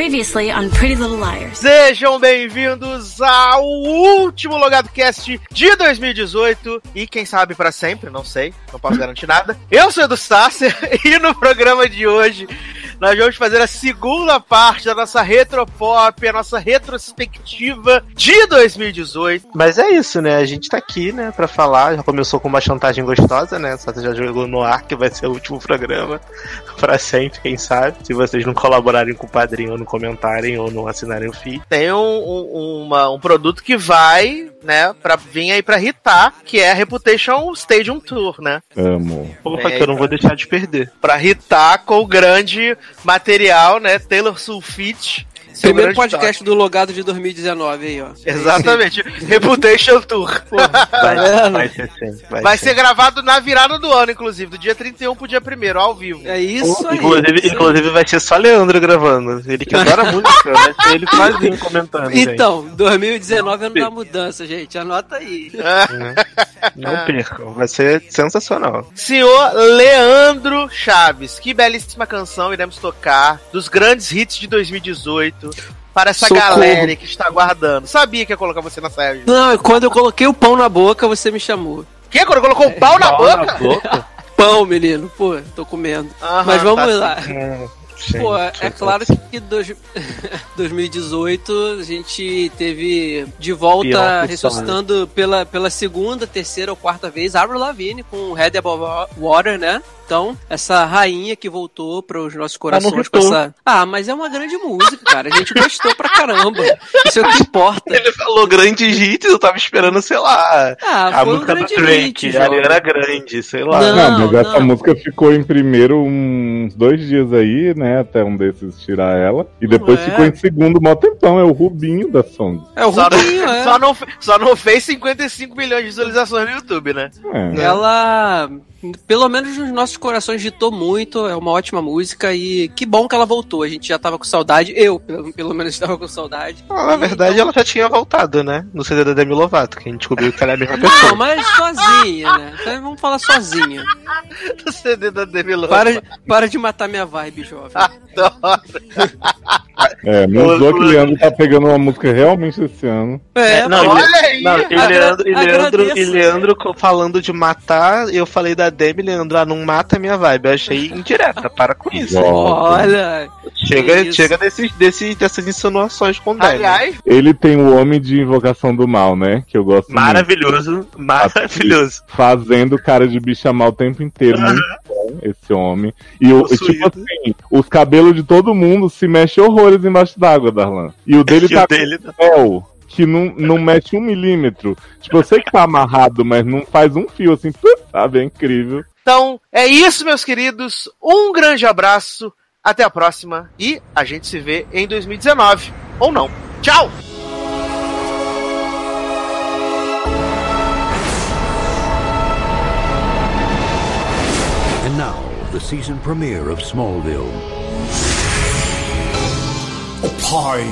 Previously on Pretty Little Liars. Sejam bem-vindos ao último Logado Cast de 2018 e quem sabe para sempre, não sei, não posso garantir nada. Eu sou o Edu Sasser e no programa de hoje nós vamos fazer a segunda parte da nossa retropop, a nossa retrospectiva de 2018. Mas é isso, né? A gente tá aqui, né, pra falar. Já começou com uma chantagem gostosa, né? Só você já jogou no ar que vai ser o último programa. Pra sempre, quem sabe. Se vocês não colaborarem com o padrinho, ou não comentarem, ou não assinarem o feed. Tem um, um, uma, um produto que vai, né, pra vir aí pra hitar, que é a Reputation Stadium Tour, né? Amo. Opa, É, que eu não vou deixar de perder. Pra hitar com o grande material, né? Taylor Sulfite. Primeiro podcast do Logado de 2019 aí, ó. toque. Exatamente. Reputation Tour. Vai, vendo? vai ser sim. Vai, Vai ser gravado na virada do ano, inclusive, do dia 31 pro dia 1 ao vivo. É isso aí. Inclusive, inclusive vai ser só Leandro gravando. Ele que adora música, vai ser ele sozinho comentando. gente. Então, 2019 é ano da mudança, gente. Anota aí. Não percam, vai ser sensacional. Senhor Leandro Chaves, que belíssima canção iremos tocar dos grandes hits de 2018 para essa Socorro. galera que está aguardando. Sabia que ia colocar você na saia. Não, quando eu coloquei o pão na boca, você me chamou. Que? Quando colocou o pau na Pau boca? boca? Pão, menino. Pô, tô comendo. Aham, Mas vamos tá lá. Pô, é claro que dois- 2018 a gente teve de volta ressuscitando pela, pela segunda, terceira ou quarta vez Avril Lavigne com Head Above Water, né? Então, essa rainha que voltou para os nossos corações. essa... Ah, mas é uma grande música, cara. A gente gostou pra caramba. Isso é o que importa. Ele falou grandes hits, eu tava esperando, sei lá. Ah, a foi um música do grande Drake, hit. Ariana Grande, sei lá. Não. Não, mas essa não. música ficou em primeiro uns dois dias aí, né? Até um desses tirar ela. E depois é. ficou em segundo mó tempão. É o Rubinho da song. É o Só Rubinho, não, é. só, não, só não fez 55 milhões de visualizações no YouTube, né? É. Ela, pelo menos nos nossos corações, ditou muito. É uma ótima música e que bom que ela voltou. A gente já tava com saudade. Eu, pelo, pelo menos, estava com saudade. Ah, na verdade, ela já tinha voltado, né? No CD da Demi Lovato, que a gente descobriu que ela é a mesma pessoa. Não, mas sozinha, né? Então vamos falar sozinha. O CD da Demi Lovato. Para, para de matar minha vibe, jovem. Adoro. É, me usou que o Leandro tá pegando uma música realmente esse ano. É, não, pô, ele- Olha aí! Não, e Leandro, e Leandro, e. Leandro falando de matar, eu falei da Demi, Leandro, ah, não mata a minha vibe. Eu achei indireta, para com isso. olha. Chega, isso. chega desses, desses, dessas insinuações com Demi. Aliás, Ele tem o Homem de Invocação do Mal, né? Que eu gosto muito. Maravilhoso, maravilhoso. Fazendo cara de bicha mal o tempo inteiro. Muito bom, esse homem. E, o, e, tipo assim, os cabelos de todo mundo se mexem horrores embaixo d'água, Darlan. E o dele E tá o dele com fel que não, não mexe um milímetro. Tipo, eu sei que tá amarrado, mas não faz um fio assim, sabe? É incrível. então é isso, meus queridos. Um grande abraço. Até a próxima. E a gente se vê em 2019. Ou não. Tchau! And now, the season premiere of Smallville. O Pai,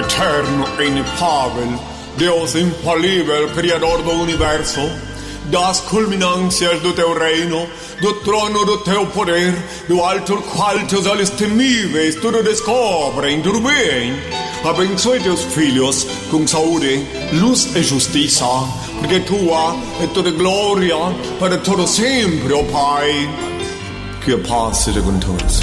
eterno e inefável, Deus infalível, Criador do Universo, das culminâncias do teu reino, do trono do teu poder, do alto qual teus olhos temíveis tudo descobrem, tudo bem. Abençoe teus filhos com saúde, luz e justiça, porque tua é toda glória para todo sempre, ó Pai. Que a paz seja com todos.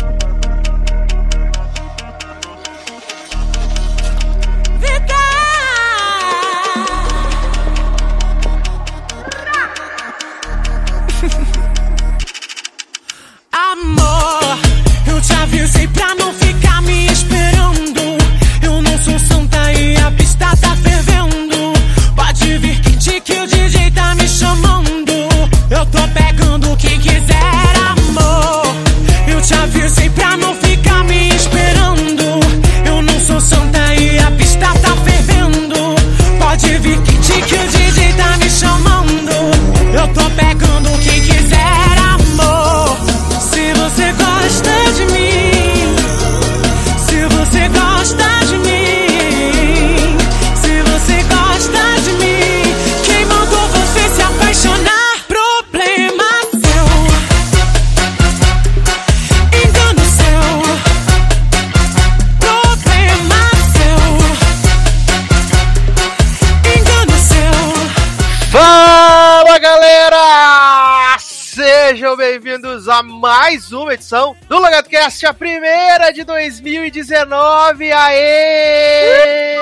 Edição do LogadoCast, a primeira de 2019. Aê!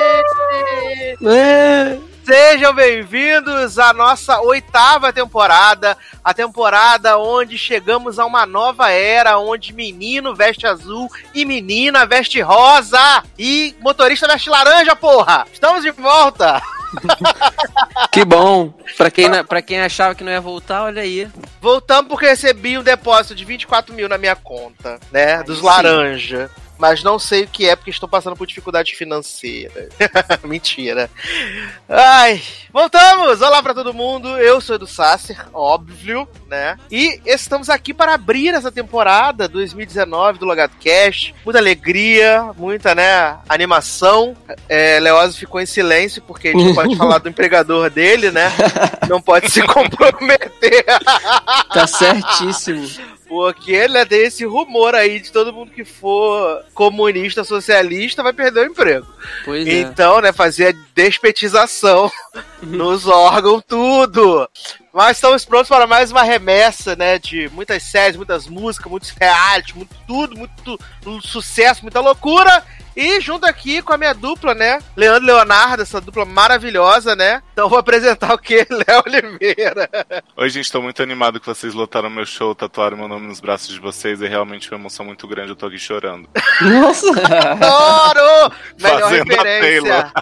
É. Sejam bem-vindos à nossa oitava temporada, a temporada onde chegamos a uma nova era, onde menino veste azul e menina veste rosa e motorista veste laranja, porra! Estamos de volta! Que bom. Pra quem, pra quem achava que não ia voltar, olha aí. Voltamos porque recebi um depósito de 24 mil na minha conta, né? Dos sim. laranja. Mas não sei o que é porque estou passando por dificuldade financeira. Mentira. Ai, voltamos! Olá pra todo mundo. Eu sou Edu Sasser, óbvio, né? E estamos aqui para abrir essa temporada 2019 do Logado Cash. Muita alegria, muita, né, animação. É, Leoz ficou em silêncio porque a gente não pode falar do empregador dele, né? Não pode se comprometer. Tá certíssimo. Porque né, tem esse rumor aí de todo mundo que for comunista, socialista, vai perder o emprego. Pois é. Então, né, fazer a despetização nos órgãos, tudo. Mas estamos prontos para mais uma remessa, né, de muitas séries, muitas músicas, muitos reality, muito tudo, muito sucesso, muita loucura. E junto aqui com a minha dupla, né? Leandro e Leonardo, essa dupla maravilhosa, né? Então vou apresentar o que? Léo Oliveira. Oi, gente, tô muito animado que vocês lotaram meu show, tatuaram meu nome nos braços de vocês. É realmente uma emoção muito grande, eu tô aqui chorando. Nossa! Adoro! Melhor Fazendo a referência.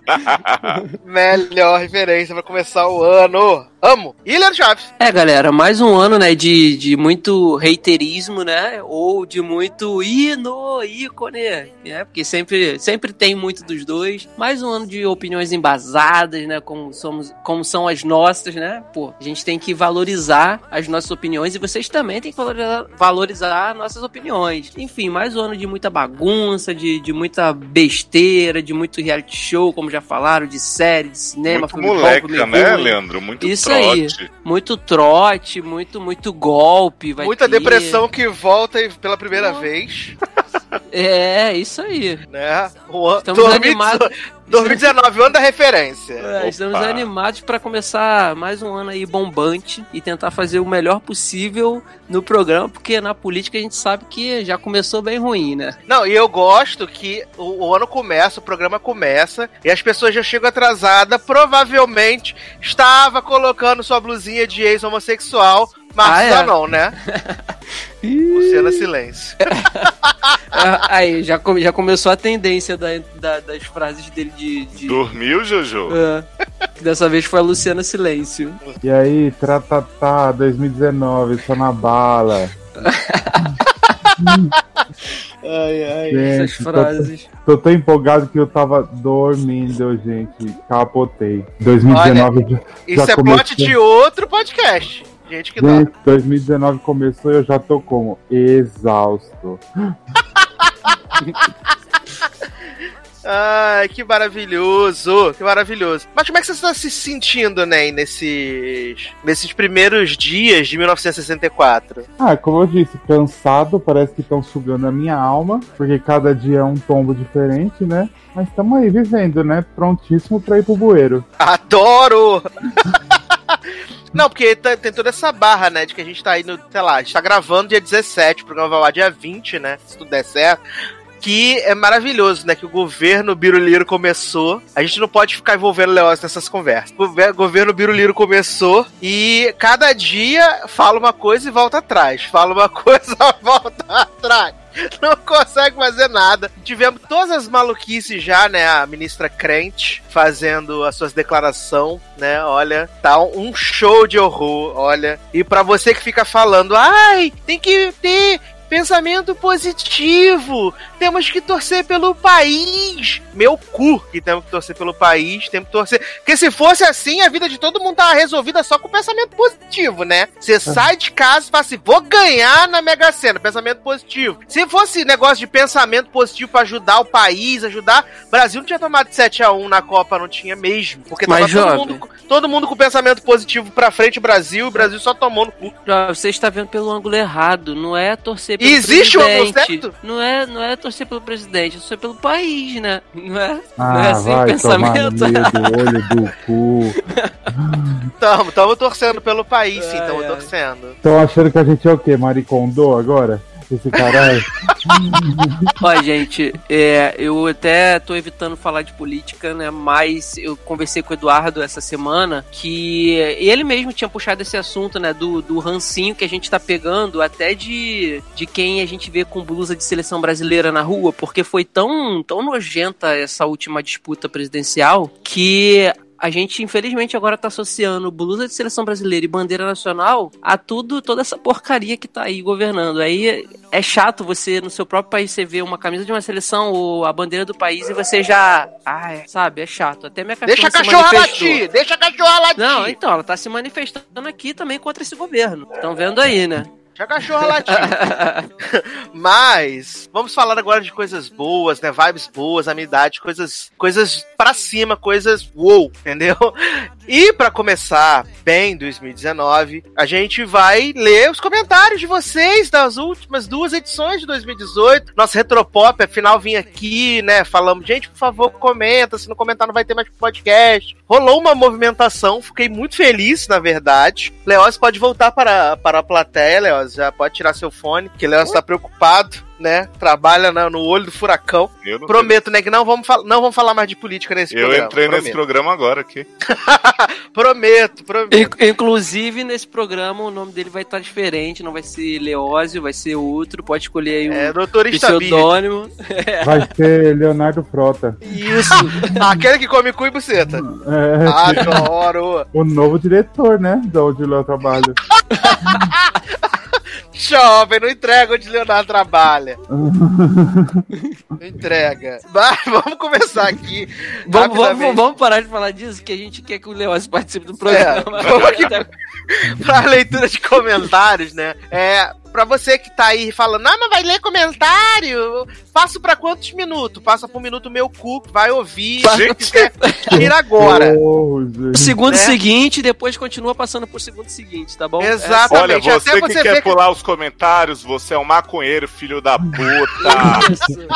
Melhor referência pra começar o ano. Amo. E Leandro Chaves. É, galera, mais um ano, né, de, de muito reiterismo, né, ou de muito hino, ícone, né, porque sempre, sempre tem muito dos dois. Mais um ano de opiniões embasadas, né, como, somos, como são as nossas, né, pô, a gente tem que valorizar as nossas opiniões e vocês também têm que valorizar, valorizar nossas opiniões. Enfim, mais um ano de muita bagunça, de, de muita besteira, de muito reality show, como já falaram, de série, de cinema, muito filme moleca, né, ruim. Leandro? Muito Isso aí. trote. Muito trote, muito, muito golpe. Vai Muita ter. depressão que volta pela primeira vez, É, isso aí. né? O Estamos 2019, animados. 2019, ano da referência. É, estamos animados para começar mais um ano aí bombante e tentar fazer o melhor possível no programa, porque na política a gente sabe que já começou bem ruim, né? Não, e eu gosto que o, o ano começa, o programa começa, e as pessoas já chegam atrasadas, provavelmente estava colocando sua blusinha de ex-homossexual, Marcos Ah, é? Né? Luciana Silêncio. É, aí, já, come- já começou a tendência da- da- das frases dele de. de- Dormiu, Jojo? É. Dessa vez foi a Luciana Silêncio. E aí, tratatá, 2019, só na bala. Ai, ai. Essas Gente, tô, frases. tô tão empolgado que eu tava dormindo, gente. Capotei. 2019 já, Isso já é começou. plot de outro podcast. Gente que dá. Gente, 2019 começou e eu já tô como exausto. Ai, que maravilhoso, que maravilhoso. Mas como é que você está se sentindo, né, nesses, nesses primeiros dias de 1964? Ah, como eu disse, cansado, parece que estão sugando a minha alma, porque cada dia é um tombo diferente, né? Mas estamos aí vivendo, né? Prontíssimo pra ir pro bueiro. Adoro! Não, porque tá- tem toda essa barra, né, de que a gente tá no, sei lá, a gente tá gravando dia 17, o programa vai lá dia 20, né, se tudo der certo. Que é maravilhoso, né? Que o governo Biruliro começou. A gente não pode ficar envolvendo Leócio nessas conversas. O gover- governo Biruliro começou e cada dia fala uma coisa e volta atrás. Fala uma coisa volta atrás. Não consegue fazer nada. Tivemos todas as maluquices já, né? A ministra crente fazendo as suas declarações, né? Olha, tá um show de horror, olha. E pra você que fica falando, ai, tem que ter pensamento positivo. Temos que torcer pelo país. Meu cu que temos que torcer pelo país, temos que torcer. Porque se fosse assim, a vida de todo mundo tava resolvida só com pensamento positivo, né? Você sai de casa e fala assim: vou ganhar na Mega Sena, pensamento positivo. Se fosse negócio de pensamento positivo pra ajudar o país, ajudar. O Brasil não tinha tomado 7x1 na Copa, não tinha mesmo. Porque tava Mas, todo jovem. mundo, todo mundo com pensamento positivo pra frente, o Brasil, e o Brasil só tomou no cu. Você está vendo pelo ângulo errado. Não é torcer E pelo existe o presidente. certo? Não é, não é torcer pelo presidente, é torcer pelo país, né? Não é? Ah, não é assim o vai tomar no pensamento? meio do olho do cu. Tamo, tamo torcendo pelo país, sim, tamo ai. torcendo. Estão achando que a gente é o quê? Maricondo agora? Esse caralho? Ó, gente, é, eu até tô evitando falar de política, né? Mas eu conversei com o Eduardo essa semana que ele mesmo tinha puxado esse assunto, né? Do, do rancinho que a gente tá pegando, até de, de quem a gente vê com blusa de seleção brasileira na rua, porque foi tão, tão nojenta essa última disputa presidencial que a gente, infelizmente, agora tá associando blusa de seleção brasileira e bandeira nacional a tudo, toda essa porcaria que tá aí governando. Aí é chato você, no seu próprio país, você ver uma camisa de uma seleção ou a bandeira do país e você já. Ai, sabe, é chato. Até minha cachorra Deixa a cachorra manifestou. latir! Deixa a cachorra latir! Não, então, ela tá se manifestando aqui também contra esse governo. Estão vendo aí, né? A cachorra latir. Mas, vamos falar agora de coisas boas, né? Vibes boas, amizade, coisas, coisas pra cima, coisas wow, entendeu? E pra começar bem 2019, a gente vai ler os comentários de vocês das últimas duas edições de 2018. Nosso Retropop, afinal, vim aqui, né? Falamos, gente, por favor, comenta. Se não comentar, não vai ter mais podcast. Rolou uma movimentação, fiquei muito feliz, na verdade. Leoz pode voltar para, para a plateia, Leoz. Já pode tirar seu fone, que Leoz está preocupado, né? Trabalha na- no olho do furacão. Eu, não Prometo, né, que não vamos, não vamos falar mais de política nesse sei. eu programa. entrei nesse prometo. programa agora aqui. Prometo, prometo. In- Inclusive, nesse programa, o nome dele vai estar diferente. Não vai ser Leózio, vai ser outro. Pode escolher aí um É, pseudônimo. Vai ser Leonardo Frota. Isso. Aquele que come cu e buceta. É, Adoro. o novo diretor, né? Da onde eu trabalho. Jovem, não entrega onde Leonardo trabalha. Não entrega. Mas vamos começar aqui. Vamos, vamos, vamos parar de falar disso, que a gente quer que o Leózio participe do É, programa. vamos aqui pra leitura de comentários, né? É, pra você que tá aí falando, não, mas vai ler comentário, passo pra quantos minutos? Passa pro minuto meu cu, vai ouvir, quiser, tira agora. Oh, segundo Né? seguinte, depois continua passando pro segundo seguinte, tá bom? Olha, Exatamente, você até que você quer ver que- pular os comentários, você é um maconheiro, filho da puta. É isso.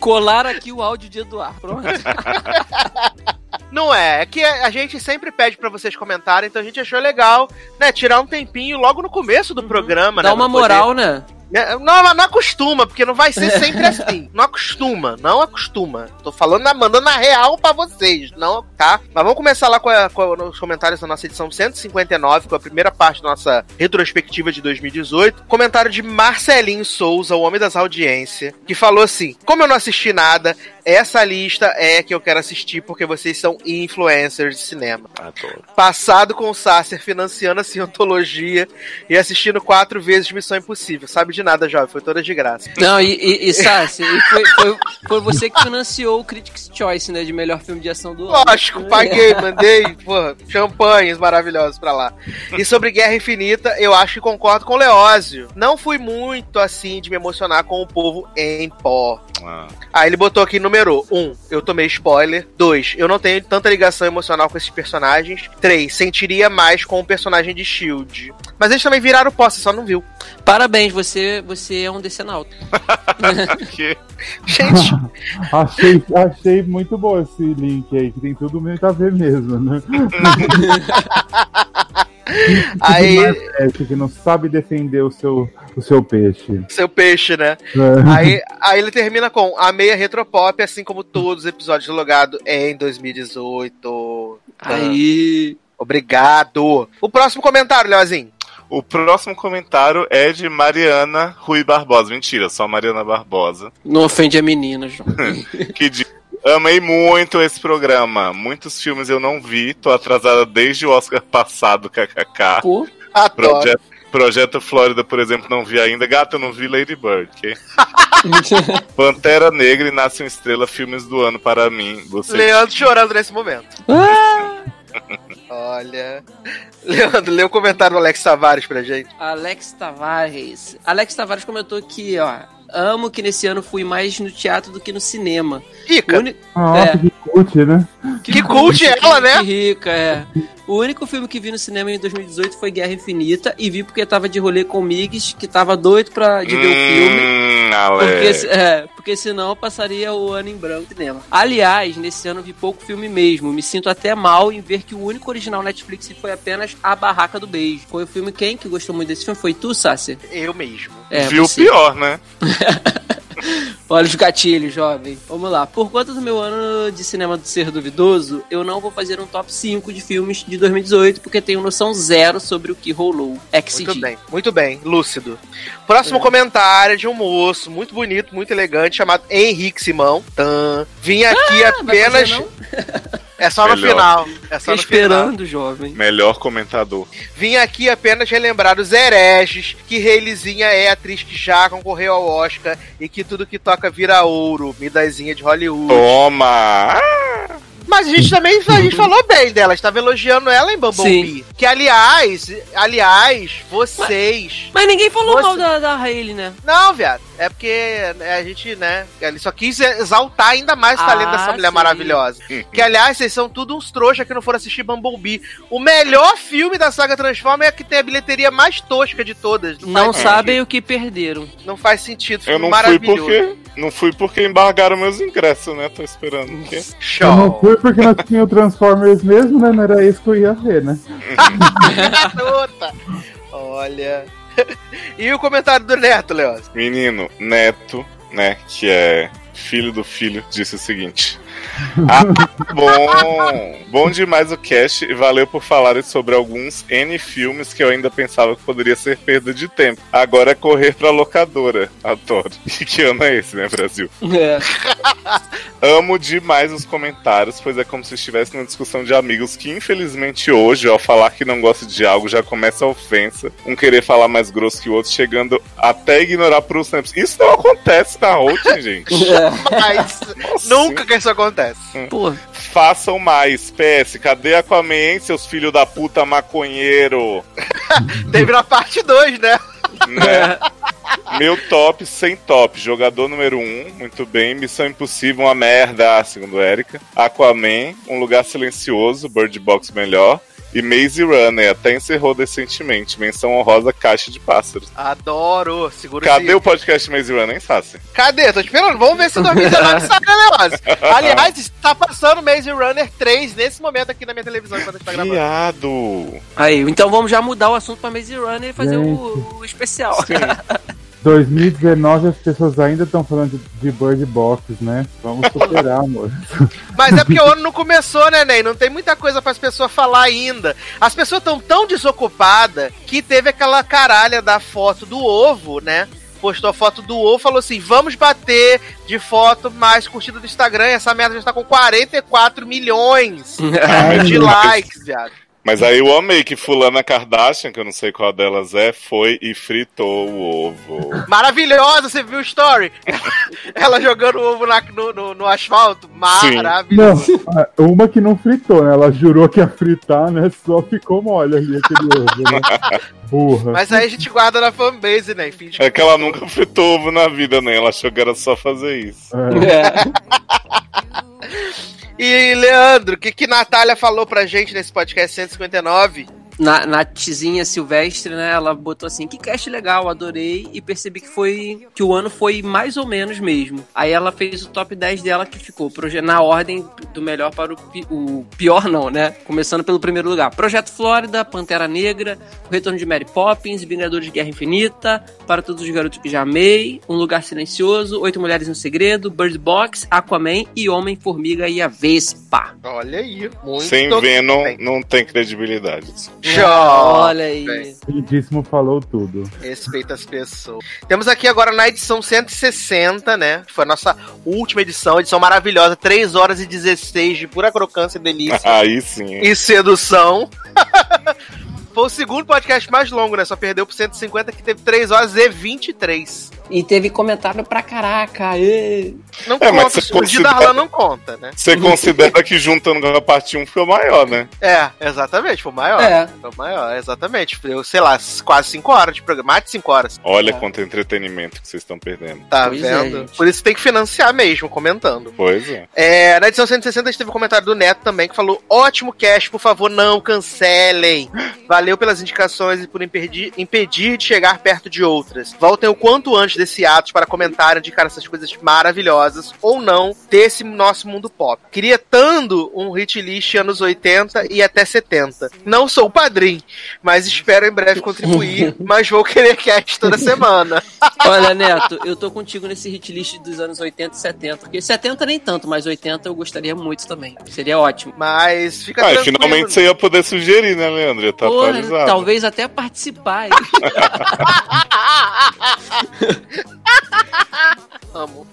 Colar aqui o áudio de Eduardo. Pronto. Não é, é que a gente sempre pede pra vocês comentarem, então a gente achou legal, né, tirar um tempinho logo no começo do programa, né? Dá uma pra poder- moral, né? É, Não, não acostuma, porque não vai ser sempre assim. Não acostuma, não acostuma. Tô falando, na, mandando na real pra vocês, não, tá? Mas vamos começar lá com, a- com os comentários da nossa edição 159, com a primeira parte da nossa retrospectiva de 2018. Comentário de Marcelinho Souza, o homem das audiências, que falou assim: Como eu não assisti nada, essa lista é que eu quero assistir porque vocês são influencers de cinema. Adoro. Passado com o Sasser financiando a cientologia e assistindo quatro vezes Missão Impossível. Sabe de nada, jovem, foi toda de graça. Não, e, e, e Sassi, e foi, foi, foi você que financiou o Critics' Choice, né? De melhor filme de ação do ano. Lógico, paguei, mandei, porra, champanhes maravilhosos pra lá. E sobre Guerra Infinita, eu acho que concordo com o Leózio. Não fui muito assim de me emocionar com o povo em pó. Ah, Aí ele botou aqui número 1, um, eu tomei spoiler. 2, eu não tenho tanta ligação emocional com esses personagens. 3, sentiria mais com o personagem de Shield. Mas eles também viraram pó, você só não viu. Parabéns, você, você é um decenalto. Gente, Achei, achei muito bom esse link aí, que tem tudo muito a ver mesmo, né? aí, É, que não sabe defender o seu, o seu peixe. seu peixe, né? É. Aí, aí ele termina com a meia retropop, assim como todos os episódios do Logado em 2018. Aí. Obrigado. O próximo comentário, Leozinho. O próximo comentário é de Mariana Rui Barbosa. Mentira, só Mariana Barbosa. Não ofende a menina, João. Que diz. Amei muito esse programa. Muitos filmes eu não vi. Tô atrasada desde o Oscar passado, kkk. Projeto, Projeto Flórida, por exemplo, não vi ainda. Gata, eu não vi Lady Bird, ok? Pantera Negra e Nasce uma Estrela, filmes do ano para mim. Você Leandro chorando nesse momento. Ah! Olha. Leandro, lê o comentário do Alex Tavares pra gente. Alex Tavares. Alex Tavares comentou aqui, ó. Amo que nesse ano fui mais no teatro do que no cinema. O Rica. uni- Nossa, É. que cult, né? Que cult ela, né? Que rica, é. O único filme que vi no cinema em 2018 foi Guerra Infinita e vi porque tava de rolê com o Migs, que tava doido pra, de ver o filme. Hum, Porque, Ale. se- é, porque senão eu passaria o ano em branco no cinema. Aliás, nesse ano eu vi pouco filme mesmo. Me sinto até mal em ver que o único original Netflix foi apenas A Barraca do Beijo. Foi o filme quem que gostou muito desse filme? Foi tu, Sácia? Eu mesmo. É, Viu o pior, né? Olha os gatilhos, jovem. Vamos lá. Por conta do meu ano de cinema de ser duvidoso, eu não vou fazer um top 5 de filmes de 2018, porque tenho noção zero sobre o que rolou. XD. Muito bem, muito bem, lúcido. Próximo comentário é de um moço muito bonito, muito elegante, chamado Henrique Simão. Tan. Vim aqui Ah, apenas. É só no Melhor. final. É só no final. esperando, jovem. Melhor comentador. Vim aqui apenas relembrar os hereges, que Reilizinha é atriz que já concorreu ao Oscar e que tudo que toca vira ouro, midazinha de Hollywood. Toma! Mas a gente também a gente falou bem dela, estava elogiando ela em Bumblebee. Que aliás, aliás, vocês. Mas ninguém falou Você- mal da, da né? Não, viado. É porque né, a gente, né? Ele só quis exaltar ainda mais o Ah, talento dessa mulher sim. maravilhosa. Que, aliás, vocês são tudo uns trouxas que não foram assistir Bumblebee. O melhor filme da saga Transformers é que tem a bilheteria mais tosca de todas. Não faz sabem o que perderam. Não faz sentido. Eu não fui maravilhoso. porque. Não fui porque embargaram meus ingressos, né? Tô esperando. o quê? Eu não fui porque nós tínhamos o Transformers mesmo, né? Não era isso que eu ia ver, né? Olha. e o comentário do Neto, Leoz? Menino, Neto, né? Que é filho do filho, disse o seguinte. Ah, bom! Bom demais o cast e valeu por falarem sobre alguns N filmes que eu ainda pensava que poderia ser perda de tempo. Agora é correr pra locadora. Adoro. E que ano é esse, né, Brasil? É. Amo demais os comentários, pois é como se estivesse numa discussão de amigos que, infelizmente, hoje, ao falar que não gosta de algo, já começa a ofensa. Um querer falar mais grosso que o outro, chegando até a ignorar uns tempos. Isso não acontece na Holding, gente. Mas Nossa, nunca que isso acontece. Pô, Façam mais. PS, cadê Aquaman, hein, seus filhos da puta maconheiro? Teve na parte 2, né? Né? Meu top sem top. Jogador número 1, um, muito bem. Missão Impossível, uma merda, segundo Erika. Aquaman, Um Lugar Silencioso, Bird Box melhor. E Maze Runner, até encerrou decentemente. Menção honrosa, Caixa de Pássaros. Adoro. Segura Cadê o podcast Maze Runner, hein, Sassi? Cadê? Tô esperando. Vamos ver se 2019 sai, né, Leoz? Aliás, está passando Maze Runner 3 nesse momento aqui na minha televisão enquanto a gente tá gravando. Viado! aí, então vamos já mudar o assunto pra Maze Runner e fazer o, o especial. 2019 as pessoas ainda estão falando de, de Bird Box, né? Vamos superar, amor. Mas é porque o ano não começou, né, Ney? Não tem muita coisa para as pessoas falar ainda. As pessoas estão tão desocupadas que teve aquela caralha da foto do ovo, né? Postou a foto do ovo falou assim: vamos bater de foto mais curtida do Instagram. E essa merda já está com 44 milhões de likes, viado. Mas aí eu amei que Fulana Kardashian, que eu não sei qual delas é, foi e fritou o ovo. Maravilhosa, você viu o story? Ela jogando o ovo na- no, no- no asfalto. Maravilhoso. uma que não fritou, né? Ela jurou que ia fritar, né? Só ficou mole ali aquele ovo, né? Burra. Mas aí a gente guarda na fanbase, né? Enfim, É que ela nunca fritou ovo na vida, né? Ela achou que era só fazer isso. É. E, Leandro, o que, que Natália falou pra gente nesse podcast 159? Na, na tizinha Silvestre, né? Ela botou assim: que cast legal, adorei. E percebi que foi. que o ano foi mais ou menos mesmo. Aí ela fez o top 10 dela que ficou na ordem do melhor para o, pi- o pior, não, né? Começando pelo primeiro lugar: Projeto Flórida, Pantera Negra, O Retorno de Mary Poppins, Vingadores de Guerra Infinita, Para Todos os Garotos que Já Amei, Um Lugar Silencioso, Oito Mulheres no Segredo, Bird Box, Aquaman e Homem-Formiga e a Vespa. Olha aí, muito Sem. Venom, não tem credibilidade. Show! Olha aí. Lindíssimo falou tudo. Respeita as pessoas. Temos aqui agora na edição 160, né? Que foi a nossa última edição, edição maravilhosa, 3 horas e 16 de pura crocância e delícia Aí sim. e sedução. Foi o segundo podcast mais longo, né? Só perdeu pro 150, que teve 3 horas e 23. E teve comentário pra caraca. ê. Não É, mas conta, você o de considera- Darlan não conta, né? Você considera que juntando com a parte 1 foi maior, né? É, exatamente, foi o maior. É. Foi maior, exatamente. Eu, sei lá, quase 5 horas de programa, mais de 5 horas. Olha É. quanto entretenimento que vocês estão perdendo. Tá Pois é, vendo? gente. Por isso tem que financiar mesmo, comentando. Pois é. É, na edição 160 a gente teve um comentário do Neto também que falou: ótimo cast, por favor, não cancelem. Valeu pelas indicações e por impedir, impedir de chegar perto de outras. Voltem o quanto antes desse ato para comentar e indicar essas coisas maravilhosas ou não desse nosso mundo pop. Queria tanto um hit list anos 80 e até 70. Não sou o padrinho, mas espero em breve contribuir, mas vou querer cast toda semana. Olha, Neto, eu tô contigo nesse hit list dos anos 80 e 70. Porque 70 nem tanto, mas 80 eu gostaria muito também. Seria ótimo. Mas fica Ah, tranquilo. finalmente você ia poder sugerir, né, Leandro? Tá Porra, atualizado. talvez até participar. Amo.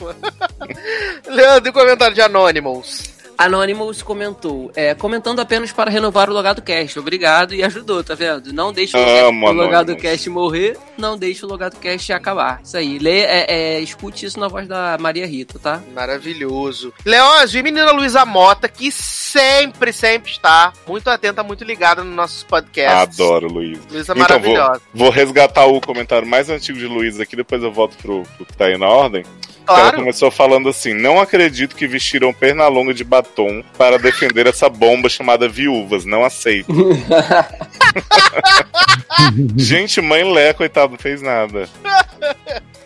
Leandro, e o comentário de Anonymous? Anonymous comentou, é, comentando apenas para renovar o Logado Cast. Obrigado e ajudou, tá vendo? Não deixe o, Logado. Cast morrer, não deixe o Logado Cast acabar. Isso aí, lê, é, é, escute isso na voz da Maria Rita, tá? Maravilhoso. Leózio e menina Luísa Mota, que sempre, sempre está muito atenta, muito ligada nos nossos podcasts. Adoro, Luiz. Luísa Então, vou, maravilhosa. vou resgatar o comentário mais antigo de Luiz aqui, depois eu volto pro, pro que tá aí na ordem. Que Ela Claro. começou falando assim: Não acredito que vestiram perna longa de batom para defender essa bomba chamada viúvas. Não aceito. Gente, mãe Lé, coitado, não fez nada.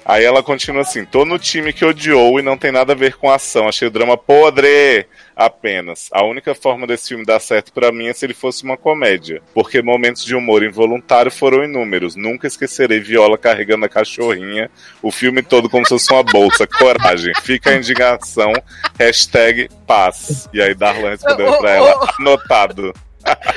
Aí ela continua assim: tô no time que odiou e não tem nada a ver com a ação. Achei o drama podre apenas. A única forma desse filme dar certo pra mim é se ele fosse uma comédia. Porque momentos de humor involuntário foram inúmeros. Nunca esquecerei Viola carregando a cachorrinha. O filme todo como se fosse uma bolsa. Coragem. Fica a indignação. Hashtag paz. E aí Darlan respondeu pra ela: anotado.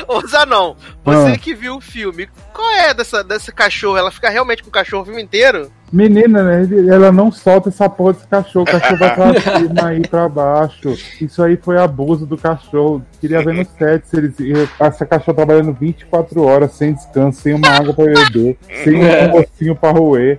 Ô, Zanon, você Ah. que viu o filme, qual é dessa, dessa cachorro? Ela fica realmente com o cachorro o filme inteiro? Menina, né? Ela não solta essa porra desse cachorro. O cachorro vai pra cima e pra baixo. Isso aí foi abuso do cachorro. Queria ver no set se eles. Essa cachorro trabalhando 24 horas sem descanso, sem uma água pra beber, sem um mocinho pra roer.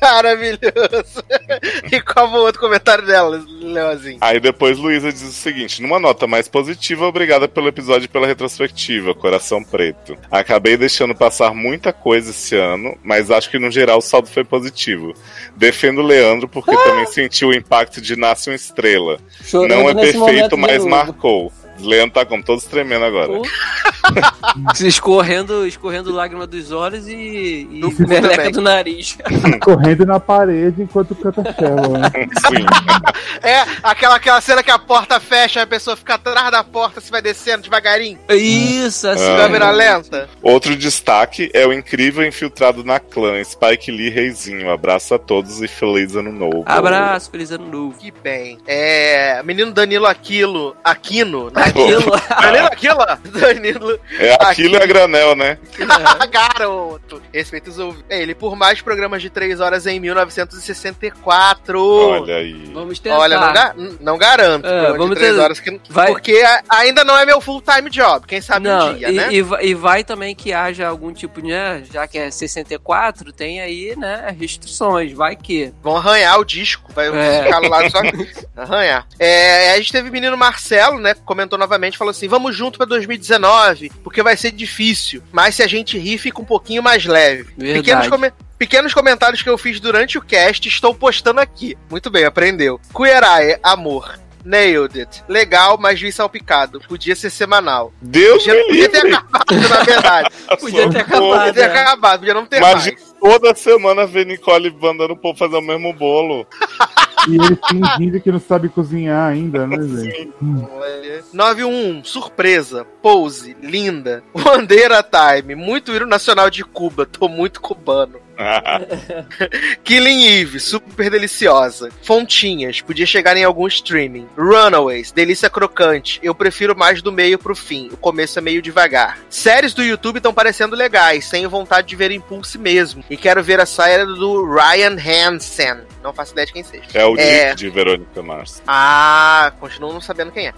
Maravilhoso. E qual foi o outro comentário dela, Leozinho? Aí depois Luísa diz o seguinte: numa nota mais positiva, obrigada pelo episódio e pela retrospectiva, Coração Preto. Acabei deixando passar muita coisa esse ano, mas acho que no geral o saldo foi positivo. Defendo o Leandro porque também sentiu o impacto de Nasce uma Estrela. Chorando Não é perfeito, mas marcou. Leandro tá como todos tremendo agora. Escorrendo, escorrendo lágrima dos olhos e, e Do meleca do nariz. Correndo na parede enquanto canta Shallow, né? Sim. É, aquela, aquela cena que a porta fecha, a pessoa fica atrás da porta, você vai descendo devagarinho, Isso, assim. Ah. câmera lenta. Outro destaque é o incrível infiltrado na clã, Spike Lee Reizinho. Abraço a todos e feliz ano novo. Abraço, feliz ano novo. Que bem. É. Menino Danilo Aquilo. Aquino, né? Aquilo. Danilo Aquilo? Danilo É aquilo e a granel, né? Garoto. Respeita os ouvintes. É, ele por mais programas de 3 horas em 1964. Olha aí. Vamos tentar. Olha, não, ga- não garanto. É, vamos de 3 ter- horas que... vai- Porque ainda não é meu full-time job. Quem sabe Não, um dia, e, né? e vai- e vai também que haja algum tipo de, né, já que é 64, tem aí, né, restrições, vai que. Vão arranhar o disco, vai É. ficar lá só arranhar. É, a gente teve o menino Marcelo, né, que comentou novamente, falou assim, vamos junto pra 2019, porque vai ser difícil, mas se a gente rir, fica um pouquinho mais leve. Verdade. Pequenos, come- pequenos comentários que eu fiz durante o cast, estou postando aqui. Muito bem, aprendeu. Cuerae, amor. Nailed it. Legal, mas vi salpicado. Podia ser semanal. Deus Podia, me podia ter acabado, na verdade. Podia ter Socorro. Podia acabado. ter é. acabado, podia não ter Imagina mais. toda semana ver Nicole mandando o povo fazer o mesmo bolo. E ele fingindo que não sabe cozinhar ainda, né, gente? 91, surpresa, pose, linda, Bandeira Time, muito hino nacional de Cuba, tô muito cubano. Killing Eve, super deliciosa. Fontinhas, podia chegar em algum streaming. Runaways, delícia crocante. Eu prefiro mais do meio pro fim. O começo é meio devagar. Séries do YouTube estão parecendo legais. Tenho vontade de ver Impulse mesmo. E quero ver a série do Ryan Hansen. Não faço ideia de quem seja. É o É. Nick de Verônica Mars. Ah, continuo não sabendo quem é.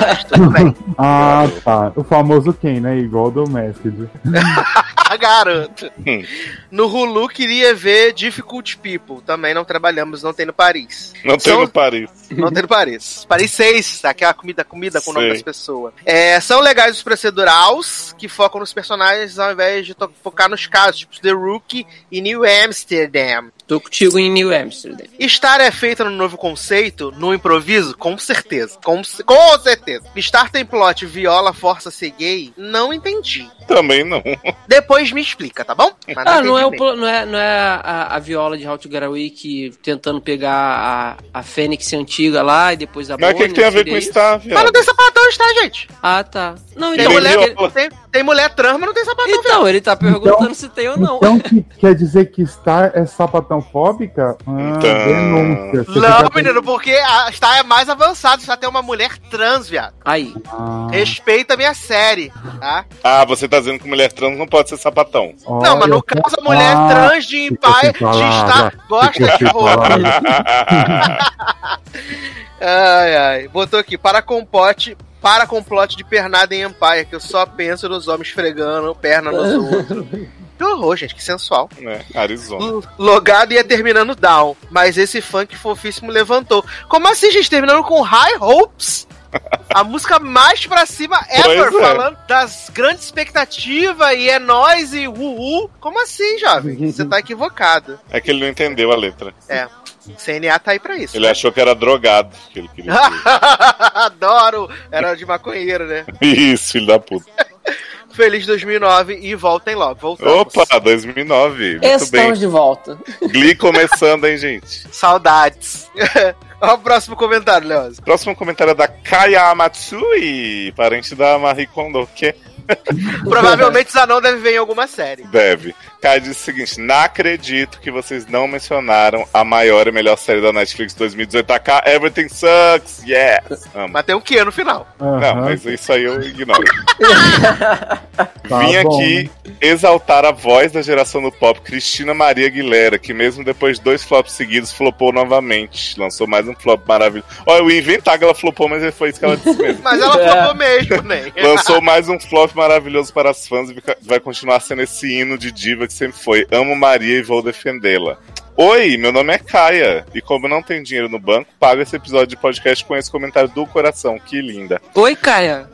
Mas tudo bem. Ah, tá. O famoso quem, né? Igual do Masked. Garoto. Hum. No Hulu queria ver Difficult People. Também não trabalhamos, não tem no Paris. Não tem São- no Paris. Não tem no Paris. Paris 6, aquela comida, comida com o nome das pessoas. É, são legais os procedurals que focam nos personagens ao invés de focar nos casos, tipo The Rookie e New Amsterdam. Tô contigo em New Amsterdam. Star é feita no novo conceito, no improviso? Com certeza. Com, com certeza. Star tem plot viola, força ser gay? Não entendi. Também não. Depois me explica, tá bom? Mas Ah, não é, o, não é, não é a, a viola de How to Get Away que tentando pegar a, a Fênix antiga lá e depois a Mas o que, que tem a ver com Star, mesmo. Mas não viado? tem sapatão, está, gente? Ah, tá. Não, Tem, então, Tem mulher, viola. tem, tem mulher trans, mas não tem sapatão. então ele tá perguntando Então- se tem ou não. Então que quer dizer que Star é sapatão fóbica? Ah, Então- denúncia. Você Não, menino, porque a Star é mais avançado. Star tem uma mulher trans, viado. Aí. Ah, Respeita a minha série, tá? Ah, você tá dizendo que mulher trans não pode ser sapatão. não, mas no olha, caso, a mulher ah, trans de Empire, de palavra, Star, gosta de roupa. Ai, ai. Botou aqui, para compote, para com plot de pernada em Empire, que eu só penso nos homens esfregando perna nos outros. Que horror, gente, que sensual. né? Arizona. L- Logado ia terminando down, mas esse funk fofíssimo levantou. Como assim, gente? Terminando com High Hopes? A música mais pra cima ever, Pois é. falando das grandes expectativas e é nóis e uhul. Como assim, jovem? Você tá equivocado. É que ele não entendeu a letra. É. CNA tá aí pra isso. Ele achou que era drogado que ele queria. Adoro! Era de maconheiro, né? Isso, filho da puta. Feliz 2009 e voltem logo. Voltamos. Opa, 2009. Muito Estamos bem. de volta. Glee começando, hein, gente? Saudades. Olha o próximo comentário, Leoz. Próximo comentário é da Kaya Matsui, parente da Marie Kondo, que Provavelmente Zanon deve ver em alguma série. deve. Kaya diz o seguinte: Não acredito que vocês não mencionaram a maior e melhor série da Netflix 2018, AK Everything Sucks, yes! Amo. Mas tem um que no final. Não, mas isso aí eu ignoro. tá Vim bom, aqui né? exaltar a voz da geração do pop, Cristina Maria Aguilera, que mesmo depois de dois flops seguidos, flopou novamente. Lançou mais um flop maravilhoso. Olha, eu ia inventar que ela flopou, mas foi isso que ela disse mesmo. Mas ela flopou mesmo, né? Lançou mais um flop maravilhoso para as fãs e vai continuar sendo esse hino de diva que sempre foi. Amo Maria e vou defendê-la. Oi, meu nome é Kaia. E como não tem dinheiro no banco, pago esse episódio de podcast com esse comentário do coração. Que linda. Oi, Caia.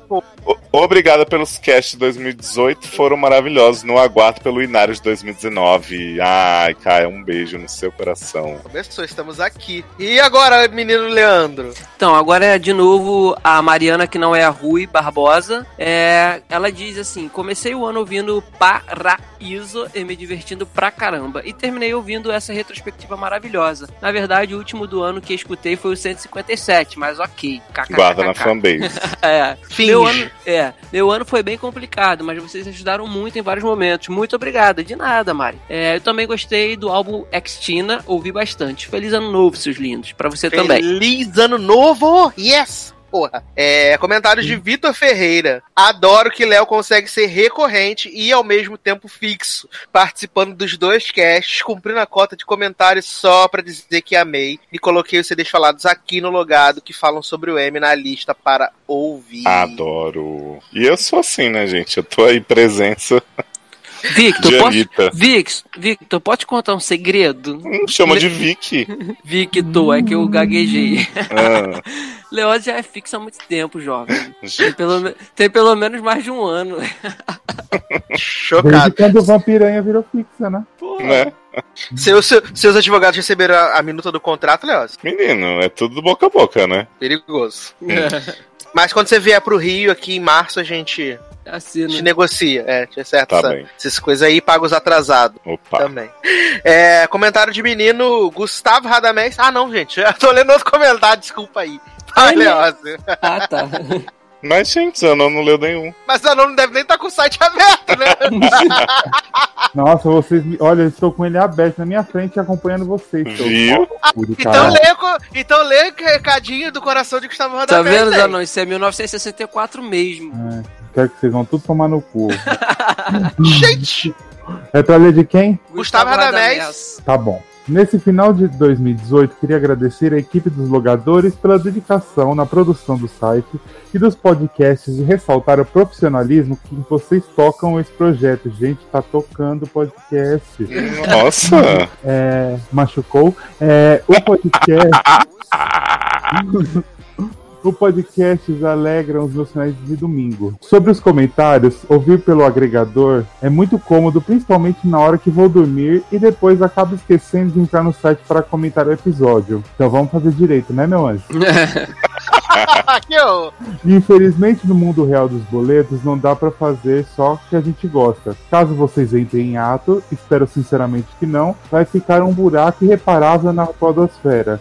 Obrigada pelos casts de 2018, foram maravilhosos. No aguardo pelo Inário de 2019. Ai, Caia, um beijo no seu coração. Começou, estamos aqui. E agora, menino Leandro? Então, agora é de novo a Mariana, que não é a Rui Barbosa. É, ela diz assim: comecei o ano ouvindo Paraíso e me divertindo pra caramba. E terminei ouvindo essa retrospectiva maravilhosa. Na verdade, o último do ano que escutei foi o 157, mas ok. Guarda na fanbase. É. Finge. Meu ano, é, meu ano foi bem complicado, mas vocês ajudaram muito em vários momentos. Muito obrigada. De nada, Mari. É, eu também gostei do álbum Extina, ouvi bastante. Feliz ano novo, seus lindos. Pra você também. Feliz ano novo! Yes! Porra. É, comentários de Vitor Ferreira. Adoro que Léo consegue ser recorrente e ao mesmo tempo fixo, participando dos dois casts, cumprindo a cota de comentários só pra dizer que amei. E coloquei os CDs falados aqui no logado que falam sobre o M na lista para ouvir. Adoro. E eu sou assim, né, gente? Eu tô aí presença Victor, posso. Vix, Victor, pode contar um segredo? Hum, chama de Vicky. Victor, é que eu gaguejei. Ah, Leoz já é fixo há muito tempo, jovem. Tem pelo, tem pelo menos mais de um ano. Desde Chocado. quando o Vampiranha virou fixa, né? né? Seus, seus, seus advogados receberam a, a minuta do contrato, Leoz? Menino, é tudo boca a boca, né? Perigoso. Mas quando você vier pro Rio aqui em março, a gente Assina. te negocia. É, te acerta Tá essas coisas aí e paga os atrasados Opa. também. É, comentário de menino Gustavo Radamés. Ah, não, gente. Eu tô lendo outro comentário, desculpa aí. Olha. Ah, tá. Mas, gente, Zanon não leu nenhum. Mas a não deve nem estar com o site aberto, né? Nossa, vocês. Olha, eu estou com ele aberto na minha frente acompanhando vocês. Viu? de então, lê, co- então lê o recadinho do coração de Gustavo Tá Radamés. vendo. Zanon? Isso é 1964 mesmo. É, quero que vocês vão tudo tomar no cu. Gente! É pra ler de quem? Gustavo Radamés. Tá bom. Nesse final de 2018, queria agradecer a equipe dos logadores pela dedicação na produção do site e dos podcasts e ressaltar o profissionalismo que vocês tocam esse projeto. Gente, tá tocando podcast. Nossa! É, machucou. É, o podcast. O podcast alegram os meus finais de domingo. Sobre os comentários, ouvir pelo agregador é muito cômodo, principalmente na hora que vou dormir e depois acabo esquecendo de entrar no site para comentar o episódio. Então vamos fazer direito, né, meu anjo? Infelizmente, no mundo real dos boletos, não dá pra fazer só o que a gente gosta. Caso vocês entrem em ato, espero sinceramente que não, vai ficar um buraco irreparável na podosfera.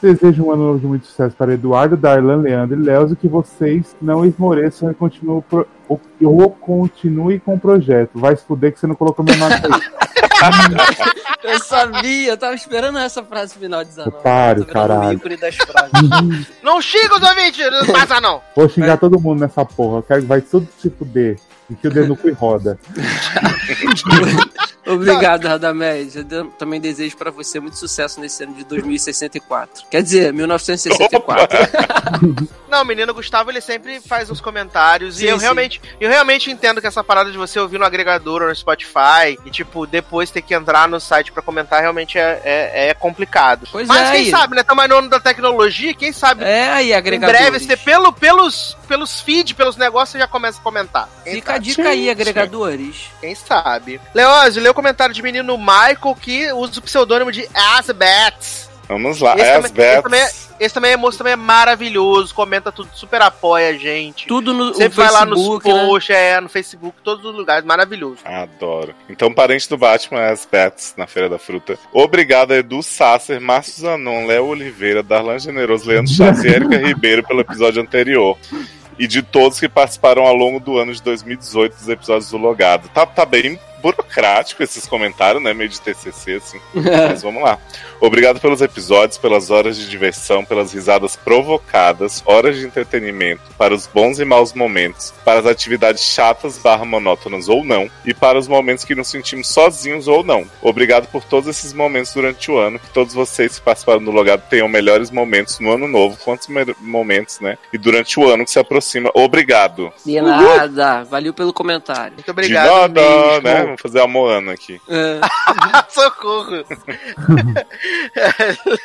Desejo um ano novo de muito sucesso para Eduardo, Darlan, Leandro e Leos e que vocês não esmoreçam e continuem pro- ou, continue com o projeto. Vai se fuder que você não colocou meu nome aí. Eu sabia, eu tava esperando essa frase final de Zanon. Otário, caralho. Não xinga os ouvintes, não passa não. Vou xingar todo mundo nessa porra. Eu quero que vai tudo se fuder. Enfia o dedo no cu e roda. Obrigado, Radamés. Eu também desejo pra você muito sucesso nesse ano de 2064. Quer dizer, 1964. Não, o menino Gustavo, ele sempre faz uns comentários Sim, e eu sim. realmente, eu realmente entendo que essa parada de você ouvir no agregador ou no Spotify e, tipo, depois ter que entrar no site pra comentar realmente é, é, é complicado. Pois Mas é, quem e- sabe, né? Tamo no ano da tecnologia, quem sabe É aí, em agregadores. breve você, pelo, pelos, pelos feed, pelos negócios, você já começa a comentar. Quem Fica a sabe? dica aí, agregadores. Quem sabe? Leózio, lê o comentário de menino Michael que usa o pseudônimo de Asbats. vamos lá. Esse, As também, esse, também é, esse também é moço, também é maravilhoso, comenta tudo, super apoia a gente. Tudo no Sempre vai lá nos né? posts, é, no Facebook, todos os lugares, maravilhoso. Adoro. Então, parente do Batman é as Bets na Feira da Fruta. Obrigado a Edu Sasser, Márcio Zanon, Léo Oliveira, Darlan Generoso, Leandro Chaves e Erika Ribeiro pelo episódio anterior. E de todos que participaram ao longo do ano de 2018 dos episódios do Logado. Tá, tá bem burocrático esses comentários, né? Meio de TCC, assim. Mas vamos lá. Obrigado pelos episódios, pelas horas de diversão, pelas risadas provocadas, horas de entretenimento, para os bons e maus momentos, para as atividades chatas barra monótonas ou não, e para os momentos que nos sentimos sozinhos ou não. Obrigado por todos esses momentos durante o ano, que todos vocês que participaram do Logado tenham melhores momentos no ano novo, quantos me- momentos, né? E durante o ano que se aproxima. Obrigado. De nada. Valeu pelo comentário. Muito obrigado de nada, mesmo. né? Vamos fazer a Moana aqui. É. Socorro.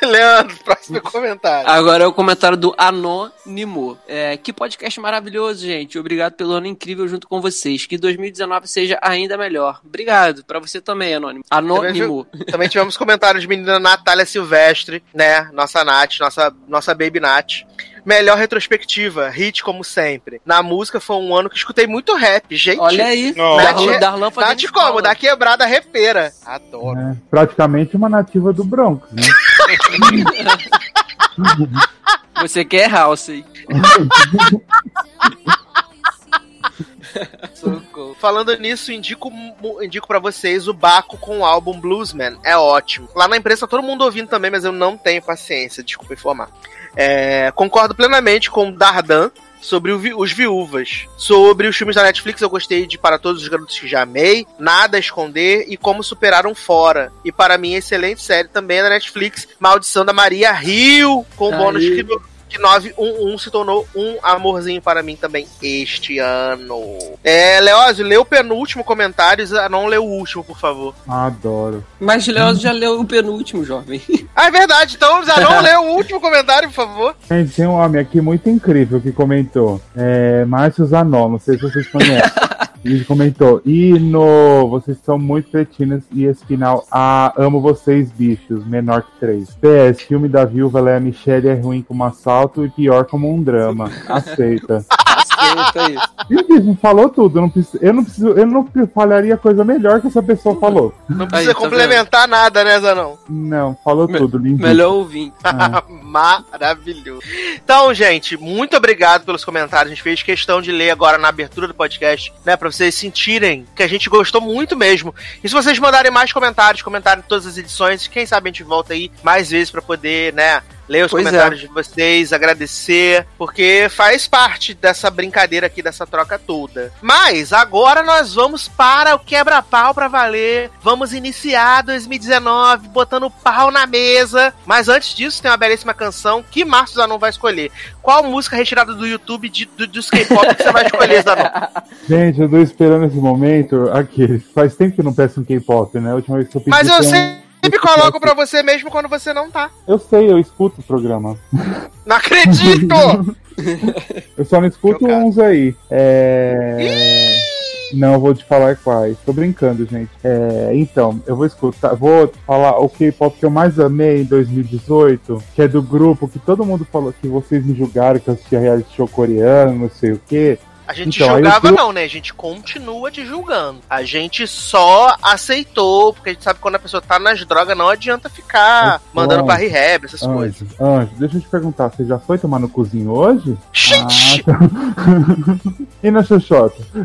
Leandro, próximo comentário. Agora é o comentário do Anônimo. É, que podcast maravilhoso, gente. Obrigado pelo ano incrível junto com vocês. Que 2019 seja ainda melhor. Obrigado. Pra você também, Anônimo. Anônimo. Também tivemos comentários de menina Natália Silvestre, né? Nossa Nath, nossa, nossa Baby Nath. Melhor retrospectiva, hit como sempre. Na música foi um ano que escutei muito rap, gente. Olha aí. Não. Darlan, fazendo Nath como? Da quebrada repeira. Adoro. É, praticamente uma nativa do Bronx, né? Você quer house aí. Socorro. Falando nisso, indico, indico para vocês o Baco com o álbum Bluesman. É ótimo. Lá na imprensa todo mundo ouvindo também, mas eu não tenho paciência, desculpa informar. É, concordo plenamente com o Dardan sobre o os viúvas. Sobre os filmes da Netflix, eu gostei de Para Todos os Garotos que Já Amei, Nada a Esconder e Como Superaram Fora. E para mim, excelente série também é da Netflix, Maldição da Maria Rio, com o Aí. bônus que, que 911 se tornou um amorzinho para mim também este ano. É, Leózio, lê o penúltimo comentário, não lê o último, por favor. Adoro. Mas Leoz já leu o penúltimo, jovem. Ah, é verdade, então Zé, não lê o último comentário, por favor. Gente, tem um homem aqui muito incrível que comentou. É, Márcio Zanon, não sei se vocês conhecem. Ele comentou, Ino, vocês são muito cretinas e esse final, ah, amo vocês, bichos, menor que três. PS, filme da viúva Lea Michelle é ruim como assalto e pior como um drama. Aceita. Aí. Gente, não falou tudo, eu não preciso, eu não preciso, eu não falaria coisa melhor que essa pessoa falou. Não precisa Aí, tá complementar nada, né, Zanão? Não, falou Me- tudo, lindo. Melhor ouvinte. Ah, Maravilhoso. Então, gente, muito obrigado pelos comentários. A gente fez questão de ler agora na abertura do podcast, né? Pra vocês sentirem que a gente gostou muito mesmo. E se vocês mandarem mais comentários, comentarem todas as edições, quem sabe a gente volta aí mais vezes pra poder, né? Ler os Pois comentários de vocês, agradecer, porque faz parte dessa brincadeira aqui, dessa troca toda. Mas agora nós vamos para o quebra-pau pra valer. Vamos iniciar 2019 botando pau na mesa. Mas antes disso, tem uma belíssima canção que Márcio Zanon vai escolher. Qual música retirada do YouTube de, do, dos K-pop que você vai escolher, Zanon? Gente, eu tô esperando esse momento. Aqui, faz tempo que eu não peço um K-pop, né? A última vez que eu pedi. Mas eu foi sempre coloco pra você mesmo quando você não tá. Eu sei, eu escuto o programa. Não acredito! Eu só não escuto uns aí. É. Não, vou te falar quais. Tô brincando, gente. É, então, eu vou escutar, vou falar o K-pop que eu mais amei em 2018, que é do grupo que todo mundo falou que vocês me julgaram que eu assistia reality show coreano, não sei o quê. A gente Então, julgava eu- não, né? A gente continua te julgando. A gente só aceitou, porque a gente sabe que quando a pessoa tá nas drogas não adianta ficar Mas, mandando Anjo, rehab, essas coisas. Anjo, Anjo, deixa eu te perguntar, você já foi tomar no cozinho hoje? Gente! Ah, tá. e na Xoxota?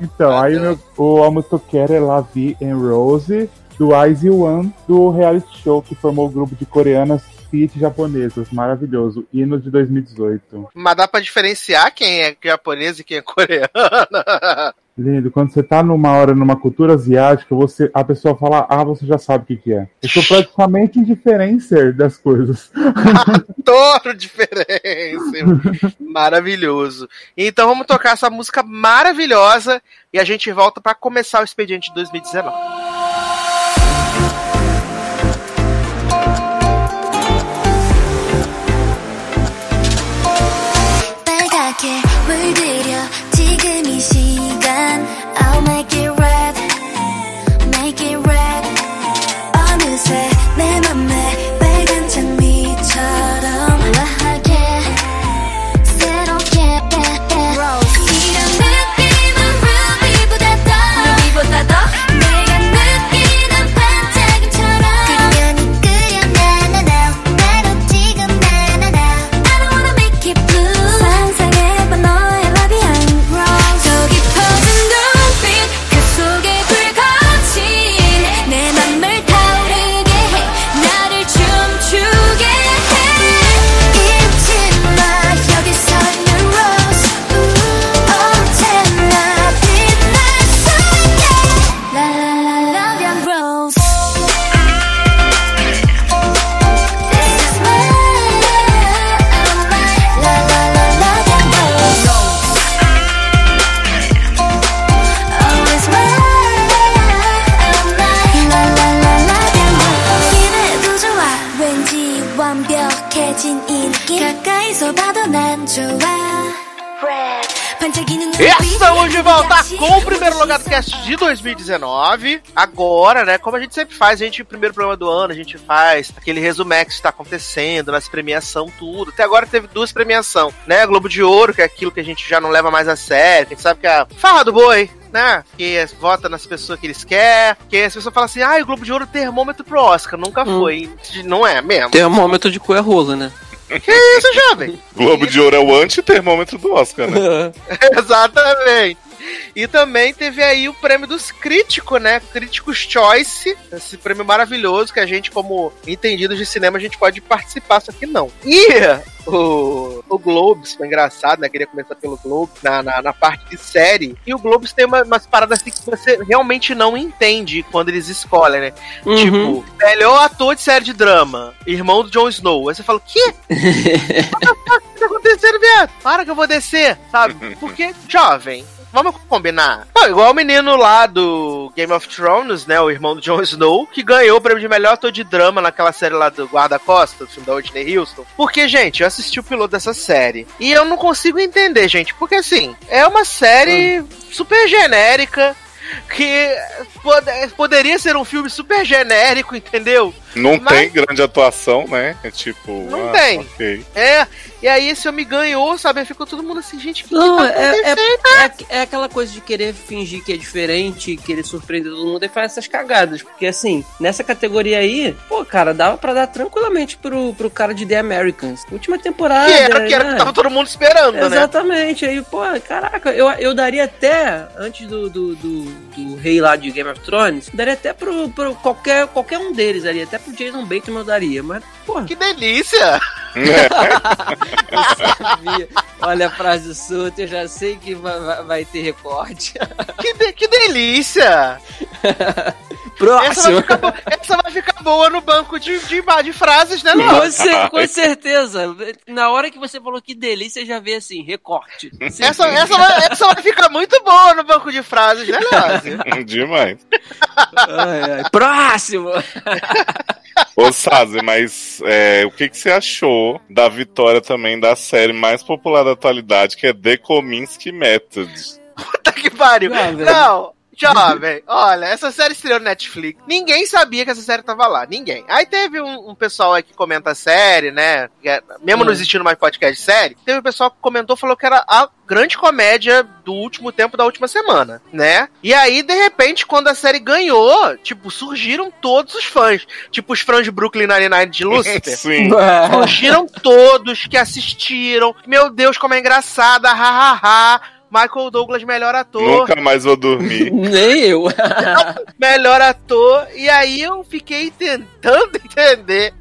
então, aí meu, o a música que eu quero é La Vie en Rose, do Ice One, do reality show que formou o grupo de coreanas fit japonesas. Maravilhoso. Hino de 2018. Mas dá pra diferenciar quem é japonês e quem é coreano. Lindo, quando você tá numa hora numa cultura asiática, você, a pessoa fala, ah, você já sabe o que, que é. Eu sou praticamente indiferencer das coisas. Adoro diferença. Maravilhoso. Então vamos tocar essa música maravilhosa e a gente volta pra começar o expediente de 2019. Estamos de volta com o primeiro lugar do cast de 2019. Agora, né? Como a gente sempre faz, a gente, primeiro programa do ano, a gente faz aquele resumex que está acontecendo, nas premiação, tudo. Até agora teve duas premiação, né? Globo de Ouro, que é aquilo que a gente já não leva mais a sério, que a gente sabe que é a farra do boi. Né? Que é- vota nas pessoas que eles querem. Que as pessoas falam assim: ah, o Globo de Ouro é termômetro pro Oscar. Nunca Hum. foi. Não é mesmo. Termômetro de cu é rola, né? Que isso, jovem? Globo de Ouro é o anti-termômetro do Oscar, né? Exatamente. E também teve aí o prêmio dos críticos, né? Críticos Choice, esse prêmio maravilhoso que a gente, como entendidos de cinema, a gente pode participar, só que não. E o, o Globes, foi engraçado, né? Queria começar pelo Globes, na, na, na parte de série. E o Globes tem uma, umas paradas assim que você realmente não entende quando eles escolhem, né? Uhum. Tipo, melhor ator de série de drama, irmão do Jon Snow. Aí você fala, o quê? What the fuck tá acontecendo, viado? Para que eu vou descer, sabe? Porque, jovem, vamos combinar. Igual o menino lá do Game of Thrones, né? O irmão do Jon Snow, que ganhou o prêmio de melhor ator de drama naquela série lá do Guarda-Costas, filme da Whitney Houston. Porque, gente, eu assisti o piloto dessa série. E eu não consigo entender, gente. Porque, assim, é uma série super genérica. Que pode- poderia ser um filme super genérico, entendeu? Não Mas- tem grande atuação, né? É tipo. Não ah, tem. ok. É, e aí esse homem ganhou, sabe? Aí Ficou todo mundo assim, gente, que, Não, que tá é, é, é, é aquela coisa de querer fingir que é diferente, querer surpreender todo mundo e faz essas cagadas. Porque assim, nessa categoria aí, pô, cara, dava pra dar tranquilamente pro, pro cara de The Americans. Última temporada. Que era, que era o né? que tava todo mundo esperando, né? Exatamente. Aí, pô, caraca, eu, eu daria até, antes do, do, do, do rei lá de Game of Thrones, daria até pro, pro qualquer, qualquer um deles ali, até pro Jason Bateman eu daria, mas, porra. Que delícia! eu sabia. Olha a frase solta, eu já sei que vai, vai, ter recorte. Que, de, que delícia! Próximo. Essa vai, ficar, essa vai ficar boa no banco de, de, de frases, né, Léo? Com, cer com, certeza. Na hora que você falou que delícia, já vê assim, recorte. Essa, essa, vai, essa vai ficar muito boa no banco de frases, né, Léo? Demais. Ai, ai. Próximo! Ô, Sazi, mas é, o que, que você achou da vitória também da série mais popular da atualidade, que é The Kominsky Method? Puta que pariu. Não, não Jovem, olha, essa série estreou no Netflix. Ninguém sabia que essa série tava lá. Ninguém. Aí teve um, um pessoal aí que comenta a série, né? É, mesmo hum. não existindo mais podcast de série, teve um pessoal que comentou falou que era a grande comédia do último tempo da última semana, né? E aí, de repente, quando a série ganhou, tipo, surgiram todos os fãs. Tipo, os fãs de Brooklyn Nine-Nine de Lucifer. Sim. Surgiram todos que assistiram. Meu Deus, como é engraçada, hahaha. Ha, ha. Michael Douglas, melhor ator. Nunca mais vou dormir. Nem eu. melhor ator. E aí eu fiquei tentando entender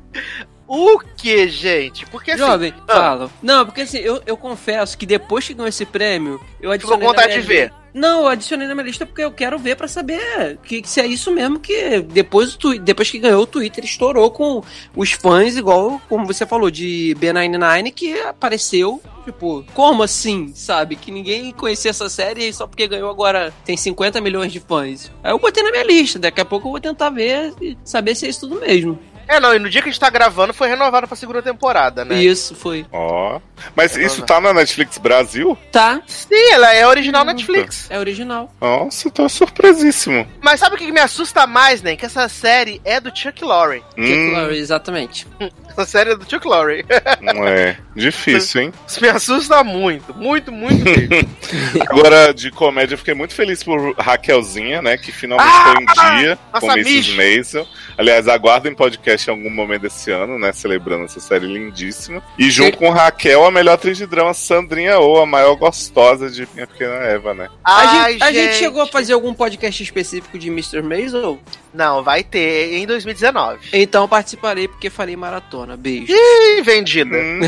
o que, gente? Porque assim. Jovem, ah, fala. Não, porque assim, eu, eu confesso que depois que ganhou esse prêmio, eu adicionei. Ficou vontade de ver. Não, eu adicionei na minha lista porque eu quero ver para saber que, que, se é isso mesmo que depois, depois que ganhou o Twitter estourou com os fãs, igual como você falou, de B99, que apareceu Tipo, como assim, sabe? Que ninguém conhecia essa série só porque ganhou agora tem 50 milhões de fãs. Aí eu botei na minha lista, daqui a pouco eu vou tentar ver e saber se é isso tudo mesmo. É, não, e no dia que a gente tá gravando foi renovado pra segunda temporada, né? Isso, foi. Ó. Oh. Mas isso tá na Netflix Brasil? Tá. Sim, ela é original Netflix. É original. Nossa, tô surpresíssimo. Mas sabe o que me assusta mais, né? Que essa série é do Chuck Lorre. Hum. Chuck Lorre, exatamente. Essa série é do Chuck Lorre. Não é. Difícil, hein? Isso me assusta muito. Muito, muito mesmo. Agora, de comédia, eu fiquei muito feliz por Raquelzinha, né? Que finalmente ah, foi um dia com Mrs. Maisel. Aliás, aguardem podcast em algum momento desse ano, né? Celebrando essa série lindíssima. E junto com Raquel, a melhor atriz de drama, Sandrinha ou a maior gostosa de Minha Pequena Eva, né? Ai, a, gente, a gente chegou a fazer algum podcast específico de Mr. Maisel? Não, vai ter em 2019. Então participarei porque falei maratona. Beijo. Ih, vendida. Hum.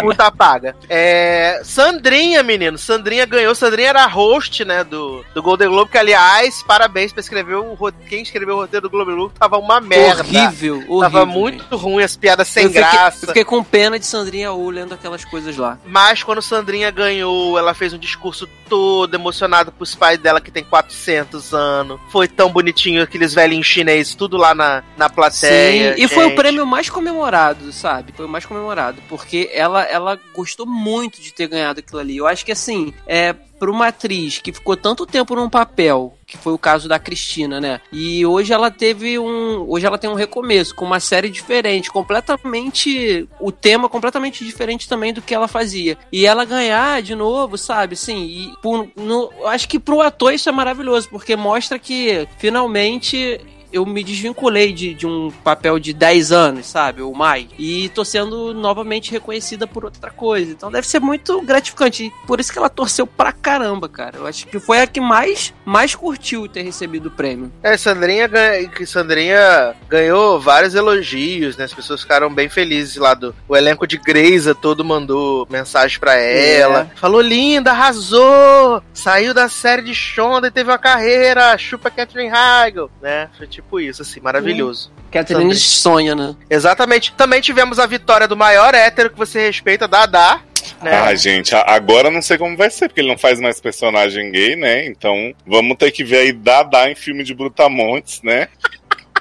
Puta paga. É, Sandrinha, menino. Sandrinha ganhou. Sandrinha era a host, né, do, do Golden Globe, que, aliás, parabéns pra escrever o Quem escreveu o roteiro do Globo Globe tava uma merda. Horrível, horrível. Tava muito ruim, as piadas sem eu fiquei, graça. Eu fiquei com pena de Sandrinha ou lendo aquelas coisas lá. Mas quando Sandrinha ganhou, ela fez um discurso todo emocionado pros pais dela, que tem 400 anos. Foi tão bonitinho aqueles velhinhos em chinês, tudo lá na, na plateia. Sim, e foi o prêmio mais comemorado, sabe? Foi o mais comemorado, porque ela, ela gostou muito de ter ganhado aquilo ali. Eu acho que assim, é, para uma atriz que ficou tanto tempo num papel, que foi o caso da Cristina, né? E hoje ela teve um, hoje ela tem um recomeço com uma série diferente, completamente o tema completamente diferente também do que ela fazia. E ela ganhar de novo, sabe? Sim, e por, no, acho que pro ator isso é maravilhoso, porque mostra que finalmente eu me desvinculei de, de um papel de 10 anos, sabe? O Mai. E tô sendo novamente reconhecida por outra coisa. Então deve ser muito gratificante. E por isso que ela torceu pra caramba, cara. Eu acho que foi a que mais, mais curtiu ter recebido o prêmio. É, Sandrinha, ganha, Sandrinha ganhou vários elogios, né? As pessoas ficaram bem felizes lá do. O elenco de Greisa todo mandou mensagem pra ela. É. Falou linda, arrasou! Saiu da série de Shonda e teve uma carreira. Chupa Catherine Heigl, né? Foi tipo isso, assim, maravilhoso. Catherine sonha, né? Exatamente. Também tivemos a vitória do maior hétero que você respeita, Dadá. Né? Ah, gente, agora não sei como vai ser, porque ele não faz mais personagem gay, né? Então vamos ter que ver aí Dadá em filme de Brutamontes, né?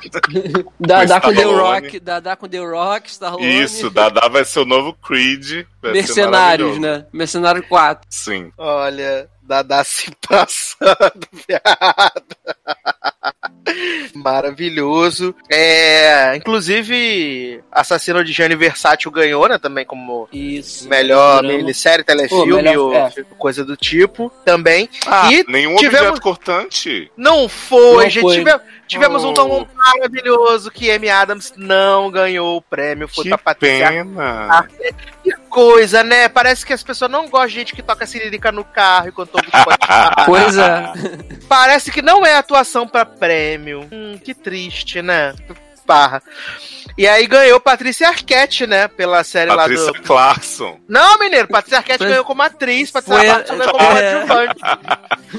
Dadá com The Rock, Dadá com The Rock, Stallone. Isso, Dadá vai ser o novo Creed. Mercenários, né? Mercenário 4. Sim. Olha, Dadá se passando, viado. Maravilhoso. É, inclusive, Assassino de Gianni Versátil ganhou, né? Também como Isso, melhor minissérie, telefilme Pô, melhor, ou é. coisa do tipo. Também. Ah, e nenhum tivemos... objeto cortante? Não foi, não gente. Foi. Tivemos, tivemos oh. um tom maravilhoso que Amy Adams não ganhou o prêmio. Foi que pra Patrícia. Pena. Que coisa, né? Parece que as pessoas não gostam de gente que toca siririca no carro enquanto ouve pois é. Parece que não é atuação para prêmio. Hum, que triste, né? Parra. E aí ganhou Patrícia Arquette, né? Pela série Patrícia lá do. Clarkson. Não, mineiro, Patrícia Arquette Foi- ganhou como atriz, Patrícia Foi Clarkson ganhou como é. adjuvante.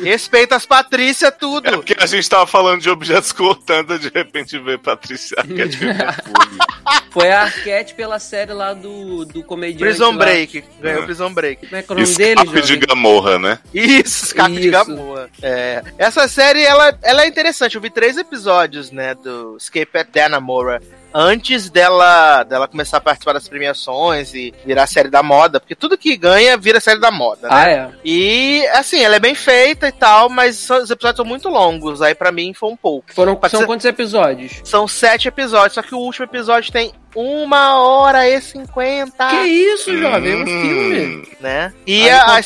Respeita as Patrícia, É tudo. porque a gente tava falando de objetos cortantes, de repente veio Patrícia Arquette. Foi a Arquette pela série lá do, do comediante. Prison lá. Break. Ganhou É. Prison Break. Como é que é o nome dele, Escape de jovem? Gamorra, né? Isso, escape de Isso. Gamorra. É. Essa série, ela, ela é interessante. Eu vi três episódios, né, do Escape at Danamora. Antes dela, dela começar a participar das premiações e virar série da moda. Porque tudo que ganha vira série da moda, né? Ah, é. E, assim, ela é bem feita e tal, mas os episódios são muito longos. Aí, pra mim, foi um pouco. Foram, Pode são ser- quantos episódios? São sete episódios, só que o último episódio tem uma hora e cinquenta. Que isso, jovem? É um Hum. filme. Né? E a,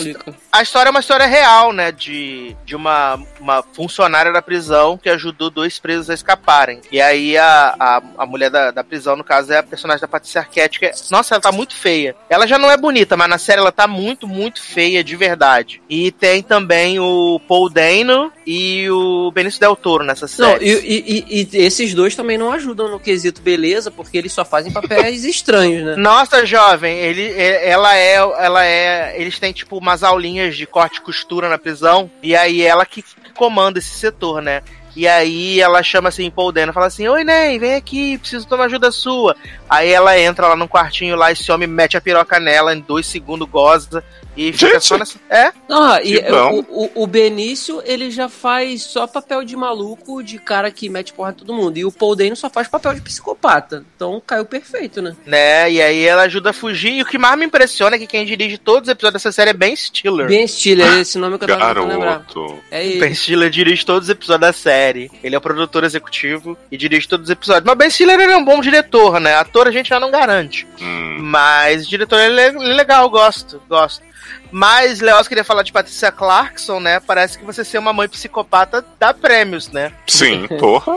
a, história é uma história real, né? De, de uma, uma funcionária da prisão que ajudou dois presos a escaparem. E aí a, a, a mulher da, da prisão, no caso, é a personagem da Patrícia Arquette, que é, nossa, ela tá muito feia. Ela já não é bonita, mas na série ela tá muito, muito feia de verdade. E tem também o Paul Dano e o Benício Del Toro nessa Não, série. e, e- e- e esses dois também não ajudam no quesito beleza, porque eles só fazem papéis estranhos, né? Nossa, jovem, ele, e- ela é, ela é, eles têm tipo umas aulinhas de corte e costura na prisão e aí ela que comanda esse setor, né? E aí ela chama assim Paul Dano, fala assim: "Oi, Ney, vem aqui, preciso de uma ajuda sua". Aí ela entra lá num quartinho lá, esse homem mete a piroca nela em dois segundos, goza e fica Gente! só nessa. É? Não, e bom. o, o, o Benício, ele já faz só papel de maluco, de cara que mete porra em todo mundo. E o Paul Dano só faz papel de psicopata. Então caiu perfeito, né? Né? E aí ela ajuda a fugir. E o que mais me impressiona é que quem dirige todos os episódios dessa série é Ben Stiller. Ben Stiller, esse nome que eu tava tentando lembrar. Garoto. É ele. Ben Stiller dirige todos os episódios da série. Ele é o produtor executivo e dirige todos os episódios. Mas Ben Stiller ele é um bom diretor, né? Ator a gente já não garante. Hum. Mas diretor ele é ele é legal, gosto, gosto. Mas, Leoz queria falar de Patrícia Clarkson, né? Parece que você ser uma mãe psicopata dá prêmios, né? Sim, porra.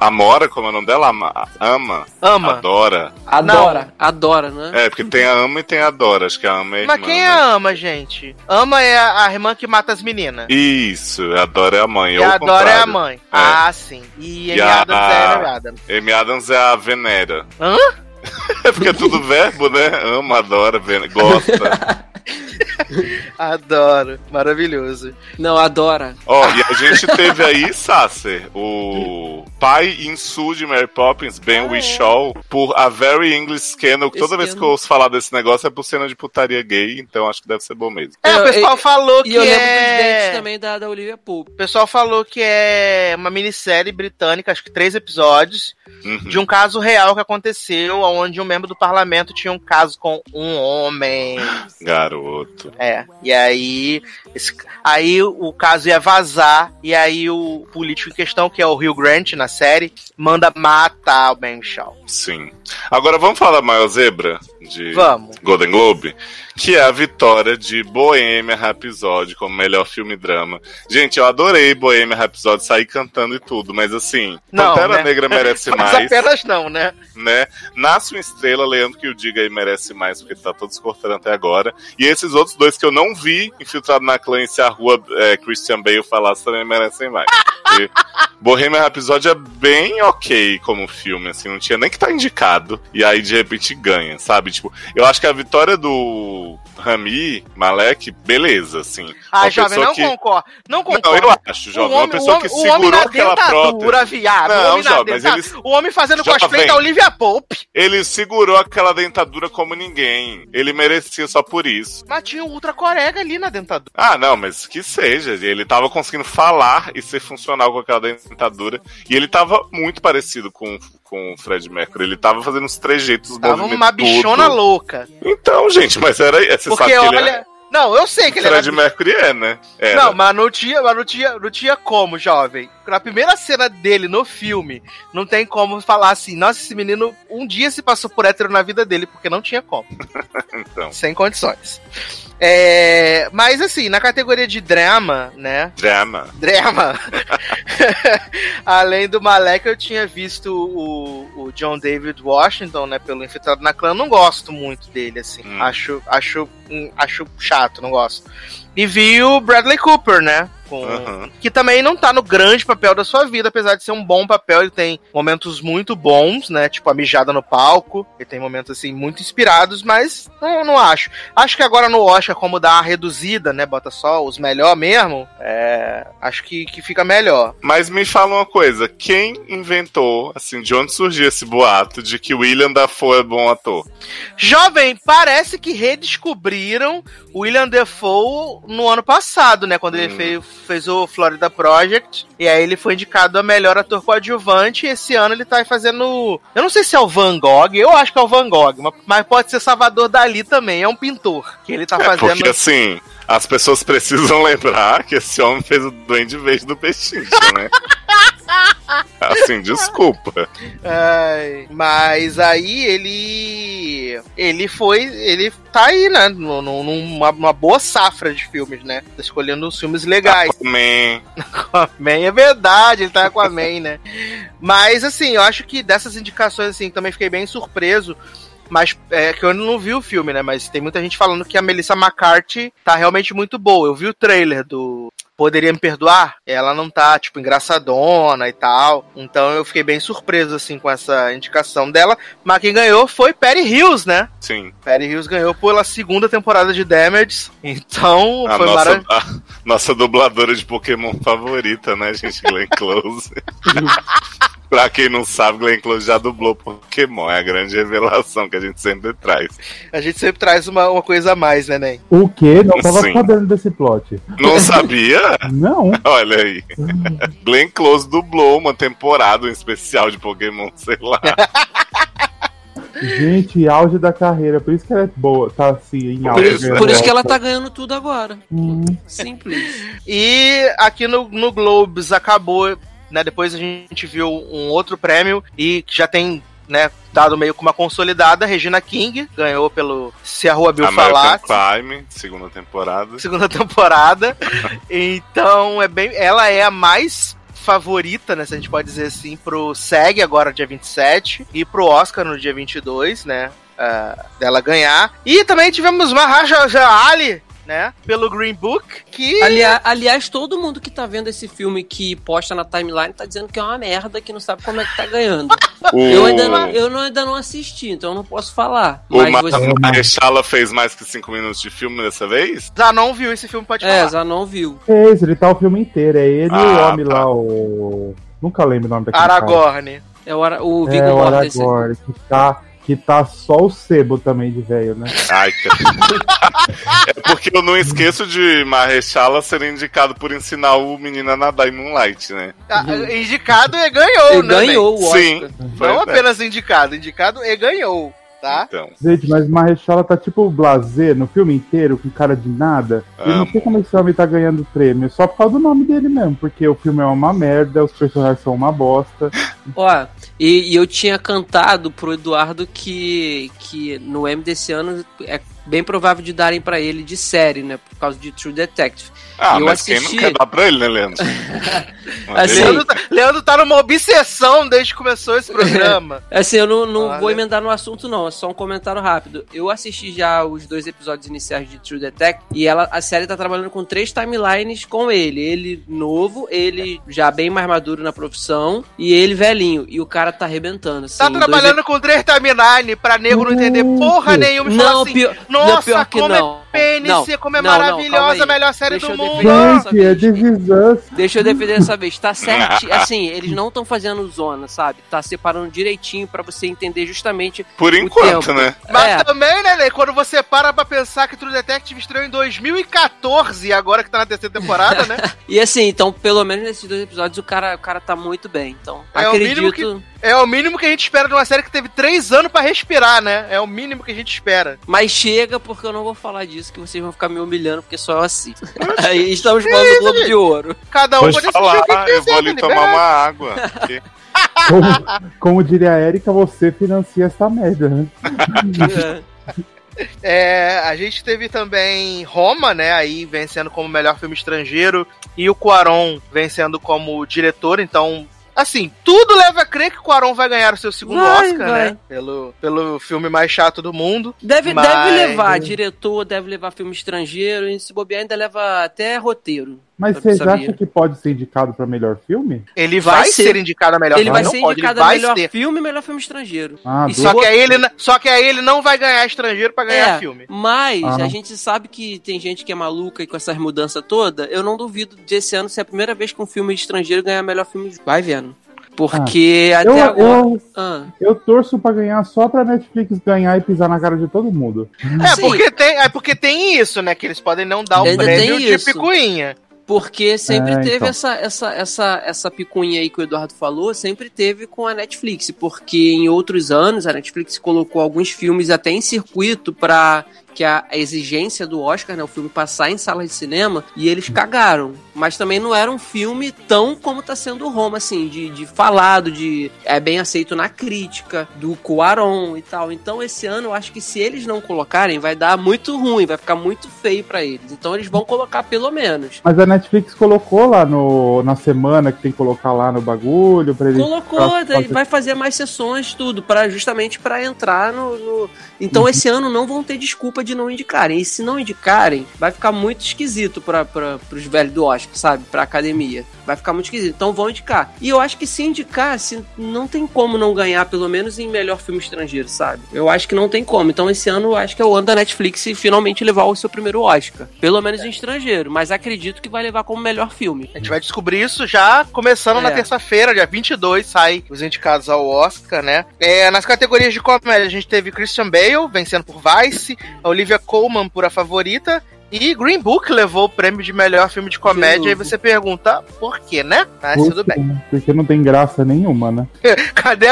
A, Mora, como é o nome dela? Ama. Ama. Ama. Adora. Adora, adora, né? É, porque tem a Ama e tem a Adora. Acho que a Ama é a Mas irmã, quem né? é a Ama, gente? Ama é a, a irmã que mata as meninas. Isso, a Adora é a mãe. E a Adora é a mãe. Ah, sim. E Amy E a- Adams é a Amy Adams. Amy Adams é a Venera. Hã? É porque é tudo verbo, né? Ama, adora, gosta. Adoro. Maravilhoso. Não, adora. Ó, e a gente teve aí, Sasser, o pai insu de Mary Poppins, Ben Whishaw, por A Very English Scandal. que Toda vez que eu ouço falar desse negócio é por cena de putaria gay, então acho que deve ser bom mesmo. É, o pessoal eu- falou E que eu lembro dos dentes é... também da, da Olivia Pope. O pessoal falou que é uma minissérie britânica, acho que três episódios, Uhum. de um caso real que aconteceu, onde um membro do parlamento tinha um caso com um homem. Garoto. É. E aí. esse- aí o caso ia vazar. E aí o político em questão, que é o Hugh Grant na série, manda matar o Ben Shaw. Sim. Agora vamos falar da maior zebra de Vamos. Golden Globe, que é a vitória de Bohemian Rhapsody como melhor filme drama. Gente, eu adorei Bohemian Rhapsody sair cantando e tudo, mas assim, Não, Pantera né? Negra merece Mas mais. apenas não, né? né? Nasce uma estrela, Leandro que o diga aí merece mais, porque tá todos cortando até agora. E esses outros dois que eu não vi, infiltrado na clã e se a rua é, Christian Bale falasse, também merecem mais. Porque Bohemian Rhapsody é bem ok como filme, assim, não tinha nem que estar indicado. E aí, de repente, ganha, sabe? Tipo, eu acho que a vitória do Rami Malek, beleza, assim. Ah, jovem, não que- concordo. Não Não, concordo. eu acho, jovem. Uma pessoa que o homem segurou aquela dentadura, prótese. viado. o Não, homem na jovem, mas dentadura. eles- O homem fazendo Jovem. cosplay da Olivia Pope. Ele segurou aquela dentadura como ninguém. Ele merecia só por isso. Mas tinha o Ultra Corega ali na dentadura. Ah, não, mas que seja. Ele tava conseguindo falar e ser funcional com aquela dentadura. E ele tava muito parecido com, com o Fred Mercury. Ele tava fazendo os trejeitos, os Tava movimentos. uma bichona tudo. louca. Então, gente, mas era. Você Porque sabe que olha. é. Não, eu sei que ele Fred era. Mercury é, né? Era. Não, mas não tinha, mas não tinha, não tinha como, jovem. Na primeira cena dele no filme, não tem como falar assim, nossa, esse menino um dia se passou por hétero na vida dele, porque não tinha como. Então, Sem condições. É, mas assim, na categoria de drama, né? drama. Drama. Além do Malek, eu tinha visto o, o John David Washington, né? Pelo Infiltrado na Clã. Não gosto muito dele, assim. Hum. Acho, acho, hum, acho chato, não gosto. E vi o Bradley Cooper, né? Com... Aham. Que também não tá no grande papel da sua vida, apesar de ser um bom papel. Ele tem momentos muito bons, né? Tipo a mijada no palco. Ele tem momentos, assim, muito inspirados, mas não, não acho. Acho que agora no Oscar, como dá uma reduzida, né? Bota só os melhor mesmo. É... Acho que, que fica melhor. Mas me fala uma coisa, quem inventou, assim, de onde surgiu esse boato de que William Dafoe é bom ator? Jovem, parece que redescobriram William Defoe no ano passado, né? Quando ele Hum. fez, fez o Florida Project. E aí ele foi indicado a melhor ator coadjuvante. E esse ano ele tá fazendo. Eu não sei se é o Van Gogh, eu acho que é o Van Gogh, mas- mas pode ser Salvador Dali também. É um pintor que ele tá É, fazendo. porque assim, as pessoas precisam lembrar que esse homem fez o Duende Verde do Pechincha, né? assim, desculpa. Ai, mas aí ele. Ele foi. Ele tá aí, né? Numa, numa boa safra de filmes, né? Tá escolhendo os filmes legais. Man, Aquaman, é verdade, ele tá com a Man, né? Mas assim, eu acho que dessas indicações, assim, também fiquei bem surpreso. Mas é que eu não vi o filme, né? Mas tem muita gente falando que a Melissa McCarthy tá realmente muito boa. Eu vi o trailer do Poderia Me Perdoar. Ela não tá, tipo, engraçadona e tal. Então eu fiquei bem surpreso, assim, com essa indicação dela. Mas quem ganhou foi Perry Hills, né? sim. Perry Hills ganhou pela segunda temporada de Damage. Então A foi nossa, maravilhoso. a nossa dubladora de Pokémon favorita, né, gente? Glenn Close. pra quem não sabe, Glenn Close já dublou Pokémon. É a grande revelação que a gente sempre traz. A gente sempre traz uma, uma coisa a mais, né, Nen? O quê? Não tava Sim. sabendo desse plot. Não sabia? Não. Olha aí. Glenn Close dublou uma temporada, um especial de Pokémon, sei lá. Gente, auge da carreira. Por isso que ela é boa. Tá assim, em Por auge. isso, ganhando por isso que ela tá ganhando tudo agora. Hum. Simples. E aqui no, no Globes acabou, né? Depois a gente viu um outro prêmio e já tem, né, dado meio com uma consolidada. Regina King ganhou pelo Se a Rua Bill Falasse. Crime, segunda temporada. Segunda temporada. então, é bem. Ela é a mais favorita, né? Se a gente pode dizer assim, pro SEG agora, dia 27, e pro Oscar no dia 22, né? ah, dela ganhar. E também tivemos Maharaja Ali, né? Pelo Green Book, que. Aliás, aliás, todo mundo que tá vendo esse filme que posta na timeline tá dizendo que é uma merda, que não sabe como é que tá ganhando. O, Eu ainda não, eu não, ainda não assisti, então eu não posso falar. o Mas Ma- você. Fez mais que cinco minutos de filme dessa vez? Já não viu esse filme, pode É, falar. já não viu. Fez, ele tá o filme inteiro. É ele e o Ah, homem tá. lá, o. Nunca lembro o nome daquele cara. Aragorn. É o, Ara- o É, Viggo o Mortensen. Aragorn, que tá, que tá só o sebo também de velho, né? Ai, cara. É porque eu não esqueço de Marrechala ser indicado por ensinar o menino a nadar em Moonlight, né? Ah, Indicado e ganhou, Ele né? ganhou o Oscar. Sim. Não bem. apenas indicado, indicado e ganhou, tá? Então. Gente, mas Marrechala tá tipo blazer no filme inteiro, com cara de nada. E não Amo. sei como esse homem tá ganhando prêmio, só por causa do nome dele mesmo, porque o filme é uma merda, os personagens são uma bosta. Ó, e, e eu tinha cantado pro Eduardo que, que no M desse ano é bem provável de darem pra ele de série, né? Por causa de True Detective. Ah, Eu mas quem assisti- não quer dar pra ele, né, Leandro? Assim, Leandro, tá, Leandro tá numa obsessão desde que começou esse programa. Assim, eu não, não vou emendar no assunto, não. É só um comentário rápido. Eu assisti já os dois episódios iniciais de True Detective e ela, a série tá trabalhando com três timelines com ele. Ele novo, ele já bem mais maduro na profissão e ele velhinho. E o cara tá arrebentando. Assim, Tá em dois trabalhando com três timeline pra nego não entender porra nenhuma Não, assim, pior- não, nossa, pior que como não. é PNC, Não, como é não, não, maravilhosa, a melhor série Deixa do mundo. Defender. Gente, é This Us. Deixa eu defender dessa vez. Tá certo. Assim, eles não estão fazendo zona, sabe? Tá separando direitinho pra você entender justamente. Por o enquanto, tempo. né? Mas É. também, né, Ney, quando você para pra pensar que True Detective estreou em 2014 e agora que tá na terceira temporada, né? E assim, então, pelo menos nesses dois episódios, o cara, o cara tá muito bem. Então, É o mínimo acredito. É o mínimo que a gente espera de uma série que teve três anos pra respirar, né? É o mínimo que a gente espera. Mas chega, porque eu não vou falar disso, que vocês vão ficar me humilhando, porque só eu assisto. Aí estamos falando do Globo de Ouro. Cada um Pode pode falar, o que eu quiser, vou ali tá tomar uma água. porque- Como, como diria a Erika, você financia essa merda, né? É, a gente teve também Roma, né? Aí vencendo como melhor filme estrangeiro. E o Cuaron vencendo como diretor. Então, assim, tudo leva a crer que o Cuaron vai ganhar o seu segundo Vai, Oscar, vai. né? Pelo, pelo filme mais chato do mundo. Deve, Mas- deve levar diretor, deve levar filme estrangeiro, e se bobear ainda leva até roteiro. Mas Eu você sabia. acha que pode ser indicado pra melhor filme? Ele vai, Vai ser. ser. indicado a melhor Ele filme. vai não ser indicado ele a vai melhor ser. filme e melhor filme estrangeiro. Ah, E Só que, aí ele, só que aí ele não vai ganhar estrangeiro pra ganhar É, filme. Mas Ah. a gente sabe que tem gente que é maluca e com essas mudanças todas. Eu não duvido de esse ano ser a primeira vez que um filme estrangeiro ganhar melhor filme. Vai vendo. Porque Ah. Eu, até agora. eu, Ah. eu torço pra ganhar só pra Netflix ganhar e pisar na cara de todo mundo. É Sim. porque, tem, é porque tem isso, né? Que eles podem não dar o Ainda prêmio de picuinha. Porque sempre É, teve então. essa, essa, essa, essa picuinha aí que o Eduardo falou, sempre teve com a Netflix, porque em outros anos a Netflix colocou alguns filmes até em circuito pra que a exigência do Oscar, né, o filme passar em sala de cinema, e eles cagaram. Mas também não era um filme tão como tá sendo o Roma, assim, de, de falado, de é bem aceito na crítica, do Cuaron e tal. Então esse ano eu acho que se eles não colocarem, vai dar muito ruim, vai ficar muito feio pra eles. Então eles vão colocar pelo menos. Mas a Netflix colocou lá no, na semana que tem que colocar lá no bagulho pra ele. Colocou, pra- vai fazer mais sessões, tudo, para justamente para entrar no, no- Então esse ano não vão ter desculpa de não indicarem. E se não indicarem, vai ficar muito esquisito para os velhos do Oscar, sabe? Pra academia. Vai ficar muito esquisito. Então vão indicar. E eu acho que se indicar, se não tem como não ganhar, pelo menos em melhor filme estrangeiro, sabe? Eu acho que não tem como. Então esse ano eu acho que é o ano da Netflix e finalmente levar o seu primeiro Oscar. Pelo menos em estrangeiro. Mas acredito que vai levar como melhor filme. A gente vai descobrir isso já começando na É. terça-feira, dia 22, sai os indicados ao Oscar, né? É, nas categorias de comédia, a gente teve Christian Bale vencendo por Vice, a Olivia Colman por A Favorita, e Green Book levou o prêmio de melhor filme de comédia. Novo. você pergunta por quê, né? Mas Por tudo bem. Porque não tem graça nenhuma, né? Cadê,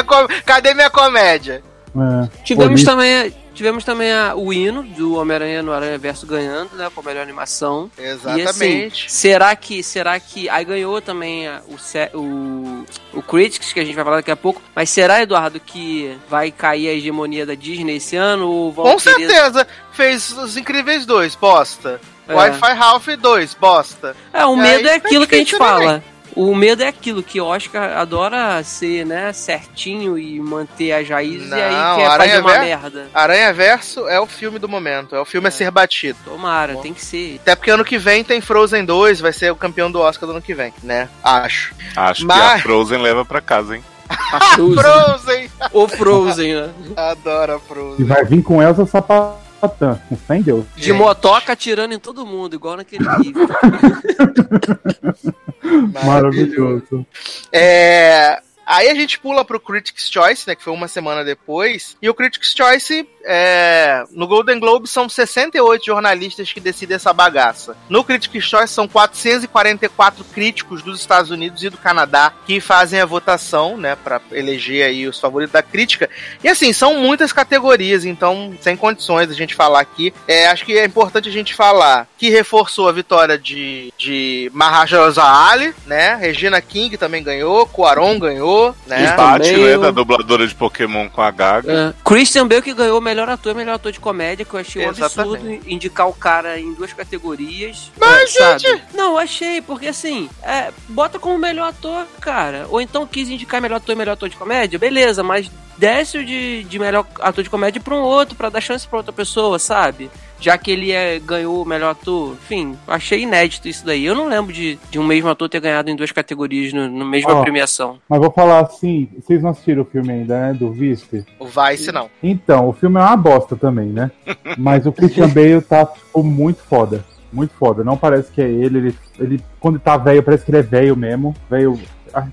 Cadê minha comédia? É. Tivemos também, tivemos também a- o hino do Homem-Aranha no Aranha Verso ganhando, né? Com a melhor animação. E assim, Exatamente. será que. Será que. Aí ganhou também a- o, o, o Critics, que a gente vai falar daqui a pouco. Mas será, Eduardo, que vai cair a hegemonia da Disney esse ano? Ou vão Com querer- certeza. Fez Os Incríveis 2, bosta. É. Wi-Fi Ralph 2, bosta. É, o E medo aí é aquilo que a gente também. O medo é aquilo que Oscar adora ser, né, certinho e manter as raízes e aí Não, quer Aranha fazer uma Ver- merda. Aranha Verso é o filme do momento, é o filme a ser batido. Tomara, tem que ser. Até porque ano que vem tem Frozen 2, vai ser o campeão do Oscar do ano que vem, né? Acho. Acho que Mas- a Frozen leva pra casa, hein? A Frozen. Frozen! Ou Frozen, né? Adoro a E Frozen. vai vir com Elsa Sapatã, com fé em Deus. De Gente. motoca atirando em todo mundo, igual naquele livro. Maravilhoso. É. Aí a gente pula pro Critics' Choice, né? Que foi uma semana depois. E o Critics' Choice, é, no Golden Globe, são 68 jornalistas que decidem essa bagaça. No Critics' Choice, são 444 críticos dos Estados Unidos e do Canadá que fazem a votação, né? Pra eleger aí os favoritos da crítica. E assim, são muitas categorias, então, sem condições a gente falar aqui. É, acho que é importante a gente falar que reforçou a vitória de, de Mahershala Ali, né? Regina King também ganhou, Cuaron ganhou, né? Empate, também né? Da dubladora de Pokémon com a Gaga. É. Christian Bale que ganhou o melhor ator e melhor ator de comédia, que eu achei um Exatamente. absurdo indicar o cara em duas categorias. Mas, é, gente- Não, eu achei, porque assim, é, bota como melhor ator, cara. Ou então quis indicar melhor ator e melhor ator de comédia, beleza, mas desce o de, de melhor ator de comédia pra um outro, pra dar chance pra outra pessoa, sabe? Já que ele é, ganhou o melhor ator. Enfim, achei inédito isso daí. Eu não lembro de, de um mesmo ator ter ganhado em duas categorias no, no mesma Ó. premiação. Mas vou falar assim, vocês não assistiram o filme ainda, né? Do Vice? O Vice não. Então, o filme é uma bosta também, né? Mas o Christian Bale tá tipo, muito foda. Muito foda. Não parece que é ele. Ele, ele quando tá velho, parece que ele é velho mesmo. Velho.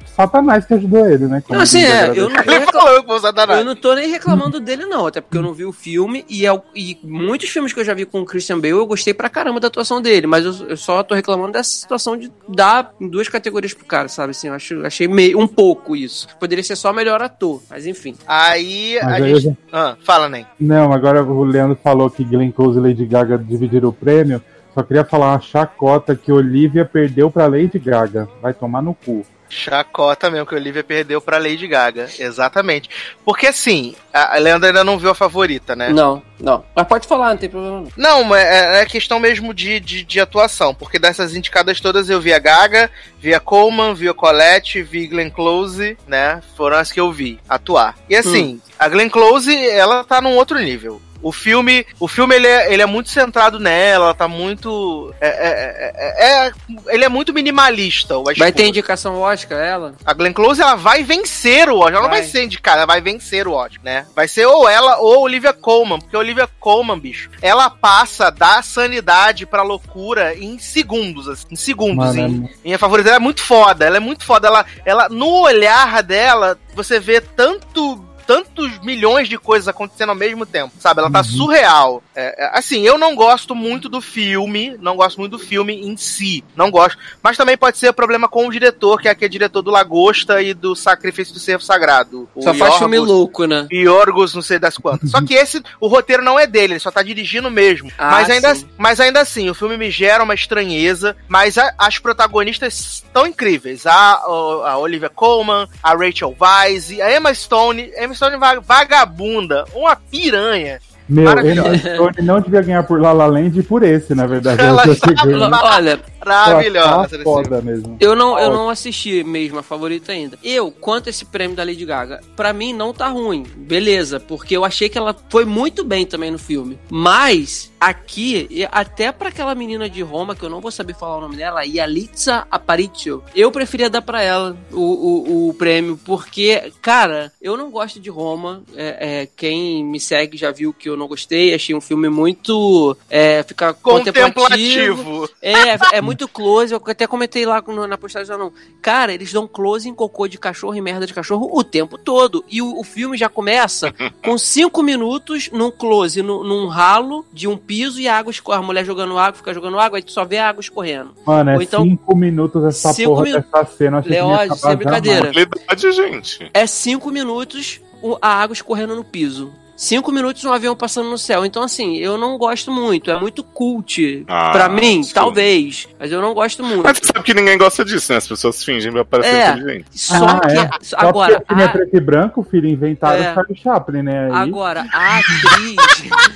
Satanás que ajudou ele, né? Como Não, assim, é, eu não, o Satanás. eu não tô nem reclamando dele, não, até porque eu não vi o filme e, é, o- e muitos filmes que eu já vi com o Christian Bale eu gostei pra caramba da atuação dele, mas eu, eu só tô reclamando dessa situação de dar em duas categorias pro cara, sabe? Assim, eu acho, achei meio, um pouco isso. Poderia ser só melhor ator, mas enfim. Aí Mas a aí eu gente. Ah, fala, nem. Não, agora o Leandro falou que Glenn Close e Lady Gaga dividiram o prêmio. Só queria falar uma chacota que Olivia perdeu pra Lady Gaga. Vai tomar no cu. Chacota mesmo que a Olivia perdeu pra Lady Gaga. Exatamente. Porque assim, a Leandra ainda não viu a favorita, né? Não, não. Mas pode falar, não tem problema não. Não, mas é, é questão mesmo de, de, de atuação, porque dessas indicadas todas eu vi a Gaga, vi a Coleman, vi a Colette, vi Glenn Close, né? Foram as que eu vi atuar. E assim, a Glenn Close, ela tá num outro nível. O filme, o filme ele, é, ele é muito centrado nela, tá muito. É, é- é- é- ele é muito minimalista. Vai ter indicação Oscar, ela? A Glenn Close ela vai vencer o Oscar. Ela não vai Vai. ser indicada, ela vai vencer o Oscar, né? Vai ser ou ela ou Olivia Colman, porque a Olivia Colman, bicho, ela passa da sanidade pra loucura em segundos, assim, em segundos. Mano, é em, minha favorita ela é muito foda, ela é muito foda. Ela, ela, no olhar dela, você vê tanto. Tantos milhões de coisas acontecendo ao mesmo tempo, sabe? Ela tá surreal. É, é, assim, eu não gosto muito do filme, não gosto muito do filme em si, não gosto. Mas também pode ser problema com o diretor, que é aquele diretor do Lagosta e do Sacrifício do Servo Sagrado. O Só faz filme louco, né? Yorgos, não sei das quantas. Só que esse, o roteiro não é dele, ele só tá dirigindo mesmo. Ah, mas, ainda, sim. mas ainda assim, o filme me gera uma estranheza, mas a- as protagonistas estão incríveis. A, a Olivia Colman, a Rachel Weisz, a Emma Stone. Emma Stone va- vagabunda, uma piranha. Meu. Emma Stone não devia ganhar por La La Land e por esse, na verdade. Ela Eu está cheguei- Olha, Maravilhosa. Tá foda mesmo. Eu não, eu não assisti mesmo a favorita ainda. Eu, quanto a esse prêmio da Lady Gaga, pra mim não tá ruim. Beleza, porque eu achei que ela foi muito bem também no filme. Mas, aqui, e até pra aquela menina de Roma, que eu não vou saber falar o nome dela, Yalitza Aparicio, eu preferia dar pra ela o, o, o prêmio, porque, cara, eu não gosto de Roma. É, é, quem me segue já viu que eu não gostei. Achei um filme muito. É, fica contemplativo. Contemplativo. É, é muito close. Eu até comentei lá no- na postagem não. Cara, eles dão close em cocô de cachorro e merda de cachorro o tempo todo. E o, o filme já começa com cinco minutos num close, num, num ralo de um piso e a água escorre. A mulher jogando água, fica jogando água, aí tu só vê a água escorrendo. Mano, é Ou então- cinco minutos essa Cinco porra minu- dessa cena. Sem brincadeira. Habilidade, gente. É cinco minutos a água escorrendo no piso. Cinco minutos um avião passando no céu. Então, assim, eu não gosto muito. É muito cult. Ah, pra mim, sim. talvez. Mas eu não gosto muito. Mas você sabe que ninguém gosta disso, né? As pessoas fingem pra parecer É. inteligente. Só Ah, que. é? Só Agora, filme é a- preto e branco, filho, inventaram É. o Charlie Chaplin, né? Aí, Agora, a atriz.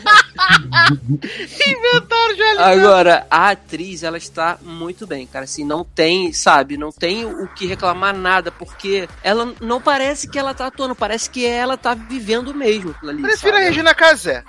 Agora, a atriz, ela está muito bem, cara. Assim, não tem, sabe, não tem o que reclamar nada, porque ela não parece que ela tá atuando, parece que ela tá vivendo mesmo aquilo ali. Prefiro a sabe? Regina Casé.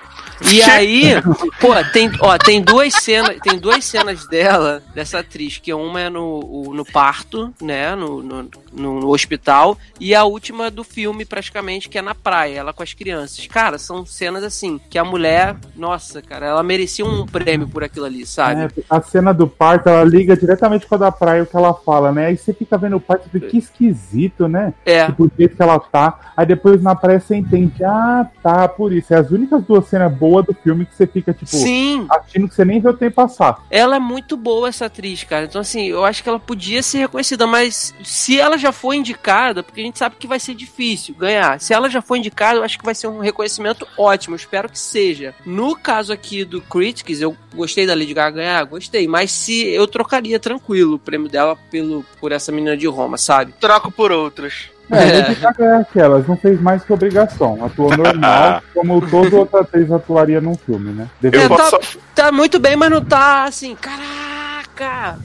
E aí, pô, tem, ó, tem duas cenas, tem duas cenas dela, dessa atriz, que uma é no, no parto, né, no, no, no- no hospital, e a última do filme, praticamente, que é na praia, ela com as crianças. Cara, são cenas assim, que a mulher, nossa, cara, ela merecia um prêmio por aquilo ali, sabe? É, a cena do parto, ela liga diretamente com a da praia, o que ela fala, né? Aí você fica vendo o parto e que esquisito, né? É. Tipo, o jeito que ela tá. Aí depois na praia você entende, ah, tá, por isso. É as únicas duas cenas boas do filme que você fica, tipo, Sim. assistindo que você nem vê o tempo passar. Ela é muito boa, essa atriz, cara. Então, assim, eu acho que ela podia ser reconhecida, mas se ela já foi indicada, porque a gente sabe que vai ser difícil ganhar. Se ela já foi indicada, eu acho que vai ser um reconhecimento ótimo. Eu espero que seja. No caso aqui do Critics, eu gostei da Lady Gaga ganhar, gostei. Mas se eu trocaria tranquilo o prêmio dela pelo, por essa menina de Roma, sabe? Troco por outros. É, É. Lady Gaga é aquelas, não fez mais que obrigação. Atuou normal, como toda outra atriz atuaria num filme, né? Devia- É, Eu posso tá, tá muito bem, mas não tá assim,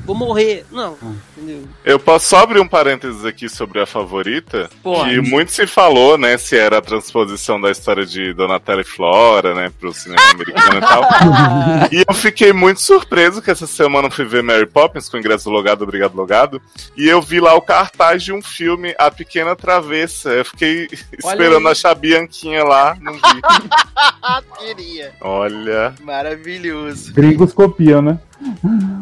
vou morrer. Não, entendeu? Eu posso só abrir um parênteses aqui sobre a favorita? Pode. Que muito se falou, né, se era a transposição da história de Donatella e Flora, né, pro cinema americano e tal. E eu fiquei muito surpreso que essa semana eu fui ver Mary Poppins com ingresso logado, obrigado, logado. E eu vi lá o cartaz de um filme, A Pequena Travessa. Eu fiquei esperando aí. achar a Bianquinha lá, não vi. Queria. Olha, Maravilhoso. Gringos copiam, né?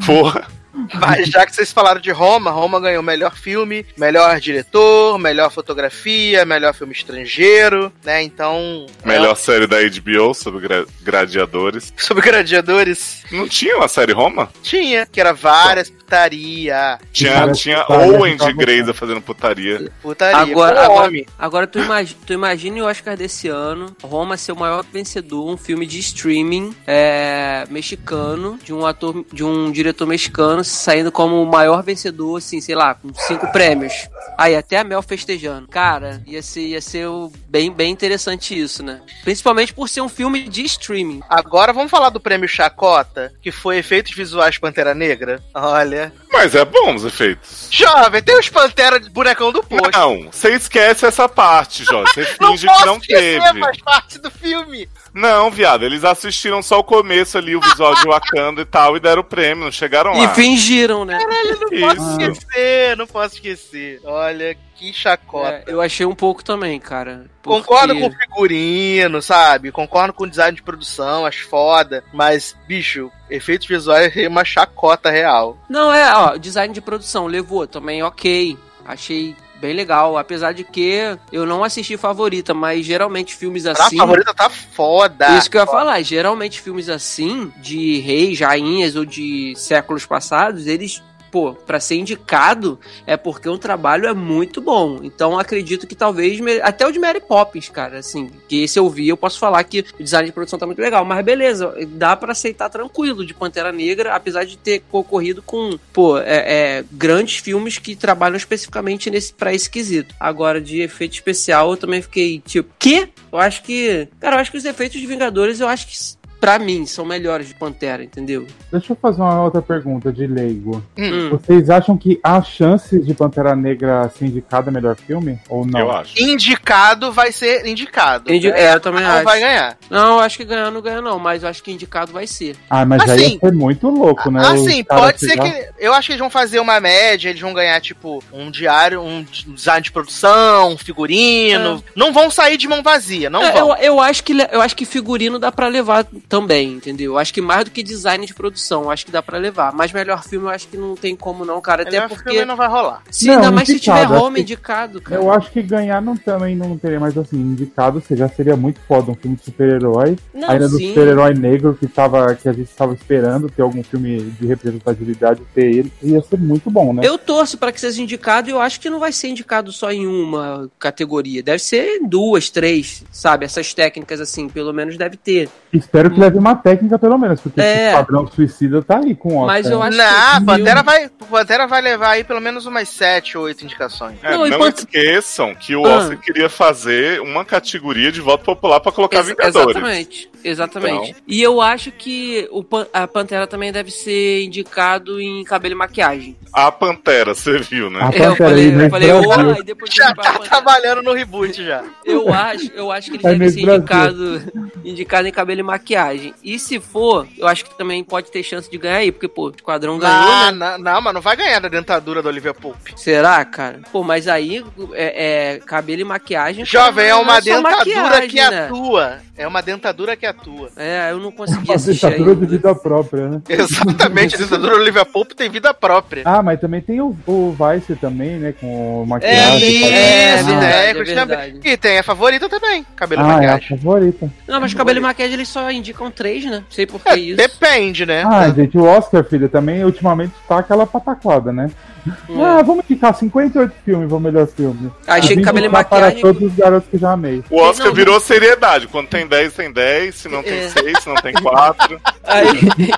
Porra. Mas já que vocês falaram de Roma, Roma ganhou melhor filme, melhor diretor, melhor fotografia, melhor filme estrangeiro, né? Então. Melhor série da HBO sobre gra- gladiadores. é- sobre gladiadores. Não tinha uma série Roma? Tinha, que era várias putaria. Tinha, tinha né, Owen de Grey's fazendo putaria. Putaria. Agora, agora, homem. agora tu, imagi tu imagine o Oscar desse ano, Roma ser o maior vencedor, um filme de streaming é, mexicano, de um ator, de um diretor mexicano saindo como o maior vencedor, assim, sei lá, com cinco prêmios. Aí até a Mel festejando. Cara, ia ser, ia ser bem, bem interessante isso, né? Principalmente por ser um filme de streaming. Agora vamos falar do prêmio Chacota, que foi efeitos visuais Pantera Negra. Olha. Mas é bom os efeitos. Jovem, tem os Pantera de bonecão do posto. Não, você esquece essa parte, Jorge. Você Não finge posso que não teve. faz parte do filme. Não, viado, eles assistiram só o começo ali, o visual de Wakanda e tal, e deram o prêmio, não chegaram E lá. fingiram, né? Caralho, não posso esquecer, não posso esquecer. Olha, que chacota. É, eu achei um pouco também, cara. Concordo porque- com o figurino, sabe? Concordo com o design de produção, acho foda. Mas, bicho, efeitos visuais é uma chacota real. Não, é, ó, design de produção levou também, ok. Achei bem legal. Apesar de que eu não assisti favorita, mas geralmente filmes A assim. favorita tá foda. Isso que eu ia falar, geralmente filmes assim, de reis, rainhas ou de séculos passados, eles, pô, pra ser indicado é porque o trabalho é muito bom. Então acredito que talvez, até o de Mary Poppins, cara, assim, que esse eu vi, eu posso falar que o design de produção tá muito legal, mas beleza, dá pra aceitar tranquilo de Pantera Negra, apesar de ter concorrido com, pô, é, é, grandes filmes que trabalham especificamente nesse, pra esse quesito. Agora, de efeito especial, eu também fiquei tipo, quê? Eu acho que, cara, eu acho que os efeitos de Vingadores, eu acho que pra mim são melhores de Pantera, entendeu? Deixa eu fazer uma outra pergunta de leigo. Hum. Vocês acham que há chances de Pantera Negra ser indicada a melhor filme? Ou não? Eu acho. Indicado vai ser indicado. Indi- né? é, eu também não acho. vai ganhar. Não, eu acho que ganhar não ganha não, mas eu acho que indicado vai ser. Ah, mas aí Assim- ia ser muito louco, né? Assim, pode ser que. Eu acho que eles vão fazer uma média, eles vão ganhar, tipo, um diário, um design de produção, um figurino. Não vão sair de mão vazia, não É, vão. eu, eu, acho que, eu acho que figurino dá pra levar também, entendeu? Eu acho que mais do que design de produção, eu acho que dá pra levar. Mas melhor filme eu acho que não tem como não, cara. Até Melhor porque. filme não vai rolar. Se, Não, ainda mais se indicado, tiver acho home indicado, cara. Eu acho que ganhar não, também não teria, mas assim, indicado você já seria muito foda um filme de super-herói. Ainda do sim. super-herói negro que, tava, que a gente estava esperando ter algum filme de representatividade, ter ele, ia ser muito bom, né? Eu torço pra que seja indicado e eu acho que não vai ser indicado só em uma categoria. Deve ser em duas, três, sabe? Essas técnicas assim, pelo menos deve ter. Espero que leve uma técnica pelo menos, porque É. esse padrão suicida tá aí com o Oscar. Mas eu acho Não, que. Pantera vai, Pantera vai levar aí pelo menos umas 7 ou 8 indicações. É, Não, não quanto- esqueçam que o Ah. Oscar queria fazer uma categoria de voto popular pra colocar Ex- Vingadores. Exatamente, exatamente. Então. E eu acho que o Pan- a Pantera também deve ser indicado em cabelo e maquiagem. A Pantera, você viu, né? A É, eu Pantera falei, aí, eu Miss falei, Brasil. ó, e depois Já eu fui pra tá trabalhando no reboot já. Eu acho, eu acho que ele É deve ser Brasil. indicado, indicado em cabelo e maquiagem. E se for, eu acho que também pode ter chance de ganhar aí, porque, pô, o Esquadrão ganhou, Ah, né? não, não, mas não vai ganhar da dentadura da Olivia Pope. Será, cara? Pô, mas aí é, é cabelo e maquiagem. Jovem, é não uma só dentadura maquiagem, que né? atua. É uma dentadura que atua. É, eu não consegui Uma assistir ditadura de ainda. vida própria, né? Exatamente, a dentadura da Olivia Pope tem vida própria. Ah, mas também tem o, o Vice também, né? Com É, maquiagem. isso, fazendo- é é, verdade, é verdade. E tem a favorita também, cabelo e Ah, é a maquiagem. favorita. Não, mas cabelo e maquiagem eles só indicam três, né? Não sei por que É, isso. depende, né? Ah, gente, o Oscar, filha, também ultimamente tá aquela pataquada, né? Ah, vamos indicar 58 filmes pro melhor filme. Achei que cabelo e maquiagem- Para todos os garotos que já amei. O Oscar Não, virou seriedade. Quando tem 10, tem 10. Se não tem É. 6, se não tem 4. Aí,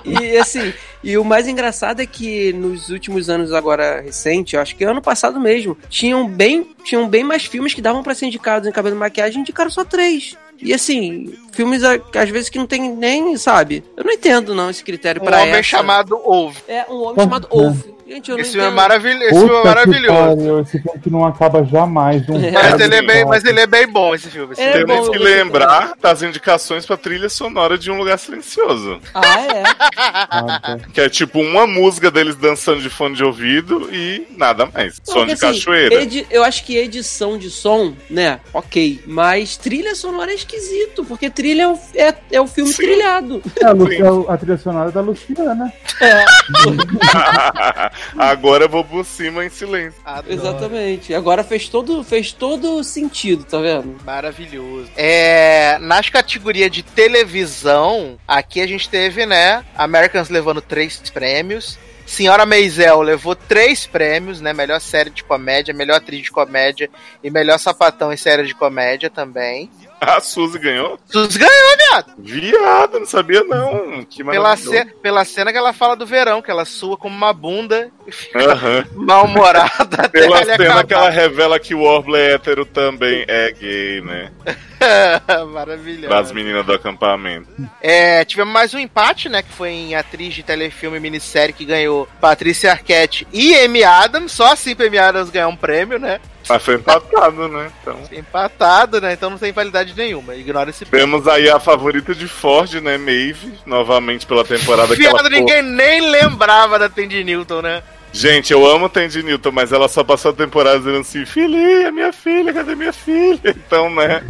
e assim, e o mais engraçado é que nos últimos anos agora recente, eu acho que ano passado mesmo, tinham bem, tinham bem mais filmes que davam pra ser indicados em cabelo e maquiagem, indicaram só três. E assim, filmes às vezes que não tem nem, sabe? Eu não entendo não esse critério Um pra homem essa. chamado Ove. É um homem Como chamado? Wolf. Gente, eu não Esse filme é maravilhoso. Esse filme é maravilhoso. pariu, esse filme que não acaba jamais. Um Mas ele, é bem, mas ele é bem bom, esse filme. Esse É filme bom, Temos que lembrar das indicações pra trilha sonora de Um Lugar Silencioso. Ah, é. Que é tipo uma música deles dançando de fone de ouvido e nada mais. Não, Som de assim, cachoeira. edi- eu acho que edição de som, né? Ok. Mas trilha sonora é esquisito, porque trilha é o, é, é o filme Sim. trilhado. É a, a trilha sonora da Luciana. É, Agora eu vou por cima em silêncio. Adoro. exatamente. Agora fez todo, fez todo sentido, tá vendo? Maravilhoso. É, nas categorias de televisão, aqui a gente teve, né, Americans levando três prêmios. Senhora Maisel levou três prêmios, né? Melhor série de comédia, melhor atriz de comédia e melhor sapatão em série de comédia também. A Suzy ganhou? Suzy ganhou, viado! Viado, não sabia não. Que Pela, ce- pela cena que ela fala do verão, que ela sua como uma bunda e fica mal-humorada Pela cena acabar. que ela revela que o Orble hétero também é gay, né? Maravilhoso. Das meninas do acampamento. É, tivemos mais um empate, né? Que foi em atriz de telefilme e minissérie que ganhou Patrícia Arquette e Amy Adams. Só assim pra Amy Adams ganhar um prêmio, né? Mas foi empatado, né? Então. Empatado, né? Então não tem validade nenhuma. Ignora esse Temos aí a favorita de Ford, né? Maeve, novamente pela temporada que ela Fiado, ninguém nem lembrava da Tandy Newton, né? Gente, eu amo Tandy Newton, mas ela só passou a temporada dizendo assim: Filhinha, minha filha, cadê minha filha? Então, né?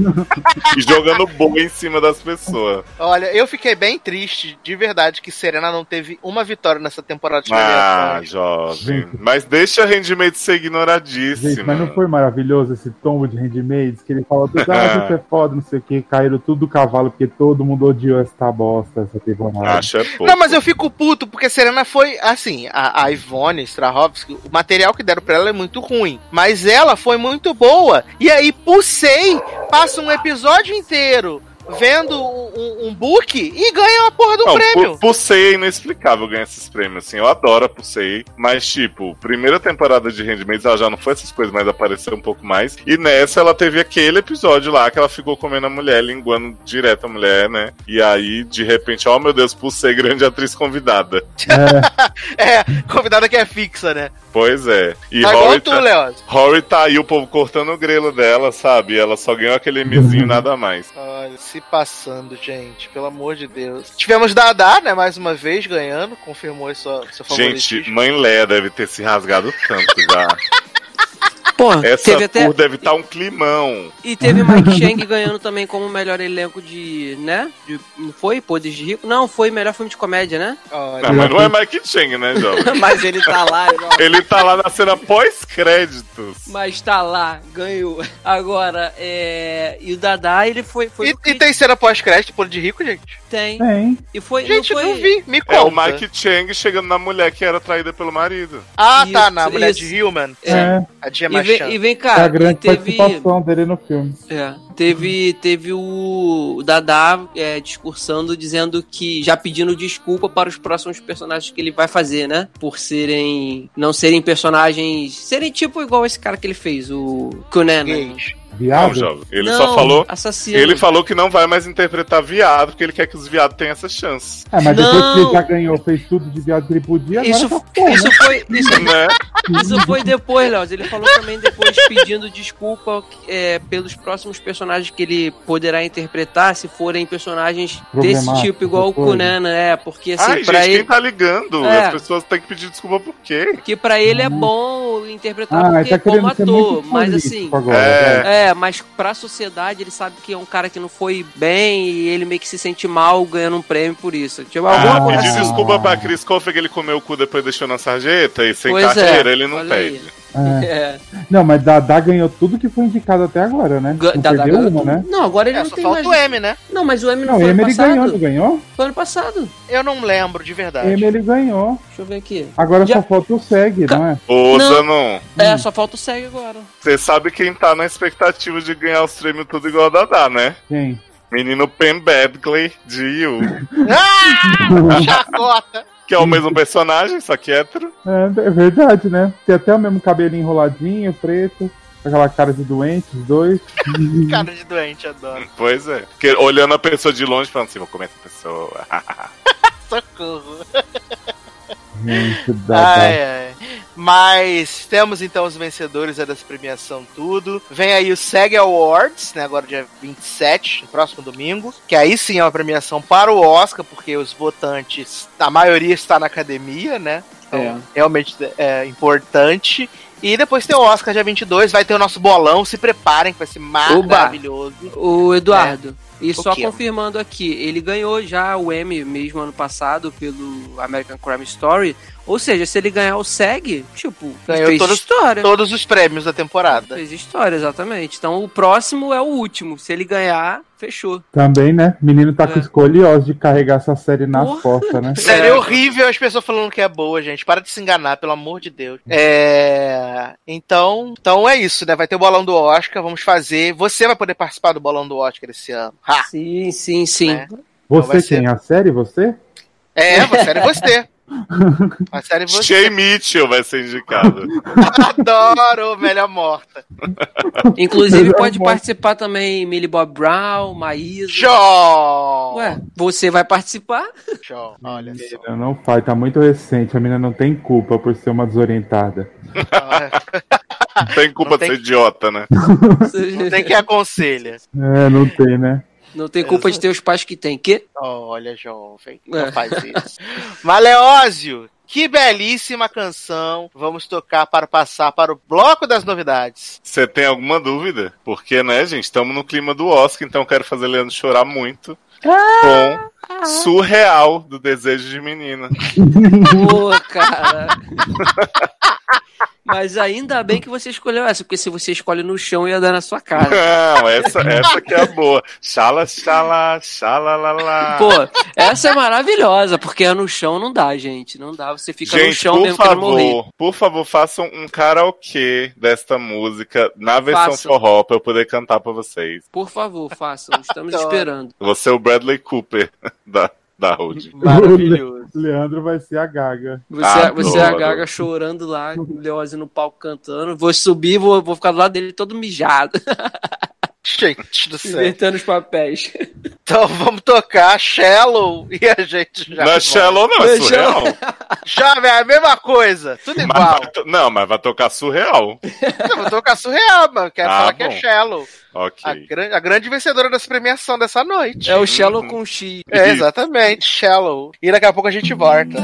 e jogando boa em cima das pessoas. Olha, eu fiquei bem triste, de verdade, que Serena não teve uma vitória nessa temporada de Ah, jovem. Gente. Mas deixa a Handmaid ser ignoradíssima. Gente, mas não foi maravilhoso esse tombo de Handmaids? Que ele falou tudo, ah, isso é foda, não sei o que, caíram tudo do cavalo, porque todo mundo odiou essa bosta, essa temporada. Acha pouco. Não, mas eu fico puto, porque Serena foi, assim, a, a Ivone Strahovski, o material que deram pra ela é muito ruim, mas ela foi muito boa. E aí, Pusei passa um episódio inteiro vendo um, um- book e ganha uma porra do Não, prêmio. Pu- Pusei é inexplicável ganhar esses prêmios, assim. Eu adoro a Pusei, mas, tipo, primeira temporada de Handmaids, ela já não foi essas coisas, mas apareceu um pouco mais. E nessa, ela teve aquele episódio lá que ela ficou comendo a mulher, linguando direto a mulher, né? E aí, de repente, oh meu Deus, Pusei, grande atriz convidada. É, convidada que é fixa, né? Pois é. E tá igual Rory tu, tá. Rory tá aí, o povo cortando o grelo dela, sabe? Ela só ganhou aquele Mzinho nada mais. Olha, se passando, gente, pelo amor de Deus. Tivemos Dadá, né, mais uma vez, ganhando, confirmou seu favoritismo. Gente, Mãe Leia deve ter se rasgado tanto já. Pô, Essa teve até. deve estar um climão. E teve Mike Chang ganhando também como melhor elenco de. né? De, não foi? Poderes de Rico? Não, foi melhor filme de comédia, né? Olha, Não, mas não é Mike Chang, né, jovem? Mas ele tá lá. Ele tá lá na cena pós-créditos. Mas tá lá, ganhou. Agora, é. E o Dadá, ele foi. foi E, e tem cena pós-crédito, pô, de rico, gente? Tem. Tem. E foi. Gente, não não, foi... vi, me conta. É o Mike Chang chegando na mulher que era traída pelo marido. Ah, tá, Isso, na mulher isso. de Human. É, A Gemma vem, e vem é cá, a grande teve. participação dele no filme. É, teve, teve o Dadá é, discursando, dizendo que. já pedindo desculpa para os próximos personagens que ele vai fazer, né? Por serem. não serem personagens. serem tipo igual esse cara que ele fez, o Conan. Gays. Não, Viado? jovem. Ele Não, só falou. Assassino. Ele falou que não vai mais interpretar viado, porque ele quer que os viados tenham essa chance. É, mas depois que Não. ele já ganhou, fez tudo de viado que ele podia, agora Isso, tá isso né? foi. Isso, Né? Isso foi depois, Léo. Ele falou também depois pedindo desculpa é, pelos próximos personagens que ele poderá interpretar, se forem personagens desse tipo, igual o coisa. Conan, é, porque assim, Ai, pra gente, ele. quem tá ligando? É. As pessoas têm que pedir desculpa por quê? Que pra ele é bom interpretar Ah, ele porque tá como ator, mas assim. agora. É. vai. É, mas pra sociedade ele sabe que é um cara que não foi bem e ele meio que se sente mal ganhando um prêmio por isso. Tipo, Ah, Pedir assim. desculpa pra Chris Cole que ele comeu o cu depois deixou na sarjeta e sem Pois é, ele não olha aí. É. É. Não, mas Dadá ganhou tudo que foi indicado até agora, né? Não Dadá perdeu ganhou uma, tudo. né? Não, agora ele É, não só tem falta mais. o M, né? Não, mas o M não Não, foi ano Emily passado. ganhou, não ganhou? Foi ano passado. Eu não lembro, de verdade. Emily ganhou. Deixa eu ver aqui. Agora Já- só falta o SEG, não é? Ô, Não. Zanon, É, só falta o SEG agora. você sabe quem tá na expectativa de ganhar os prêmios tudo igual a Dadá, né? Quem? Menino Pen Badgley de You, Ah! Chacota! Que é o mesmo personagem, só que hétero. É, é verdade, né? Tem até o mesmo cabelinho enroladinho, preto, com aquela cara de doente, os dois. Cara de doente, adoro. Pois é. Porque olhando a pessoa de longe, falando assim, vou comer essa pessoa. Socorro. Gente, Dadá. Ai, ai. Mas temos então os vencedores é dessa premiação tudo. Vem aí o SEG Awards, né? Agora dia 27, no próximo domingo. Que aí sim é uma premiação para o Oscar, porque os votantes, a maioria está na academia, né? Então, É. realmente é importante. E depois tem o Oscar dia 22, vai ter o nosso bolão. Se preparem, que vai ser maravilhoso. O Eduardo. E O só confirmando aqui, ele ganhou já o Emmy mesmo ano passado pelo American Crime Story. Ou seja, se ele ganhar o SEG, tipo, Ganhou fez todos- história. Todos os prêmios da temporada. Fez história, exatamente. Então o próximo é o último. Se ele ganhar, fechou. Também, né? Menino tá com É. escoliose de carregar essa série nas Porra. costas, né? Série É. horrível as pessoas falando que é boa, gente. Para de se enganar, pelo amor de Deus. É. Então, então é isso, né? Vai ter o bolão do Oscar, vamos fazer. Você vai poder participar do bolão do Oscar esse ano. Ha! Sim, sim, sim. É. Então vai Você ser- quem? A série, você? É, a série é você. A série você. Shay Mitchell vai ser indicado. Adoro Melhor Morta. Inclusive pode participar também Millie Bob Brown, Maísa. Show! Ué, você vai participar? Show. Olha só. Menina, Não faz, tá muito recente. A menina não tem culpa por ser uma desorientada. Não tem culpa Não de tem- ser idiota, né? Não tem quem aconselha. É, não tem, né? Não tem culpa de ter os pais que tem. Que? Olha, jovem, não É. faz isso. Maleózio, que belíssima canção. Vamos tocar para passar para o bloco das novidades. Você tem alguma dúvida? Porque, né, gente, estamos no clima do Oscar, então eu quero fazer Leandro chorar muito. Com Surreal do Desejo de Menina. Pô, cara. Mas ainda bem que você escolheu essa, porque se você escolhe no chão, ia dar na sua cara. Não, essa, essa que é a boa. Xala, xala, xala, lá, lá. Pô, essa é maravilhosa, porque é no chão não dá, gente. Não dá, você fica no Gente, chão por mesmo querendo morrer. favor, por favor, façam um karaokê desta música na versão Façam. forró pra eu poder cantar pra vocês. Por favor, façam. Estamos esperando. Você é o Bradley Cooper da, da Road. Maravilhoso. Leandro vai ser a Gaga. Você, Adoro. você é a Gaga chorando lá, o Leose no palco cantando. Vou subir, vou, vou ficar do lado dele todo mijado, Gente do céu. invertendo os papéis. Então vamos tocar Shallow e a gente já. Não é shallow, não, é Não é surreal. Jovem, é a mesma coisa. Tudo Mas igual. vai to- não, mas vai tocar surreal. Eu vou tocar surreal, mano. Quero Ah, falar que é bom. Shallow. A, gran- a grande vencedora dessa premiação dessa noite. É o Shallow com X. É, exatamente, Shallow. E daqui a pouco a gente volta.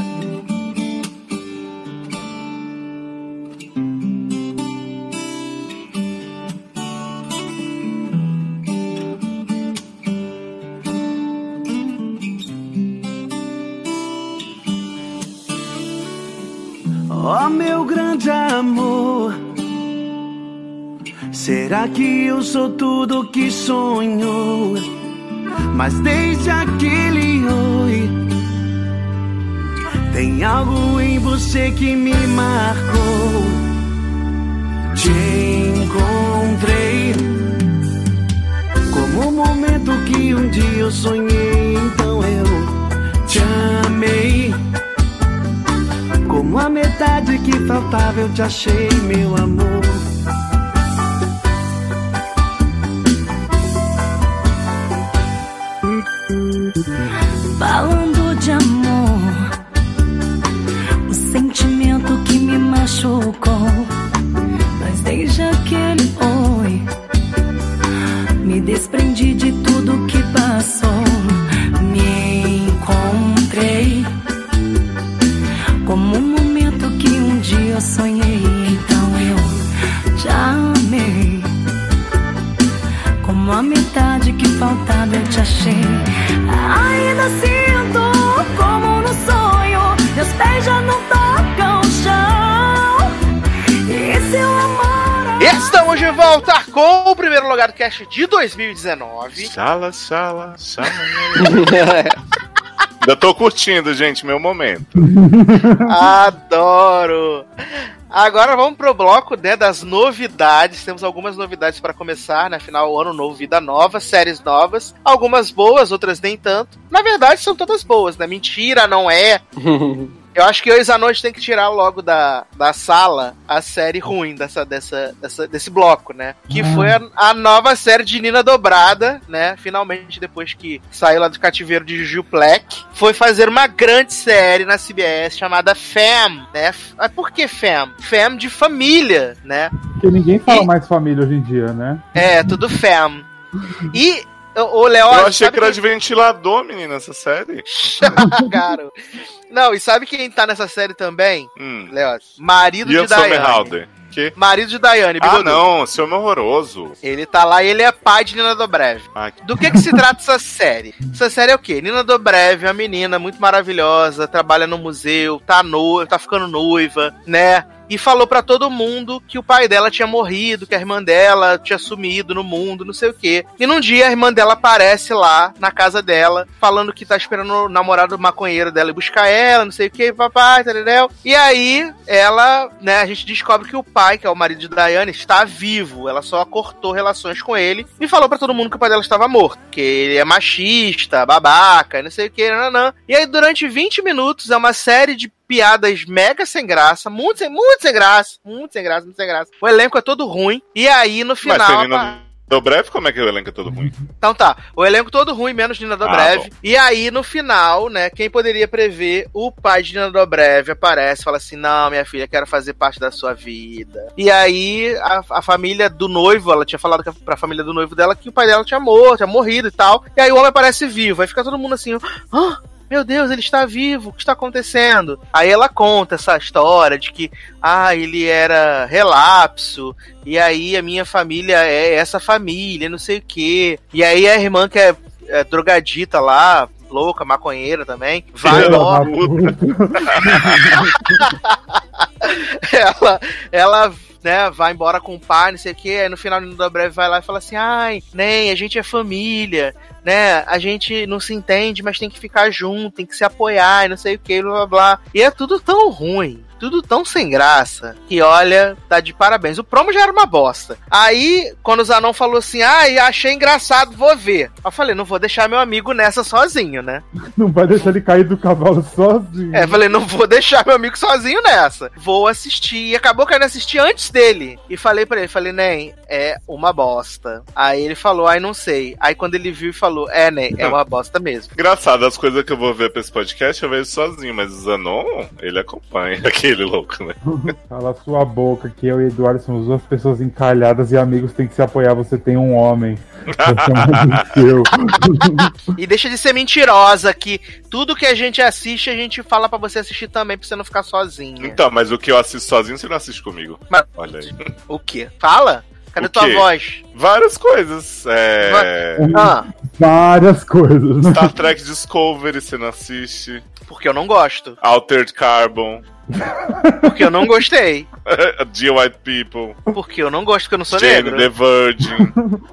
Grande amor, será que eu sou tudo que sonho? Mas desde aquele oi, tem algo em você que me marcou. Te encontrei como o momento que um dia eu sonhei, então eu te amei. Como a metade que faltava eu te achei, meu amor. Falando de amor, o sentimento que me machucou. Mas desde aquele oi, me desprendi de tudo que passou. Eu sonhei. Então eu te amei. Como a metade que faltava eu te achei. Ainda sinto como no sonho. Meus pés já não tocam o chão. E seu amor. Estamos de volta com o primeiro lugar do cast de 2019. Xala, xala, xala. Ainda tô curtindo, gente, meu momento. Adoro! Agora vamos pro bloco né, das novidades. Temos algumas novidades para começar, né? Afinal, ano novo, vida nova, séries novas. Algumas boas, outras nem tanto. Na verdade, são todas boas, né? Mentira, não é. Eu acho que hoje à noite tem que tirar logo da, da sala a série ruim dessa, dessa, dessa- desse bloco, né? Que foi a, a nova série de Nina Dobrada, né? Finalmente, depois que saiu lá do cativeiro de Juju Black, foi fazer uma grande série na CBS chamada Fam, né? Mas por que Fam? Fam de família, né? Porque ninguém fala mais família hoje em dia, né? É, tudo Fam. E o Léo. Eu achei que era de ventilador, menina, essa série. Cara. Não, e sabe quem tá nessa série também? Hum. Léo? Marido Ian de Diane. Somerhalder. Que? Marido de Diane, Ah, bigodudo. não, esse homem é horroroso. Ele tá lá e ele é pai de Nina Dobrev. Ah, Do que que se trata essa série? Essa série é o quê? Nina Dobrev é uma menina muito maravilhosa, trabalha no museu, tá noiva, tá ficando noiva, né? E falou pra todo mundo que o pai dela tinha morrido, que a irmã dela tinha sumido no mundo, não sei o quê. E num dia a irmã dela aparece lá na casa dela, falando que tá esperando o namorado maconheiro dela ir buscar ela, não sei o quê, papai, tararel. E aí ela, né, a gente descobre que o pai, que é o marido de Diane, está vivo. Ela só cortou relações com ele e falou pra todo mundo que o pai dela estava morto. Que ele é machista, babaca, não sei o que, nananã. E aí, durante 20 minutos, é uma série de piadas mega sem graça, muito sem, muito sem graça, muito sem graça, muito sem graça. O elenco é todo ruim. E aí, no Mas final. tem Nina Dobrev, como é que o elenco é todo ruim? Então tá, o elenco todo ruim, menos Nina Dobrev. bom. e aí, no final, né, quem poderia prever, o pai de Nina Dobrev aparece, fala assim, não, minha filha, quero fazer parte da sua vida. E aí, a, a família do noivo, ela tinha falado que a- pra família do noivo dela que o pai dela tinha morto, tinha morrido e tal. E aí o homem aparece vivo, aí fica todo mundo assim, ah, meu Deus, ele está vivo, o que está acontecendo? Aí ela conta essa história de que, ah, ele era relapso, e aí a minha família é essa família, não sei o quê. E aí a irmã que é, é drogadita lá, louca, maconheira também, vai embora. ela, ela né, vai embora com o pai, não sei o que, aí no final da breve vai lá e fala assim, ai, nem, a gente é família, né, a gente não se entende, mas tem que ficar junto, tem que se apoiar, e não sei o que, blá blá blá. E é tudo tão ruim. Tudo tão sem graça que, olha, tá de parabéns. O promo já era uma bosta. Aí, quando o Zanon falou assim, ai, achei engraçado, vou ver. Eu falei, não vou deixar meu amigo nessa sozinho, né? Não vai deixar ele cair do cavalo sozinho. É, falei, não vou deixar meu amigo sozinho nessa. Vou assistir. E acabou querendo assistir antes dele. E falei pra ele, falei, Nem, é uma bosta. Aí ele falou, ai, não sei. Aí quando ele viu e falou, é, Nem, é uma bosta mesmo. Engraçado, as coisas que eu vou ver pra esse podcast eu vejo sozinho, mas o Zanon, ele acompanha aquele louco, né? Cala sua boca, que eu e Eduardo somos duas pessoas encalhadas e amigos têm que se apoiar. Você tem um homem. É. E deixa de ser mentirosa, que tudo que a gente assiste, a gente fala pra você assistir também, pra você não ficar sozinha. Então, mas o que eu assisto sozinho, você não assiste comigo. Mas- Olha aí. O quê? Fala? Cadê tua voz? Várias coisas. É... Ah, Várias coisas. Star Trek Discovery, você não assiste. porque eu não gosto. Altered Carbon. Porque eu não gostei. Dear White People. Porque eu não gosto, porque eu não sou Jane negro. the Virgin.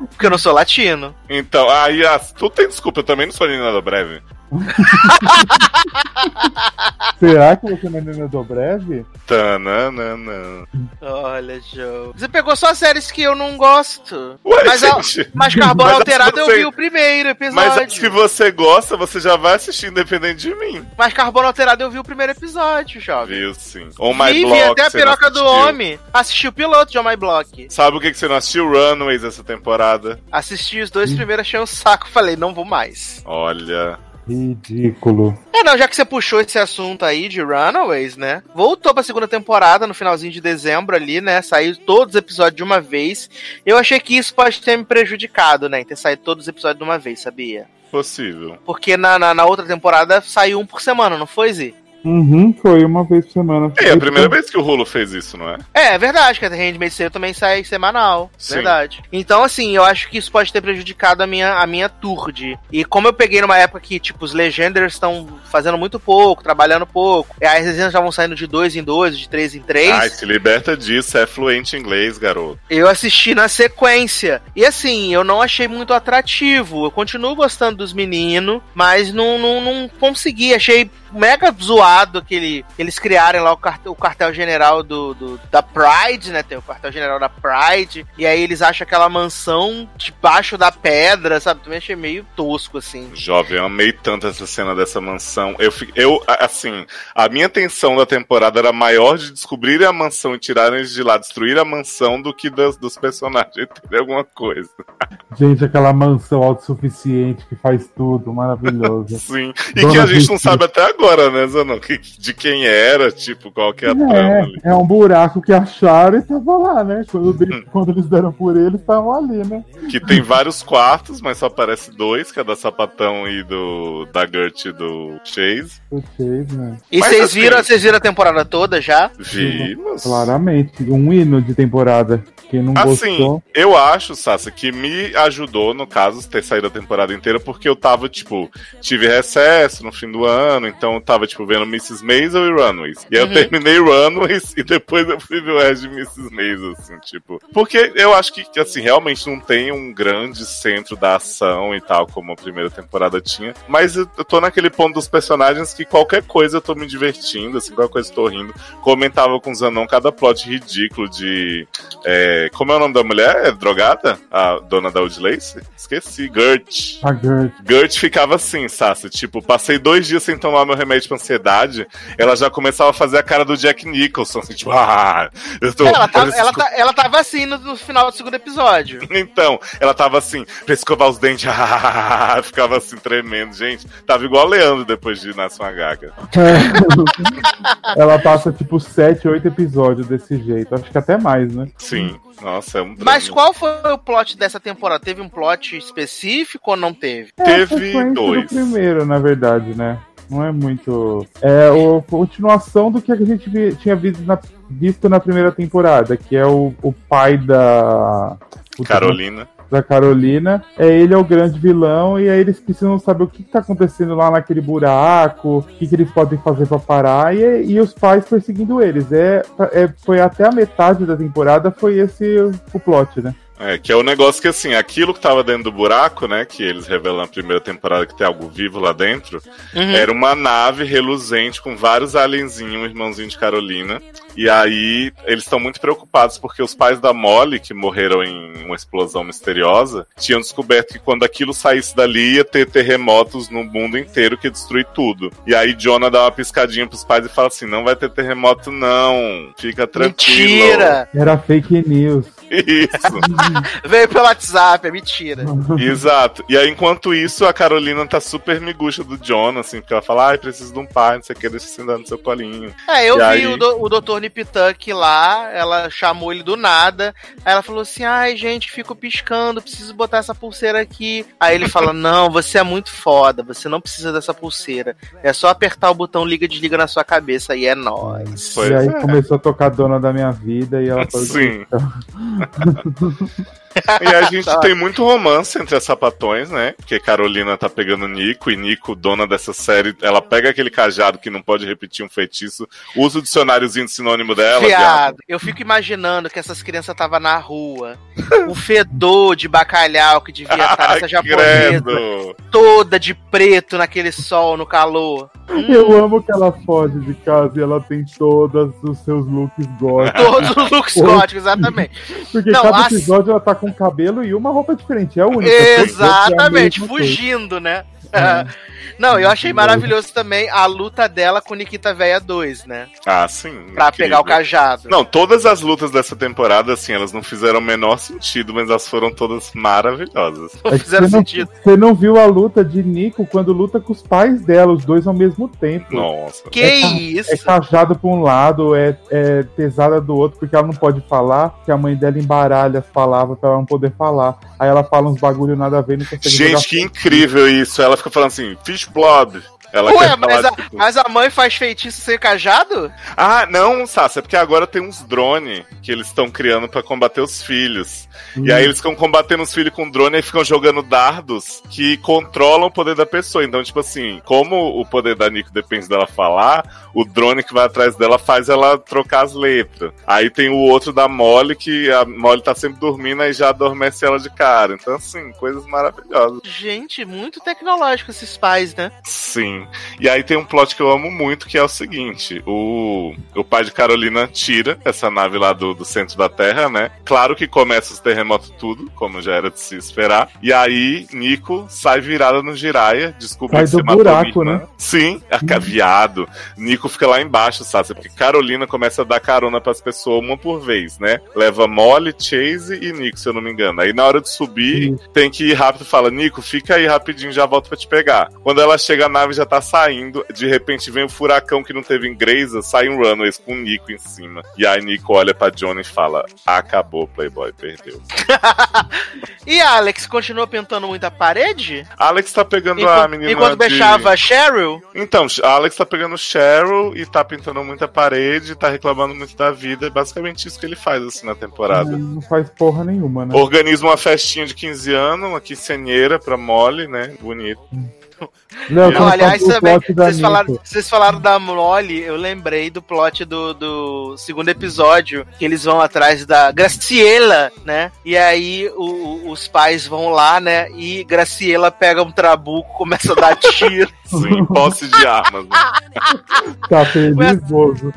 Porque eu não sou latino. Então, aí, ah, tu tem desculpa, eu também não sou nada breve. Será que você não é Nina Dobrev? Tananana. Olha, Joe. Você pegou só séries que eu não gosto. Ué, mas, a- gente. mas Carbono Mas Alterado você- eu vi o primeiro Mas episódio. as que você gosta, você já vai assistir independente de mim. Mas Carbono Alterado eu vi o primeiro episódio, jovem. Viu, sim. On My Vi, vi Block. até a piroca do homem. Assisti o piloto de On My Block. Sabe o que, que você não assistiu? Runaways essa temporada. Assisti os dois primeiros, achei um saco. Falei, não vou mais. Olha. Ridículo. É, não, já que você puxou esse assunto aí de Runaways, né? Voltou pra segunda temporada no finalzinho de dezembro ali, né? Saiu todos os episódios de uma vez. Eu achei que isso pode ter me prejudicado, né? Em ter saído todos os episódios de uma vez, sabia? Possível. Porque na, na, na outra temporada saiu um por semana, não foi, Zi? Uhum, foi uma vez por semana. É a primeira vez que o Hulu fez isso, não é? É, é verdade, que a Handmaid's Tale também sai semanal. Sim. Verdade. Então, assim, eu acho que isso pode ter prejudicado a minha, a minha tour de... E como eu peguei numa época que, tipo, os Legenders estão fazendo muito pouco, trabalhando pouco, e as resenhas estavam saindo de dois em dois, de três em três, Ai, se liberta disso, é fluente em inglês, garoto. eu assisti na sequência. E assim, eu não achei muito atrativo. Eu continuo gostando dos meninos, mas não, não, não consegui. Achei mega zoado aquele. Eles criarem lá o, cart- o quartel-general do, do- da Pride, né? Tem o quartel-general da Pride. E aí eles acham aquela mansão debaixo da pedra, sabe? Também achei meio tosco, assim. Jovem, eu amei tanto essa cena dessa mansão. Eu, eu, assim, a minha tensão da temporada era maior de descobrirem a mansão e tirarem eles de lá, destruir a mansão, do que das, dos personagens terem alguma coisa. Gente, aquela mansão autossuficiente que faz tudo, maravilhoso. Sim. E Dona que a gente não sabe até agora, né, Zanon? De quem era, tipo, qual que é a trama ali. É, é um buraco que acharam e tava lá, né? Quando, quando eles deram por ele, estavam ali, né? Que tem vários quartos, mas só aparece dois, que é da Sapatão e do da Gert e do Chase. Vocês, né? E vocês assim- viram, vocês viram a temporada toda já? Vimos. Claramente, um hino de temporada. Quem não Assim, gostou. eu acho, Sassa, que me ajudou, no caso, ter saído a temporada inteira, porque eu tava, tipo, tive recesso no fim do ano, então eu tava, tipo, vendo Mrs. Maisel e Runaways. E aí Uhum. eu terminei Runaways e depois eu fui ver o resto de Mrs. Maisel, assim, tipo. Porque eu acho que, assim, realmente não tem um grande centro da ação e tal, como a primeira temporada tinha. Mas eu, tô naquele ponto dos personagens que qualquer coisa eu tô me divertindo, assim, qualquer coisa eu tô rindo. Comentava com o Zanon cada plot ridículo de. é, como é o nome da mulher? É drogada? A dona da Old Lace? Esqueci. Gert. A Gert. Gert ficava assim, Sassi. Tipo, passei dois dias sem tomar meu remédio pra ansiedade. Ela já começava a fazer a cara do Jack Nicholson. Assim, tipo, ah, eu tô. Ela, tava, ela, tá- ela tava assim no, no final do segundo episódio. Então, ela tava assim, pra escovar os dentes, ficava assim, tremendo. Gente, tava igual o Leandro depois de Nasce uma Gaga. Ela passa tipo 7, 8 episódios desse jeito. Acho que até mais, né? Sim, nossa, é um Mas drama. qual foi o plot dessa temporada? Teve um plot específico ou não teve? É a Teve dois. do primeiro, na verdade, né? Não é muito. É a continuação do que a gente vi- tinha visto na, visto na primeira temporada, que é o, o pai da. Puta, Carolina. Da Carolina. É ele é o grande vilão, e aí eles precisam saber o que, que tá acontecendo lá naquele buraco, o que, que eles podem fazer pra parar, e, e os pais perseguindo eles. É, é, foi até a metade da temporada, foi esse o plot, né? É, que é o negócio que, assim, aquilo que tava dentro do buraco, né, que eles revelam na primeira temporada que tem algo vivo lá dentro, Uhum. era uma nave reluzente com vários alienzinhos, um irmãozinho de Carolina. E aí, eles estão muito preocupados porque os pais da Molly, que morreram em uma explosão misteriosa, tinham descoberto que quando aquilo saísse dali ia ter terremotos no mundo inteiro que ia destruir tudo. E aí, Jonah dá uma piscadinha pros pais e fala assim: não vai ter terremoto, não. Fica tranquilo. Mentira! Era fake news. Isso. Veio pelo WhatsApp, é mentira. Exato. E aí, enquanto isso, a Carolina tá super miguxa do John, assim, porque ela fala, ai, preciso de um pai, não sei o que, deixa você andar no seu colinho. É, eu E vi aí- o, do, o Dr. Nip Tuck lá, ela chamou ele do nada. Aí ela falou assim: ai, gente, fico piscando, preciso botar essa pulseira aqui. Aí ele fala: não, você é muito foda, você não precisa dessa pulseira. É só apertar o botão liga e desliga na sua cabeça e é nóis. Pois e aí é. começou a tocar Dona da Minha Vida e ela falou Sim. Que- E a gente tem muito romance entre as sapatões, né? Porque Carolina tá pegando Nico, e Nico, dona dessa série, ela pega aquele cajado que não pode repetir um feitiço, usa o dicionáriozinho de sinônimo dela, viado. Viado, eu fico imaginando que essas crianças estavam na rua. O fedor de bacalhau que devia estar Ai, nessa japonesa, credo. toda de preto naquele sol, no calor. Eu amo que ela foge de casa e ela tem todos os seus looks góticos. Todos os looks góticos, exatamente. Porque Não, cada episódio ela tá com cabelo e uma roupa diferente. É a única. É a Exatamente, coisa. fugindo, né? Não, eu achei maravilhoso também a luta dela com Nikita Véia 2, né? Ah, sim. Pra incrível. pegar o cajado. Não, todas as lutas dessa temporada, assim, elas não fizeram o menor sentido, mas elas foram todas maravilhosas. Não É fizeram você não- sentido. Você não viu a luta de Nico quando luta com os pais dela, os dois ao mesmo tempo. Nossa. Que É ca- isso? É cajado pra um lado, é, é pesada do outro, porque ela não pode falar, que a mãe dela embaralha as palavras pra ela não poder falar. Aí ela fala uns bagulho nada a ver não consegue Gente, que incrível isso. Ela fica falando assim, fish blood. Ela Ué, mas a, tipo, mas a mãe faz feitiço sem cajado? Ah, não, Sassi, é porque agora tem uns drones que eles estão criando pra combater os filhos. E aí eles ficam combatendo os filhos com drone e ficam jogando dardos que controlam o poder da pessoa. Então, tipo assim, como o poder da Nico depende dela falar, o drone que vai atrás dela faz ela trocar as letras. Aí tem o outro da Molly, que a Molly tá sempre dormindo e já adormece ela de cara. Então, assim, coisas maravilhosas. Gente, muito tecnológico esses pais, né? Sim. E aí tem um plot que eu amo muito, que é o seguinte: o, o pai de Carolina tira essa nave lá do, do centro da Terra, né? Claro que começa os terremotos tudo, como já era de se esperar. E aí, Nico sai virada no Jiraya, descobre Sai que do buraco, né? Sim, acaviado. Nico fica lá embaixo, sabe? Porque Carolina começa a dar carona pras pessoas uma por vez, né? Leva Molly, Chase e Nico, se eu não me engano. Aí na hora de subir, tem que ir rápido fala: Nico, fica aí rapidinho, já volto pra te pegar. Quando ela chega, a nave já tá saindo. De repente vem o furacão que não teve em sai um Runaways com o Nico em cima. E aí Nico olha pra Johnny e fala: Acabou, Playboy, perdeu. E a Alex continua pintando muita parede? Alex tá pegando a menina. enquanto de- beijava a Cheryl? Então, a Alex tá pegando Cheryl e tá pintando muita parede, tá reclamando muito da vida. É basicamente isso que ele faz, assim, na temporada. Não faz porra nenhuma, né? Organiza uma festinha de 15 anos, uma quinceanheira pra Molly, né? Bonito. Não, Não, aliás, também, vocês falaram, vocês falaram da Molly, eu lembrei do plot do, do segundo episódio, que eles vão atrás da Graciela, né? E aí o- o- os pais vão lá, né? E Graciela pega um trabuco, começa a dar tiro. Sim, posse de armas. Né? Tá nervoso.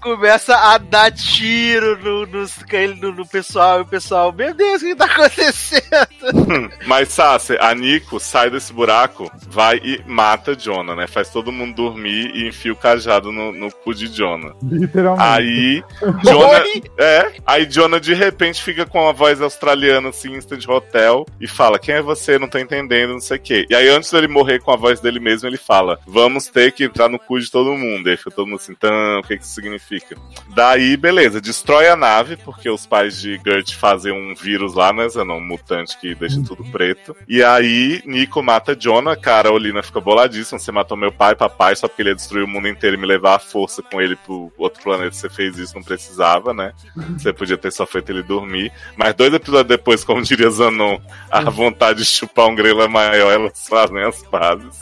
Começa a dar tiro no, no, no pessoal e o pessoal, meu Deus, o que tá acontecendo? Mas, Sassi, a Nico sai desse buraco, vai e mata Jonah, né? Faz todo mundo dormir e enfia o cajado no, no cu de Jonah. Literalmente. Aí, Jonah. É, aí Jonah de repente fica com a voz australiana, assim, instant hotel, e fala: Quem é você? Não tô entendendo, não sei o quê. E aí, antes dele morrer com a voz dele mesmo, ele fala: Vamos ter que entrar no cu de todo mundo. E aí fica todo mundo assim, então, o que que isso significa? Daí, beleza, destrói a nave, porque os pais de Gert fazem um vírus lá, né? Um mutante que deixa tudo preto. E aí, Nico mata Jonah, cara, a Olina fica boladíssima. Você matou meu pai, papai, só porque ele ia destruir o mundo inteiro e me levar à força com ele pro outro planeta. Você fez isso, não precisava, né? Você podia ter só feito ele dormir. Mas dois episódios depois, como diria Zanon, a vontade de chupar um grelo é maior, elas fazem as pazes.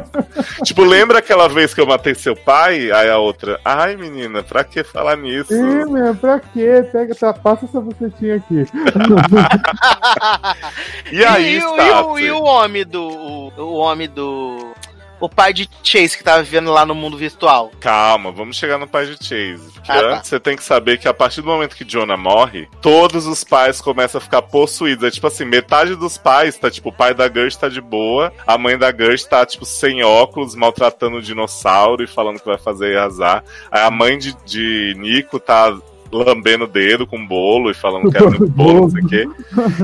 tipo, lembra aquela vez que eu matei seu pai? Aí a outra, ai menina, pra que falar nisso? Ih, meu, pra quê? Pega, tá, passa essa bucetinha aqui. E aí, e, o- e, o, e o homem do. O, o homem do. O pai de Chase que tava vivendo lá no mundo virtual. Calma, vamos chegar no pai de Chase. Porque Ah, tá. antes você tem que saber que a partir do momento que Jonah morre, todos os pais começam a ficar possuídos. É tipo assim, metade dos pais tá, tipo, o pai da Gersh tá de boa, a mãe da Gersh tá, tipo, sem óculos, maltratando o dinossauro e falando que vai fazer arrasar. Aí a mãe de, de Nico tá lambendo o dedo com bolo e falando que é muito bolo, não sei o quê.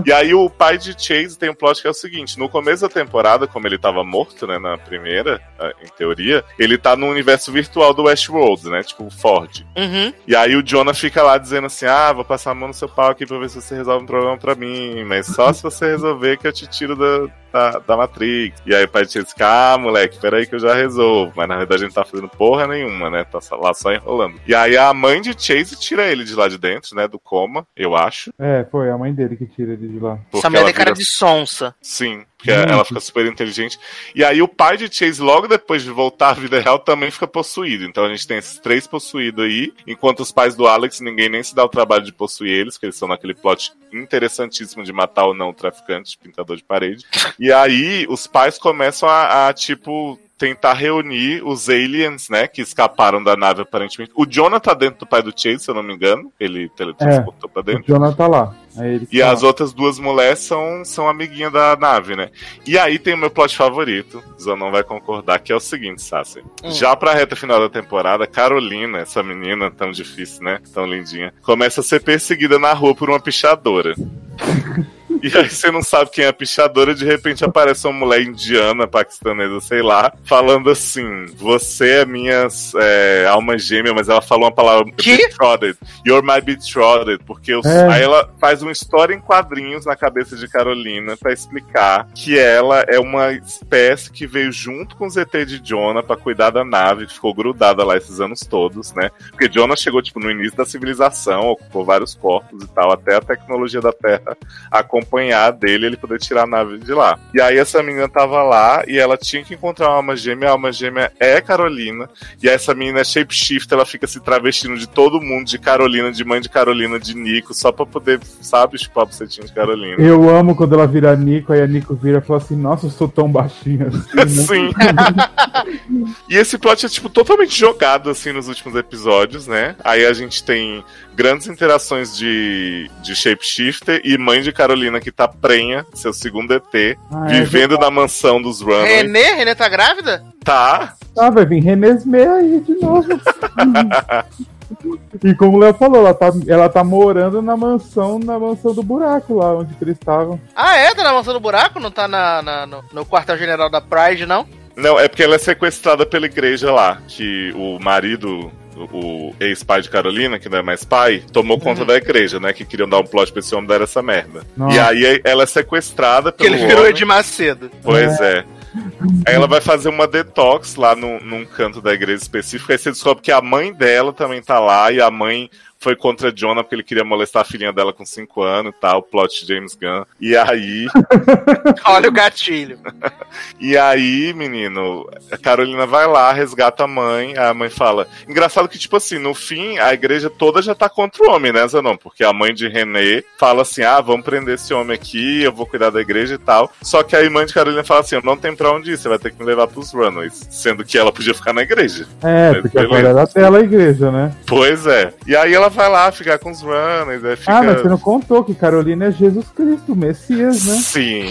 E aí o pai de Chase tem um plot que é o seguinte: no começo da temporada, como ele tava morto, né, na primeira, em teoria, ele tá no universo virtual do Westworld, né, tipo o Ford. Uhum. E aí o Jonah fica lá dizendo assim: ah, vou passar a mão no seu pau aqui pra ver se você resolve um problema pra mim, mas só se você resolver que eu te tiro da, da, da Matrix. E aí o pai de Chase fica: ah, moleque, peraí que eu já resolvo. Mas na verdade a gente tá fazendo porra nenhuma, né, tá só- lá só enrolando. E aí a mãe de Chase tira ele de lá de dentro, né, do coma, eu acho. É, foi a mãe dele que tira ele de lá. Porque Essa mulher tem cara vira- de sonsa. Sim, porque ela fica super inteligente. E aí o pai de Chase, logo depois de voltar à vida real, também fica possuído. Então a gente tem esses três possuídos aí, enquanto os pais do Alex, ninguém nem se dá o trabalho de possuir eles, porque eles estão naquele plot interessantíssimo de matar ou não o traficante, pintador de parede. E aí os pais começam a, a, tipo. Tentar reunir os aliens, né? Que escaparam da nave aparentemente. O Jonah tá dentro do pai do Chase, se eu não me engano. Ele teletransportou pra O dentro. Jonah tá lá. Aí ele E tá as outras duas mulheres são, são amiguinhas da nave, né? E aí tem o meu plot favorito, Zanon vai concordar, que é o seguinte, Sassi. Hum. Já pra reta final da temporada, Carolina, essa menina tão difícil, né? Tão lindinha, começa a ser perseguida na rua por uma pichadora. E aí você não sabe quem é a pichadora, de repente aparece uma mulher indiana, paquistanesa, sei lá, falando assim: Você é minha é, alma gêmea, mas ela falou uma palavra betrothed. You're my betrothed. Porque os- É. aí ela faz uma história em quadrinhos na cabeça de Carolina pra explicar que ela é uma espécie que veio junto com os ET de Jonah pra cuidar da nave, que ficou grudada lá esses anos todos, né? Porque Jonah chegou, tipo, no início da civilização, ocupou vários corpos e tal, até a tecnologia da Terra acompanhar dele e ele poder tirar a nave de lá. E aí essa menina tava lá e ela tinha que encontrar uma alma gêmea, a alma gêmea é Carolina, e essa menina é shapeshifter, ela fica se travestindo de todo mundo, de Carolina, de mãe de Carolina, de Nico, só pra poder, sabe, chupar a bucetinha de Carolina. Eu amo quando ela vira Nico, aí a Nico vira e fala assim, nossa, eu sou tão baixinha assim, né? Sim. e esse plot é, tipo, totalmente jogado, assim, nos últimos episódios, né? Aí a gente tem grandes interações de, de Shapeshifter e mãe de Carolina que tá prenha, seu segundo ET, Ah, é vivendo na mansão dos Runaways. Renê? Renê tá grávida? Tá. Ah, vai vir Renesme aí de novo. e como o Léo falou, ela tá, ela tá morando na mansão, na mansão do buraco lá onde eles estavam. Ah, é? Tá na mansão do buraco? Não tá na, na- no, no quartel-general da Pride, não? Não, é porque ela é sequestrada pela igreja lá, que o marido, o ex-pai de Carolina, que não é mais pai, tomou conta da igreja, né? Que queriam dar um plot pra esse homem dar essa merda. Nossa. E aí ela é sequestrada Que pelo ele virou homem. Ed Macedo. Pois é. Aí ela vai fazer uma detox lá num, num canto da igreja específica. Aí você descobre que a mãe dela também tá lá e a mãe foi contra Jonah porque ele queria molestar a filhinha dela com 5 anos e tal, plot de James Gunn. E aí, Olha o gatilho. e aí, menino, a Carolina vai lá, resgata a mãe, a mãe fala. Engraçado que, tipo assim, no fim, a igreja toda já tá contra o homem, né, Zanon? Porque a mãe de René fala assim: ah, vamos prender esse homem aqui, eu vou cuidar da igreja e tal. Só que a mãe de Carolina fala assim: não tem pra onde ir, você vai ter que me levar pros Runaways. Sendo que ela podia ficar na igreja. É, Mas porque beleza. agora era dela a igreja, né? Pois é. E aí ela vai lá ficar com os aí fica. Ah, mas você não contou que Carolina é Jesus Cristo, o Messias, né? Sim.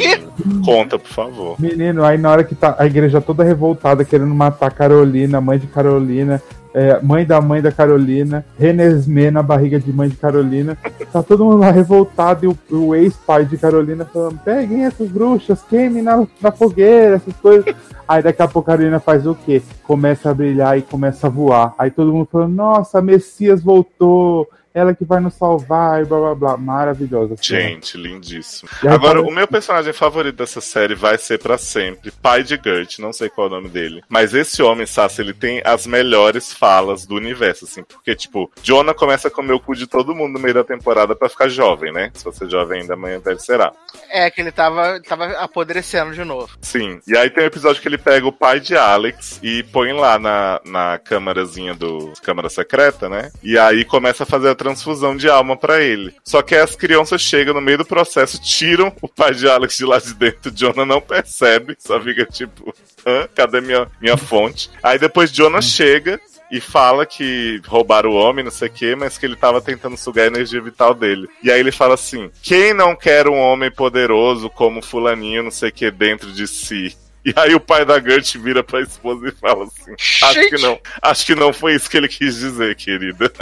Conta, por favor. Menino, aí na hora que tá a igreja toda revoltada, querendo matar Carolina, mãe de Carolina, é, mãe da mãe da Carolina, Renesmee na barriga de mãe de Carolina, tá todo mundo lá revoltado e o, o ex-pai de Carolina falando: peguem essas bruxas, queimem na, na fogueira, essas coisas. Aí daqui a pouco a Carolina faz o quê? Começa a brilhar e começa a voar. Aí todo mundo falando: nossa, Messias voltou. Ela que vai nos salvar e blá blá blá. Maravilhosa. Gente, lindíssimo. E aí Agora, fala- o meu personagem favorito dessa série vai ser pra sempre, pai de Gert, não sei qual é o nome dele. Mas esse homem, Sassi, ele tem as melhores falas do universo, assim. Porque, tipo, Jonah começa a comer o cu de todo mundo no meio da temporada pra ficar jovem, né? Se você é jovem ainda, amanhã deve será. É que ele tava, tava apodrecendo de novo. Sim. E aí tem um episódio que ele pega o pai de Alex e põe lá na, na câmarazinha do. câmara secreta, né? E aí começa a fazer a transfusão de alma pra ele. Só que aí as crianças chegam no meio do processo, tiram o pai de Alex de lá de dentro. Jonah não percebe, só fica tipo, hã? Cadê minha, minha fonte? Aí depois Jonah chega. E fala que roubaram o homem, não sei o quê, mas que ele tava tentando sugar a energia vital dele. E aí ele fala assim: quem não quer um homem poderoso como fulaninho, não sei o que, dentro de si? E aí o pai da Gert vira pra esposa e fala assim: Acho que não, acho que não foi isso que ele quis dizer, querida.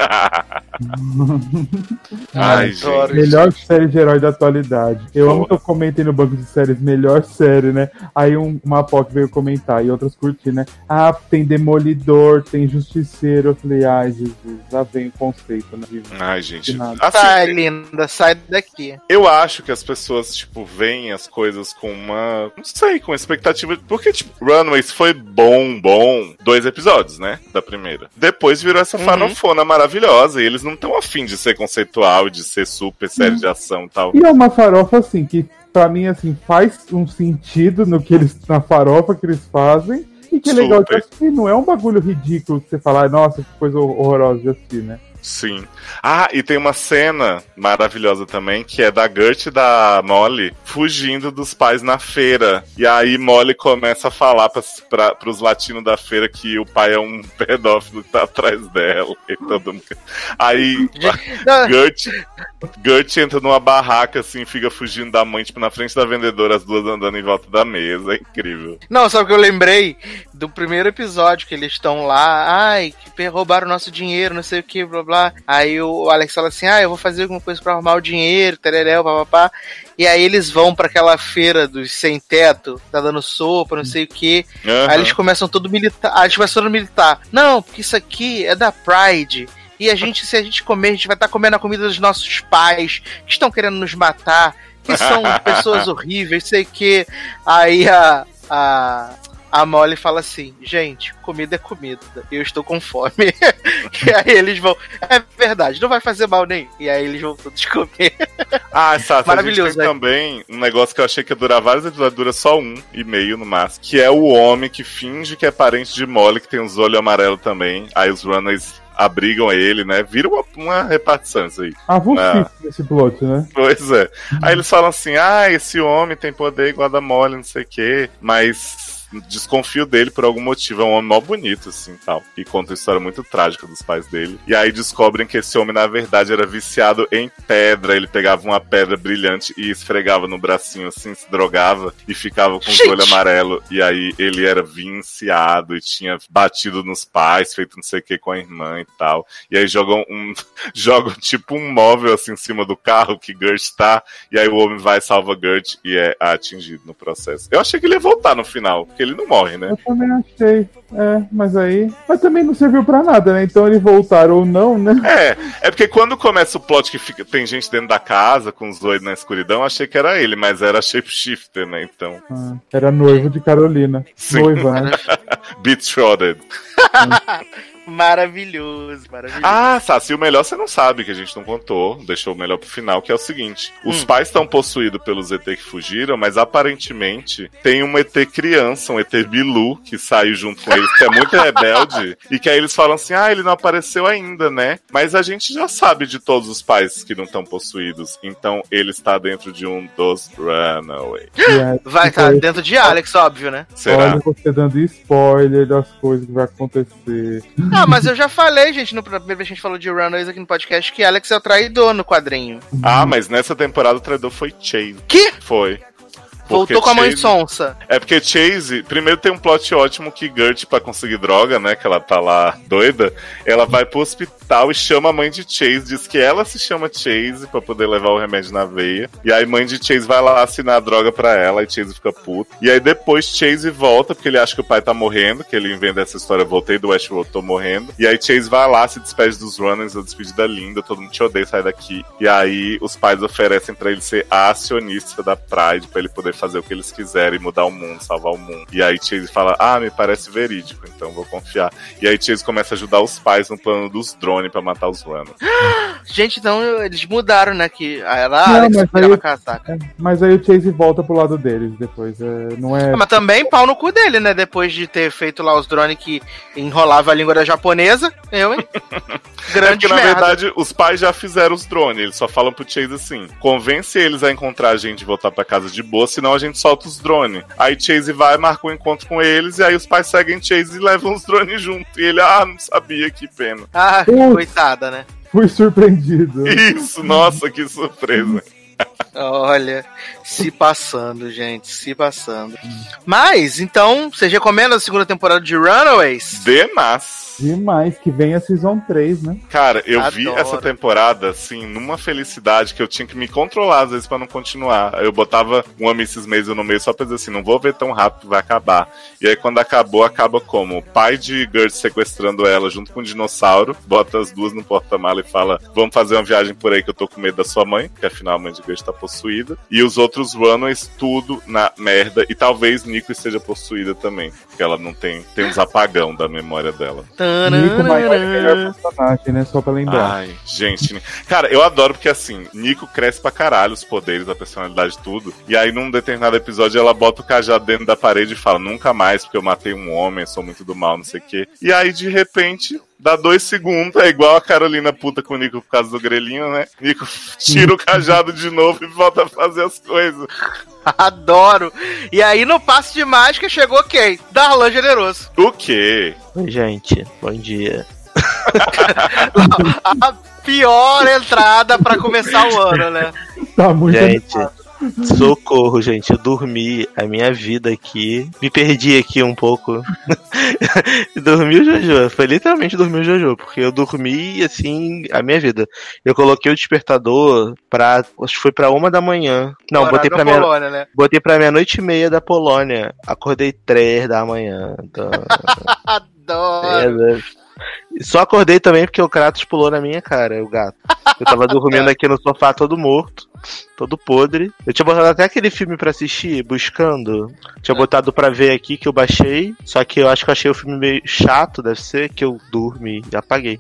Ai, gente. Melhor série de herói da atualidade. Eu amo que eu comentei no banco de séries, melhor série, né? Aí um, uma POC veio comentar e outras curtir, né? Ah, tem Demolidor, tem Justiceiro. Eu falei, ai, Jesus, já vem o conceito, né? Ai, gente. Assim, Tá, linda, sai daqui. Eu acho que as pessoas, tipo, veem as coisas com uma. Não sei, com expectativa. Porque, tipo, Runaways foi bom, bom. Dois episódios, né? Da primeira. Depois virou essa Uhum. farofona maravilhosa. E eles não estão afim de ser conceitual, de ser super série de ação e tal. E é uma farofa, assim, que pra mim, assim, faz um sentido no que eles, na farofa que eles fazem. E que é legal de Super. assistir, não é um bagulho ridículo que você falar, nossa, que coisa horrorosa de assistir, né? Sim. Ah, e tem uma cena maravilhosa também, que é da Gert e da Molly fugindo dos pais na feira. E aí Molly começa a falar pras, pra, pros latinos da feira que o pai é um pedófilo que tá atrás dela. E todo mundo... Aí Gert, Gert entra numa barraca assim, fica fugindo da mãe, tipo, na frente da vendedora, as duas andando em volta da mesa. É incrível. Não, sabe o que eu lembrei do primeiro episódio que eles estão lá, ai, que roubaram nosso dinheiro, não sei o que, blá blá. Aí o Alex fala assim: ah, eu vou fazer alguma coisa pra arrumar o dinheiro, tereréu, papapá. E aí eles vão pra aquela feira dos sem teto, tá dando sopa, não sei o que. Aham. Aí eles começam todo militar. Ah, eles começam todo militar. Não, porque isso aqui é da Pride. E a gente, se a gente comer, a gente vai estar comendo a comida dos nossos pais, que estão querendo nos matar, que são pessoas horríveis, sei que. Aí a, a, a Molly fala assim: gente, comida é comida, eu estou com fome. e aí eles vão, é verdade, não vai fazer mal nem. E aí eles vão todos comer. Ah, Sassi, Maravilhoso, a gente tem né? também um negócio que eu achei que ia durar vários episódios, dura só um e meio no máximo, que é o homem que finge que é parente de Molly, que tem os olhos amarelos também. Aí os runners abrigam ele, né? Vira uma, uma repartição isso aí. Ah, vou Ah. nesse plot, né? Pois é. Aí eles falam assim: ah, esse homem tem poder igual a da Molly, não sei o quê, mas desconfio dele por algum motivo. É um homem mó bonito, assim tal. E conta a história muito trágica dos pais dele. E aí descobrem que esse homem, na verdade, era viciado em pedra. Ele pegava uma pedra brilhante e esfregava no bracinho, assim, se drogava e ficava com Gente! olhos amarelos. E aí ele era viciado e tinha batido nos pais, feito não sei o que com a irmã e tal. E aí jogam um. jogam tipo um móvel assim em cima do carro que Gert tá. E aí o homem vai, salva Gert e é atingido no processo. Eu achei que ele ia voltar no final, porque ele não morre, né? Eu também achei. É, mas aí. Mas também não serviu pra nada, né? Então ele voltar ou não, né? É, é porque quando começa o plot que fica, tem gente dentro da casa com os dois na escuridão, achei que era ele, mas era shapeshifter, né? Então. Ah, era noivo de Carolina. Sim. Noiva, né? Betrothed. Maravilhoso, maravilhoso. Ah, Sassi, o melhor você não sabe, que a gente não contou, deixou o melhor pro final, que é o seguinte: os Hum. pais estão possuídos pelos ET que fugiram, mas aparentemente tem um ET criança, um ET Bilu, que saiu junto com eles, que é muito rebelde, e que aí eles falam assim: ah, ele não apareceu ainda, né? Mas a gente já sabe de todos os pais que não estão possuídos, então ele está dentro de um dos Runaway. Vai estar dentro de Alex, óbvio, né? Será? Olha você dando spoiler das coisas que vai acontecer. Ah, mas eu já falei, gente, no primeiro vez que a gente falou de Runaways aqui no podcast, que Alex é o traidor no quadrinho. Ah, mas nessa temporada o traidor foi Chase. Que? Foi. Voltou com a mãe Chase- sonsa. É porque Chase, primeiro tem um plot ótimo que Gert, pra conseguir droga, né? Que ela tá lá doida, ela vai pro hospital e chama a mãe de Chase, diz que ela se chama Chase pra poder levar o remédio na veia. E aí mãe de Chase vai lá assinar a droga pra ela e Chase fica puto. E aí depois Chase volta, porque ele acha que o pai tá morrendo, que ele inventa essa história, voltei do Westworld, tô morrendo. E aí Chase vai lá, se despede dos Runners, a despedida linda, todo mundo te odeia, sai daqui. E aí os pais oferecem pra ele ser a acionista da Pride, pra ele poder fazer o que eles quiserem, mudar o mundo, salvar o mundo. E aí Chase fala, ah, me parece verídico, então vou confiar. E aí Chase começa a ajudar os pais no plano dos drones pra matar os Runners. Gente, então eles mudaram, né? Que ela, Não, Alex virava aí- casaca. É, mas aí o Chase volta pro lado deles depois. é, não é. Ah, Mas também pau no cu dele, né? Depois de ter feito lá os drones que enrolava a língua da japonesa. Eu, hein? É Grande porque, na verdade, os pais já fizeram os drones. Eles só falam pro Chase assim: convence eles a encontrar a gente e voltar pra casa de boa, senão a gente solta os drones. Aí Chase vai, marca um encontro com eles, e aí os pais seguem Chase e levam os drones junto. E ele, ah, não sabia, que pena. Ah, Putz. coitada, né? Fui surpreendido. Isso, nossa, que surpresa. Olha, se passando, gente, se passando. Mas, então, vocês recomendam a segunda temporada de Runaways? Demais. Demais, que vem a Season 3, né? Cara, eu vi Adoro. essa temporada, assim, numa felicidade que eu tinha que me controlar, às vezes, pra não continuar. Eu botava um Mrs. Maisel no meio só pra dizer assim, não vou ver tão rápido, vai acabar. E aí, quando acabou, acaba como? O pai de Gert sequestrando ela junto com o dinossauro, bota as duas no porta-mala e fala, vamos fazer uma viagem por aí que eu tô com medo da sua mãe, que afinal a mãe de Gert tá possuída. E os outros Runaways, tudo na merda. E talvez Nico esteja possuída também, porque ela não tem, tem uns apagão da memória dela. Nico Maior é o melhor personagem, né? Só pra lembrar. Ai, gente. Cara, eu adoro porque assim, Nico cresce pra caralho os poderes, a personalidade, tudo. E aí, num determinado episódio, ela bota o cajado dentro da parede e fala: Nunca mais, porque eu matei um homem, sou muito do mal, não sei o quê. E aí, de repente. Dá dois segundos, é igual a Carolina puta com o Nico por causa do grelhinho, né? Nico tira o cajado de novo e volta a fazer as coisas. Adoro. E aí, no passe de mágica, chegou quem? Darlan Generoso. O quê? Oi, gente. Bom dia. A pior entrada pra começar o ano, né? Tá muito Gente, socorro, gente. Eu dormi a minha vida aqui. Me perdi aqui um pouco. dormi o Jojo. Foi literalmente dormir o Jojo. Porque eu dormi, assim, a minha vida. Eu coloquei o despertador pra. Acho que foi pra uma da manhã. Não, botei pra. Polônia, né? Botei pra meia-noite e meia da Polônia. Acordei três da manhã. Então, Adoro. é? Só acordei também porque o Kratos pulou na minha cara, o gato. Eu tava dormindo aqui no sofá todo morto, todo podre. Eu tinha botado até aquele filme pra assistir, buscando. Tinha botado pra ver aqui que eu baixei. Só que eu acho que eu achei o filme meio chato, deve ser, que eu dormi e apaguei.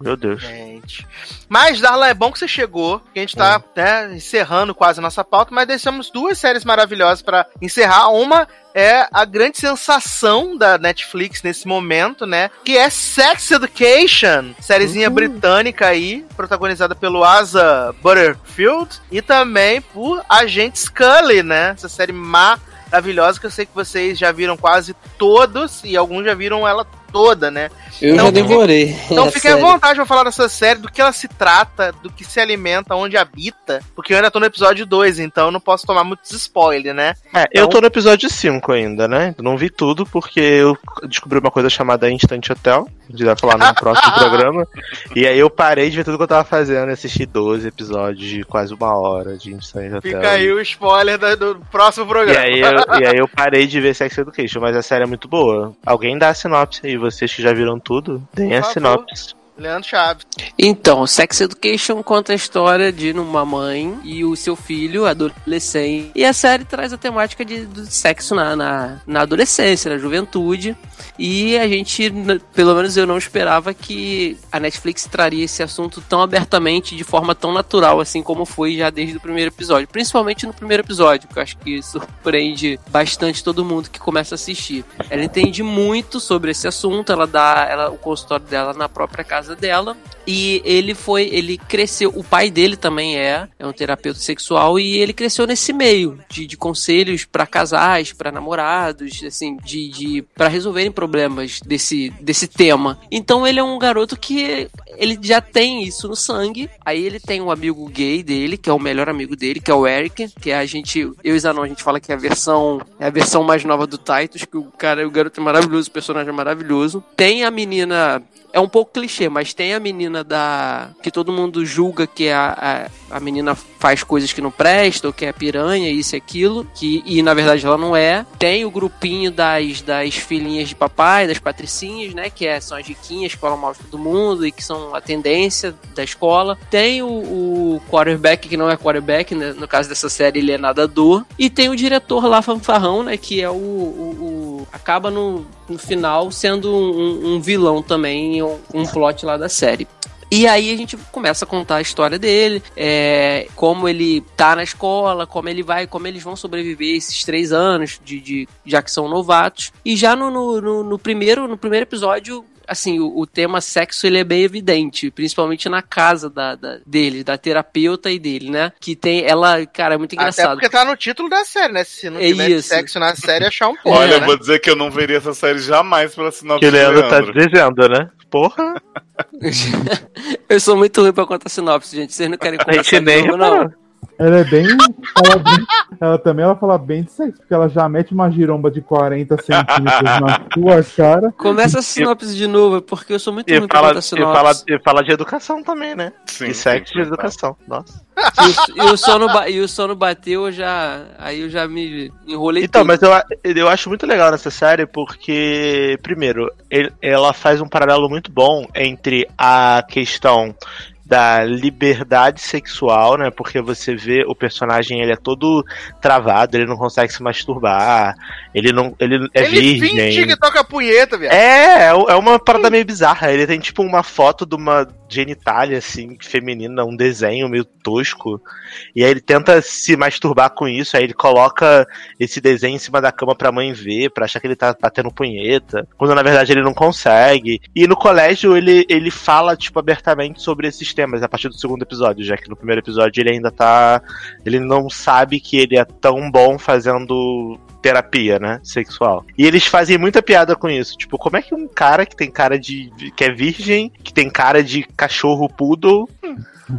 Meu Deus. Gente. Mas, Darlan, é bom que você chegou, que a gente tá né, encerrando quase a nossa pauta, mas deixamos duas séries maravilhosas pra encerrar. Uma é a grande sensação da Netflix nesse momento, né? Que é Sex Education, sériezinha britânica aí, protagonizada pelo Asa Butterfield e também por Agente Scully, né? Essa série maravilhosa que eu sei que vocês já viram quase todos e alguns já viram ela toda, né? Eu Então, já devorei. Então a fiquem à vontade pra falar dessa série, do que ela se trata, do que se alimenta, onde habita, porque eu ainda tô no episódio 2, então eu não posso tomar muitos spoilers, né? É, eu tô no episódio 5 ainda, né? Não vi tudo porque eu descobri uma coisa chamada Instant Hotel. A gente vai falar no próximo programa. E aí eu parei de ver tudo que eu tava fazendo e assisti 12 episódios de quase uma hora de Instant Hotel. Fica aí o spoiler da- do, próximo E programa. aí, eu, e aí eu parei de ver Sex Education, mas a série é muito boa. Alguém dá a sinopse aí, vocês que já viram tudo, deem a sinopse. Leandro Chaves. Então, Sex Education conta a história de uma mãe e o seu filho, adolescente. E a série traz a temática de, do sexo na, na, na adolescência, na juventude. E a gente, pelo menos eu não esperava que a Netflix traria esse assunto tão abertamente, de forma tão natural, assim como foi já desde o primeiro episódio. Principalmente no primeiro episódio, que eu acho que surpreende bastante todo mundo que começa a assistir. Ela entende muito sobre esse assunto, ela dá ela, o consultório dela na própria casa dela. E ele foi, ele cresceu, o pai dele também é, é um terapeuta sexual e ele cresceu nesse meio de, de conselhos para casais, para namorados, assim, de, de para resolverem problemas desse, desse tema. Então ele é um garoto que ele já tem isso no sangue. Aí ele tem um amigo gay dele, que é o melhor amigo dele, que é o Eric, que é a gente, eu e Zanon, a gente fala que é a versão, é a versão mais nova do Titus, que o cara, o garoto é maravilhoso, o personagem é maravilhoso. Tem a menina é um pouco clichê, mas tem a menina da. que todo mundo julga que é a, a, menina faz coisas que não prestam, que é piranha, isso e aquilo, que, e na verdade ela não é. Tem o grupinho das, das filhinhas de papai, das patricinhas, né? Que é, são as riquinhas que falam mal de todo mundo e que são a tendência da escola. Tem o, o quarterback, que não é quarterback, né? no caso dessa série ele é nadador. E tem o diretor lá, fanfarrão, né? Que é o. o, o- acaba no, no final sendo um, um vilão também, um, um plot lá da série. E aí a gente começa a contar a história dele, é, como ele tá na escola, como ele vai, como eles vão sobreviver esses três anos, de, de- já que são novatos. E já no, no, no- no primeiro, no primeiro episódio, assim, o, o tema sexo ele é bem evidente, principalmente na casa da, da- dele, da terapeuta e dele, né? Que tem, ela, cara, é muito Até engraçado. porque tá no título da série, né? Se não É tiver isso. sexo na série, achar um pouco. Olha, eu né? vou dizer que eu não veria essa série jamais pela sinopse Que o do Leandro tá Leandro. dizendo, né? Porra, Eu sou muito ruim pra contar sinopse, gente. Vocês não querem a conversar gente nem novo, não? Ela é bem. Ela, bem- ela também ela fala bem de sexo, porque ela já mete uma giromba de 40 centímetros na sua cara. Começa a sinopse de novo, porque eu sou muito E ruim pra fala, contar e, sinopse. fala, e fala de educação também, né? Sim, e sexo sim, de educação. Nossa. E o, e o sono ba- e o sono bateu, eu já. Aí eu já me enrolei Então, tudo. mas eu, eu acho muito legal nessa série porque, primeiro, ele- ela faz um paralelo muito bom entre a questão da liberdade sexual, né? Porque você vê o personagem, ele é todo travado, ele não consegue se masturbar, ele não, ele é Ele virgem. finge que toca punheta, viado. É, é é uma parada meio bizarra. Ele tem tipo uma foto de uma genitália assim, feminina, um desenho meio tosco. E aí ele tenta se masturbar com isso, aí ele coloca esse desenho em cima da cama pra mãe ver, pra achar que ele tá batendo punheta, quando na verdade ele não consegue. E no colégio ele, ele fala, tipo, abertamente sobre esses temas a partir do segundo episódio, já que no primeiro episódio ele ainda tá. Ele não sabe que ele é tão bom fazendo terapia, né? Sexual. E eles fazem muita piada com isso. Tipo, como é que um cara que tem cara de. que é virgem, que tem cara de cachorro poodle.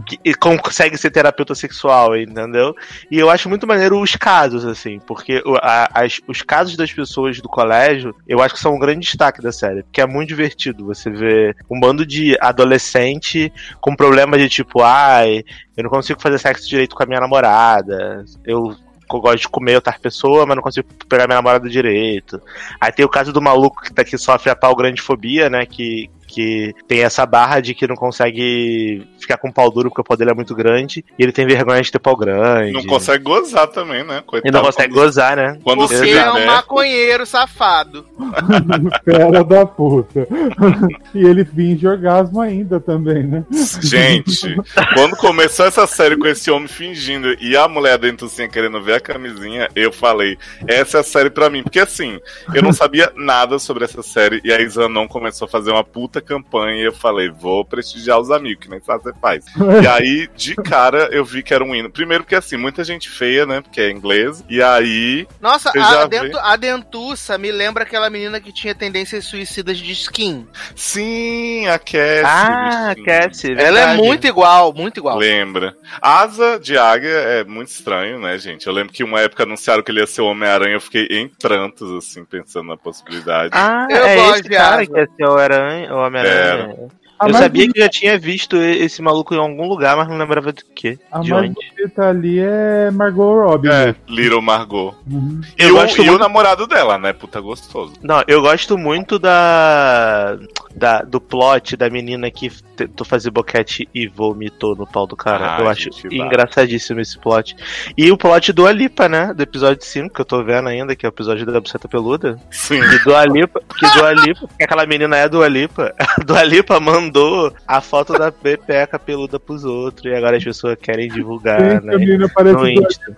Que- consegue ser terapeuta sexual, entendeu? E eu acho muito maneiro os casos, assim, porque a- as- os casos das pessoas do colégio, eu acho que são um grande destaque da série, porque é muito divertido você ver um bando de adolescente com problemas de tipo, ai, eu não consigo fazer sexo direito com a minha namorada, eu eu gosto de comer outra pessoa, mas não consigo pegar minha namorada direito. Aí tem o caso do maluco que, tá, que sofre a pau grande fobia, né? Que, que tem essa barra de que não consegue ficar com pau duro porque o pau dele é muito grande. E ele tem vergonha de ter pau grande. Não consegue gozar também, né? Coitado. E não consegue quando- gozar, né? Quando Porque se é um maconheiro safado. Fera da puta. E ele finge orgasmo ainda também, né? Gente, quando começou essa série com esse homem fingindo e a mulher dentro assim querendo ver a camisinha, eu falei, essa é a série pra mim. Porque assim, eu não sabia nada sobre essa série e a Isanon começou a fazer uma puta campanha e eu falei, vou prestigiar os amigos, que nem sabe você faz. E aí, de cara, eu vi que era um hino. Primeiro porque assim, muita gente feia, né? Porque é inglês. E aí, Nossa, a, a dentuça me lembra aquela menina que tinha tendências suicidas de skin. sim, a Cassie. Ah, sim. Cassie. Ela é muito igual, muito igual. Lembra. Asa de águia é muito estranho, né, gente? Eu lembro que uma época anunciaram que ele ia ser o Homem-Aranha, eu fiquei em prantos, assim, pensando na possibilidade. Ah, Eu é gosto esse de cara asa. que é seu Aranha, o Homem-Aranha. A eu sabia bonita- que já tinha visto e- esse maluco em algum lugar, mas não lembrava do que. A de mais onde. bonita ali é Margot Robbie. É, Little Margot. Uhum. E, Eu o, gosto e o muito- namorado dela, né? Puta gostoso. Não, eu gosto muito da, da do plot da menina que tentou fazer boquete e vomitou no pau do cara. Ah, eu acho engraçadíssimo esse plot. E o plot do Alipa, né? Do episódio 5, que eu tô vendo ainda, que é o episódio da buceta peluda. Sim. Que do Alipa, que do Alipa, que aquela menina é do Alipa. A do Alipa mandou a foto da pepeca peluda pros outros. E agora as pessoas querem divulgar, Gente, né? a menina parece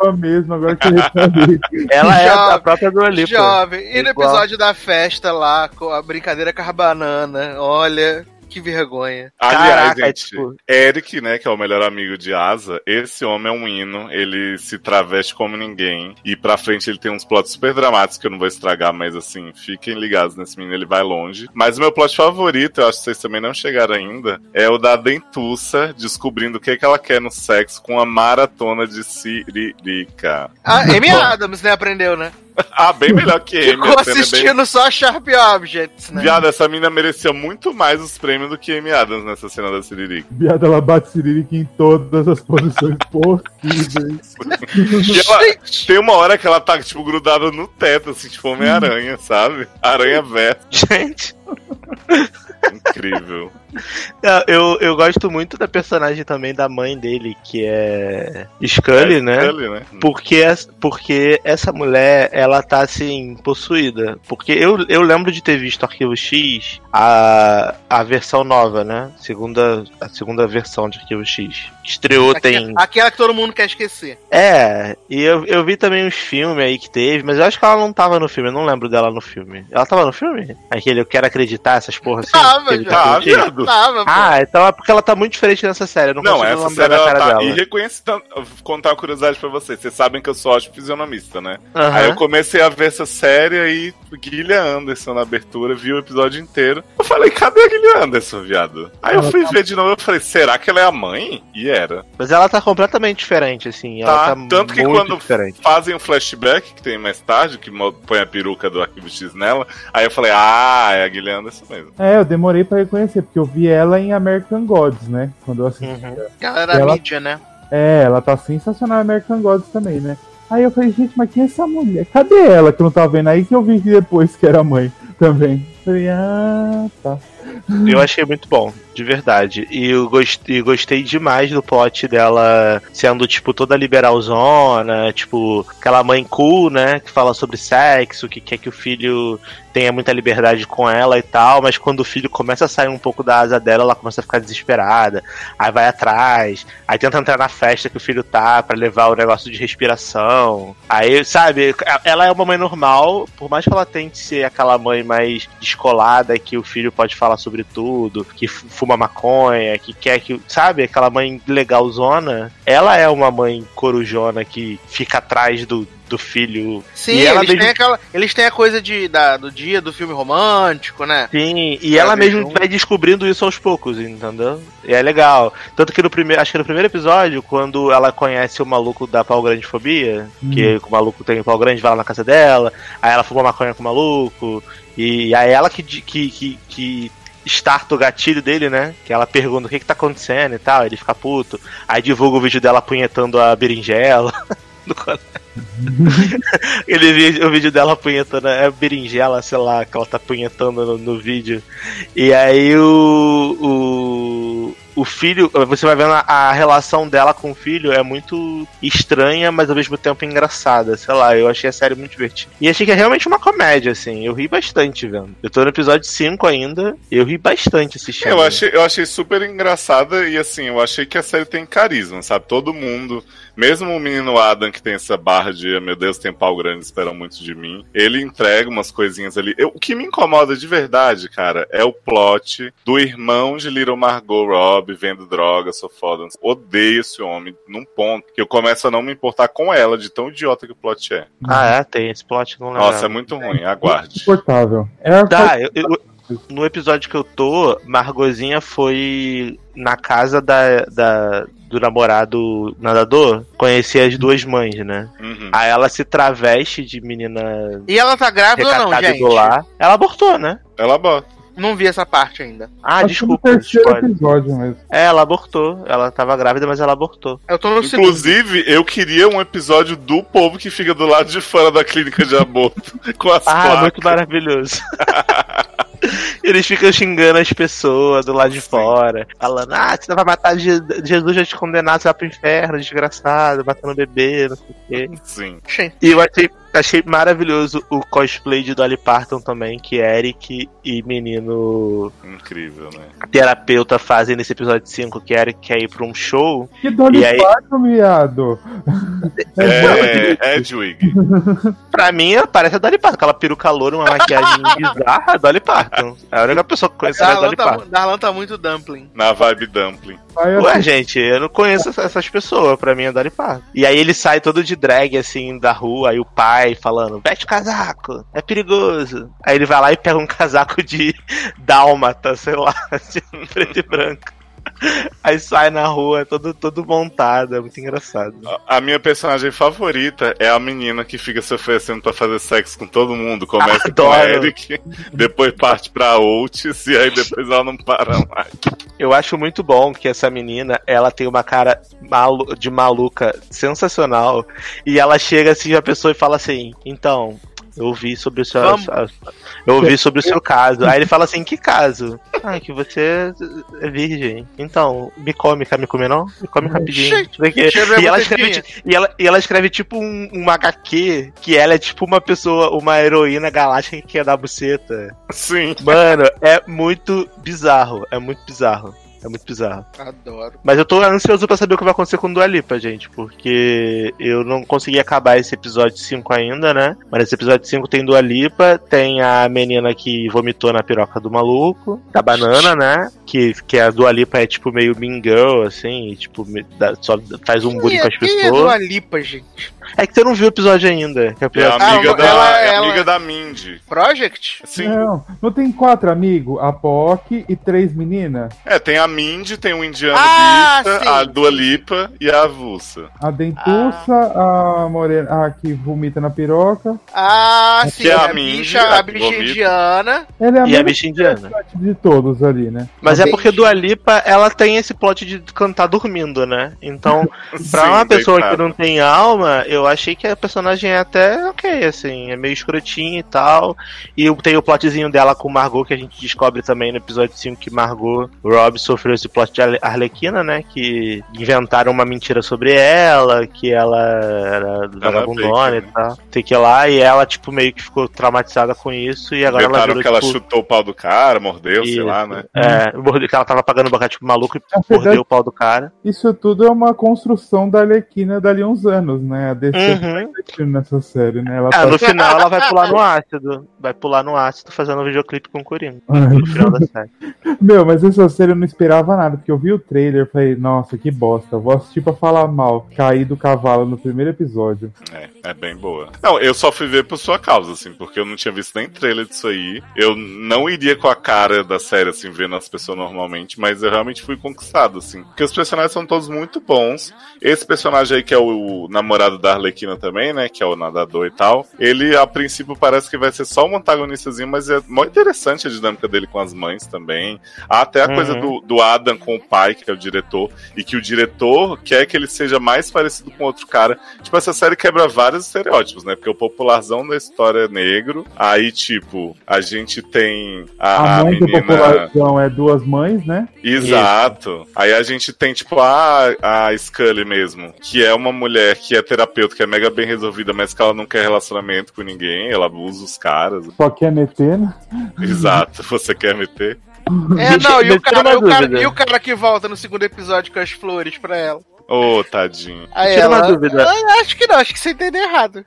no mesmo, agora que eu reparei. Ela é Jovem, a própria do Alipa. Jovem. E no Igual. episódio da festa lá, com a brincadeira com a banana, olha, que vergonha. Aliás, Caraca, gente, tipo- Eric, né, que é o melhor amigo de Asa, esse homem é um hino, ele se traveste como ninguém. E pra frente ele tem uns plots super dramáticos que eu não vou estragar, mas assim, fiquem ligados nesse menino, ele vai longe. Mas o meu plot favorito, eu acho que vocês também não chegaram ainda, é o da Dentuça descobrindo o que, que ela quer no sexo com a maratona de Siririca. A Amy Adams, né, aprendeu, né? Ah, bem melhor que Amy. Ficou é bem- assistindo só Sharp Objects, né? Viado, essa mina merecia muito mais os prêmios do que Amy Adams nessa cena da Siririca. Viado, ela bate Siririca em todas as posições possíveis. E ela, tem uma hora que ela tá, tipo, grudada no teto, assim, tipo Homem-Aranha, sabe? Aranha verso. Gente. Incrível. Não, Eu, eu gosto muito da personagem também da mãe dele, que é Scully, É, né? Scully, né? Porque, es- porque essa mulher, ela tá assim, possuída. Porque eu, eu lembro de ter visto Arquivo X, a, a versão nova, né? Segunda, a segunda versão de Arquivo X. Estreou tem. Aquela, aquela que todo mundo quer esquecer. É, e eu, eu vi também uns filmes aí que teve, mas eu acho que ela não tava no filme, eu não lembro dela no filme. Ela tava no filme? Aquele Eu Quero Acreditar, essas porra assim? Tava, tá Tá, viado. Tava. Ah, então é porque ela tá muito diferente nessa série, eu não, Não, essa série ela tá dela. irreconhecida. Vou contar uma curiosidade pra vocês. Vocês sabem que eu sou ótimo fisionomista, né? Aham. Aí eu comecei a ver essa série aí, Guilherme Anderson na abertura, vi o episódio inteiro. Eu falei, cadê a Guilherme Anderson, viado? Aí eu fui tá- ver de novo e falei, será que ela é a mãe? E era. Mas ela tá completamente diferente, assim. Ela Tá, tá, tanto que quando diferente. fazem um flashback, que tem mais tarde, que põe a peruca do Arquivo X nela, aí eu falei, ah, é a Guilherme Anderson mesmo. É, eu demorei pra reconhecer, porque eu vi ela em American Gods, né? Quando eu assisti. Uhum. Ela era Ela- mídia, né? É, ela tá sensacional em American Gods também, né? Aí eu falei, gente, mas quem é essa mulher? Cadê ela que eu não tava vendo? Aí que eu vi depois que era mãe também. Falei, ah, tá. Eu achei muito bom, de verdade. E eu gostei, gostei demais do plot dela sendo, tipo, toda liberalzona, tipo, aquela mãe cool, né? Que fala sobre sexo, que quer que o filho tenha muita liberdade com ela e tal, mas quando o filho começa a sair um pouco da asa dela, ela começa a ficar desesperada. Aí vai atrás, aí tenta entrar na festa que o filho tá pra levar o negócio de respiração. Aí, sabe, ela é uma mãe normal, por mais que ela tente ser aquela mãe mais descolada, que o filho pode falar sobre tudo, que fuma maconha, que quer que. Sabe, aquela mãe legalzona. Ela é uma mãe corujona que fica atrás do, do filho. Sim, e ela eles, mesmo têm aquela, eles têm a coisa de, da, do dia do filme romântico, né? Sim, e Ela ela mesmo junto. vai descobrindo isso aos poucos, entendeu? E é legal. Tanto que no primeiro, acho que no primeiro episódio, quando ela conhece o maluco da pau grande fobia, que o maluco tem pau grande, vai lá na casa dela, aí ela fuma maconha com o maluco, e aí ela que, que, que, que starta o gatilho dele, né? Que ela pergunta o que que tá acontecendo e tal, ele fica puto. Aí divulga o vídeo dela apunhetando a berinjela. no colégio. Ele viu o vídeo dela apunhetando é berinjela, sei lá, que ela tá apunhetando no, no vídeo. E aí o, o, o filho, você vai vendo a, a relação dela com o filho é muito estranha, mas ao mesmo tempo engraçada. Sei lá, eu achei a série muito divertida. E achei que é realmente uma comédia, assim. Eu ri bastante vendo. Eu tô no episódio 5 ainda, eu ri bastante assistindo. Eu achei, eu achei super engraçada e assim, eu achei que a série tem carisma, sabe? Todo mundo, mesmo o menino Adam que tem essa barra de meu Deus, tem pau grande, esperam muito de mim, ele entrega umas coisinhas ali. Eu- o que me incomoda de verdade, cara, é o plot do irmão de Little Margot Robbie vendo droga, sou foda. Odeio esse homem num ponto que eu começo a não me importar com ela, de tão idiota que o plot é. Ah, é? Tem esse plot, não lembro. Nossa, é muito ruim, aguarde. Insuportável. É Tá, eu- eu- no episódio que eu tô, Margozinha foi na casa da, da- do namorado nadador, conhecer as duas mães, né? Uhum. Aí ela se traveste de menina E ela tá grávida ou não, gente? do lar. Ela abortou, né? Ela bota. Não vi essa parte ainda. Ah, Acho que desculpa. no terceiro spoiler. episódio mesmo. É, ela abortou. Ela tava grávida, mas ela abortou. Eu tô no segundo. Inclusive, eu queria um episódio do povo que fica do lado de fora da clínica de aborto com as Ah, placas. muito maravilhoso. Eles ficam xingando as pessoas do lado de fora, falando: Ah, você vai matar Je- Jesus, já te condenar, você vai pro inferno, desgraçado, matando bebê, não sei o quê. Sim. E eu achei, achei maravilhoso o cosplay de Dolly Parton também, que Eric e menino Incrível, né? terapeuta fazem nesse episódio 5, que Eric quer ir pra um show. Que Dolly E aí- Parton, miado. É, Edwig. Pra mim, parece a Dolly Parton, aquela peruca loura, uma maquiagem bizarra, Dolly Parton. É a única pessoa que conhece a Darlan Dolly tá, Darlan tá muito dumpling. Na vibe dumpling. Vai Ué, gente, eu não conheço essa- essas pessoas, pra mim é Dolly Parton. E aí ele sai todo de drag, assim, da rua, aí o pai falando, veste o casaco, é perigoso. Aí ele vai lá e pega um casaco de dálmata, sei lá, assim, preto e branco. Aí sai na rua, todo, todo montado, é muito engraçado. A minha personagem favorita é a menina que fica se oferecendo pra fazer sexo com todo mundo. Começa com a Adoro. Eric, depois parte pra Otis e aí depois ela não para mais. Eu acho muito bom que essa menina, ela tem uma cara malu- de maluca sensacional. E ela chega assim a pessoa e fala assim: Então, eu ouvi sobre o seu. Eu ouvi sobre o seu caso. Aí ele fala assim: Que caso? Ah, que você é virgem. Então, me come, quer me comer não? Me come rapidinho. E ela, escreve, e, ela, e ela escreve tipo um, um HQ que ela é tipo uma pessoa, uma heroína galáctica que quer dar buceta. Sim. Mano, é muito bizarro. É muito bizarro. É muito bizarro. Adoro. Mas eu tô ansioso pra saber o que vai acontecer com Dua Lipa, gente, porque eu não consegui acabar esse episódio 5 ainda, né? Mas esse episódio 5 tem Dua Lipa, tem a menina que vomitou na piroca do maluco, da banana, né? Que, que a Dua Lipa é tipo meio mean girl, assim, e, tipo, dá- só faz um bullying com as Quem é pessoas. Dua Lipa, gente? É que você não viu o episódio ainda. que é É a episódio- amiga, Ah, da, ela- é a ela- amiga da Mindy. Project? Sim. Não, não tem quatro amigos? A POC e três meninas? É, tem a Mindy, tem o indiano Ah, Bista, sim, a Dua. Lipa e a Avulsa. A dentuça, a morena, a que vomita na piroca. Ah, sim. Que é a a Mindy, bicha, a a bicha vomita. indiana. Ela é a E a bicha indiana. de todos ali, né? Mas A é porque. Dua Lipa, ela tem esse plot de cantar dormindo, né? Então, Pra Sim, uma pessoa que não tem alma, eu achei que a personagem é até ok, assim, é meio escrotinha e tal. E tem o plotzinho dela com Margot, que a gente descobre também no episódio 5 que Margot Robbie sofreu esse plot de Arle- Arlequina, né? Que inventaram uma mentira sobre ela, que ela era vagabundona e né? tal. Sei que lá, e ela, tipo, meio que ficou traumatizada com isso, e agora ela Inventaram virou, que ela tipo, chutou o pau do cara, mordeu, sei isso. lá, né? É, mordeu- que ela tava pagando boca tipo maluco e mordeu o pau do cara. isso tudo é uma construção da Arlequina dali uns anos, né? DC Uhum. investindo nessa série, né? Ela É, tá... no final ela vai pular no ácido. Vai pular no ácido fazendo um videoclipe com o Coringa. No final da série. Meu, mas essa série eu não esperava nada, porque eu vi o trailer e falei, nossa, que bosta, vou assistir pra falar mal. Caí do cavalo no primeiro episódio. É, é bem boa. Não, eu só fui ver por sua causa, assim, porque eu não tinha visto nem trailer disso aí. Eu não iria com a cara da série, assim, vendo as pessoas normalmente, mas eu realmente fui conquistado, assim. Porque os personagens são todos muito bons. Esse personagem aí, que é o, namorado da Arlequina também, né, que é o nadador e tal, ele, a princípio, parece que vai ser só um antagonistazinho, mas é muito interessante a dinâmica dele com as mães também. Há até a Uhum. coisa do, do Adam com o pai, que é o diretor, e que o diretor quer que ele seja mais parecido com outro cara. Tipo, essa série quebra vários estereótipos, né? Porque o popularzão da história é negro. Aí, tipo, a gente tem a, A a mãe do menina. população é duas mães, né? Exato. Aí a gente tem, tipo, a, a Scully mesmo, que é uma mulher que é terapeuta, que é mega bem resolvida, mas que ela não quer relacionamento com ninguém, ela abusa os caras. Só quer meter, né? Exato, você quer meter? É, não, e o, cara, e, o cara, e o cara que volta no segundo episódio com as flores pra ela. Ô, tadinho. Aí Tira uma ela, dúvida. "Ah, acho que não, acho que você entendeu errado.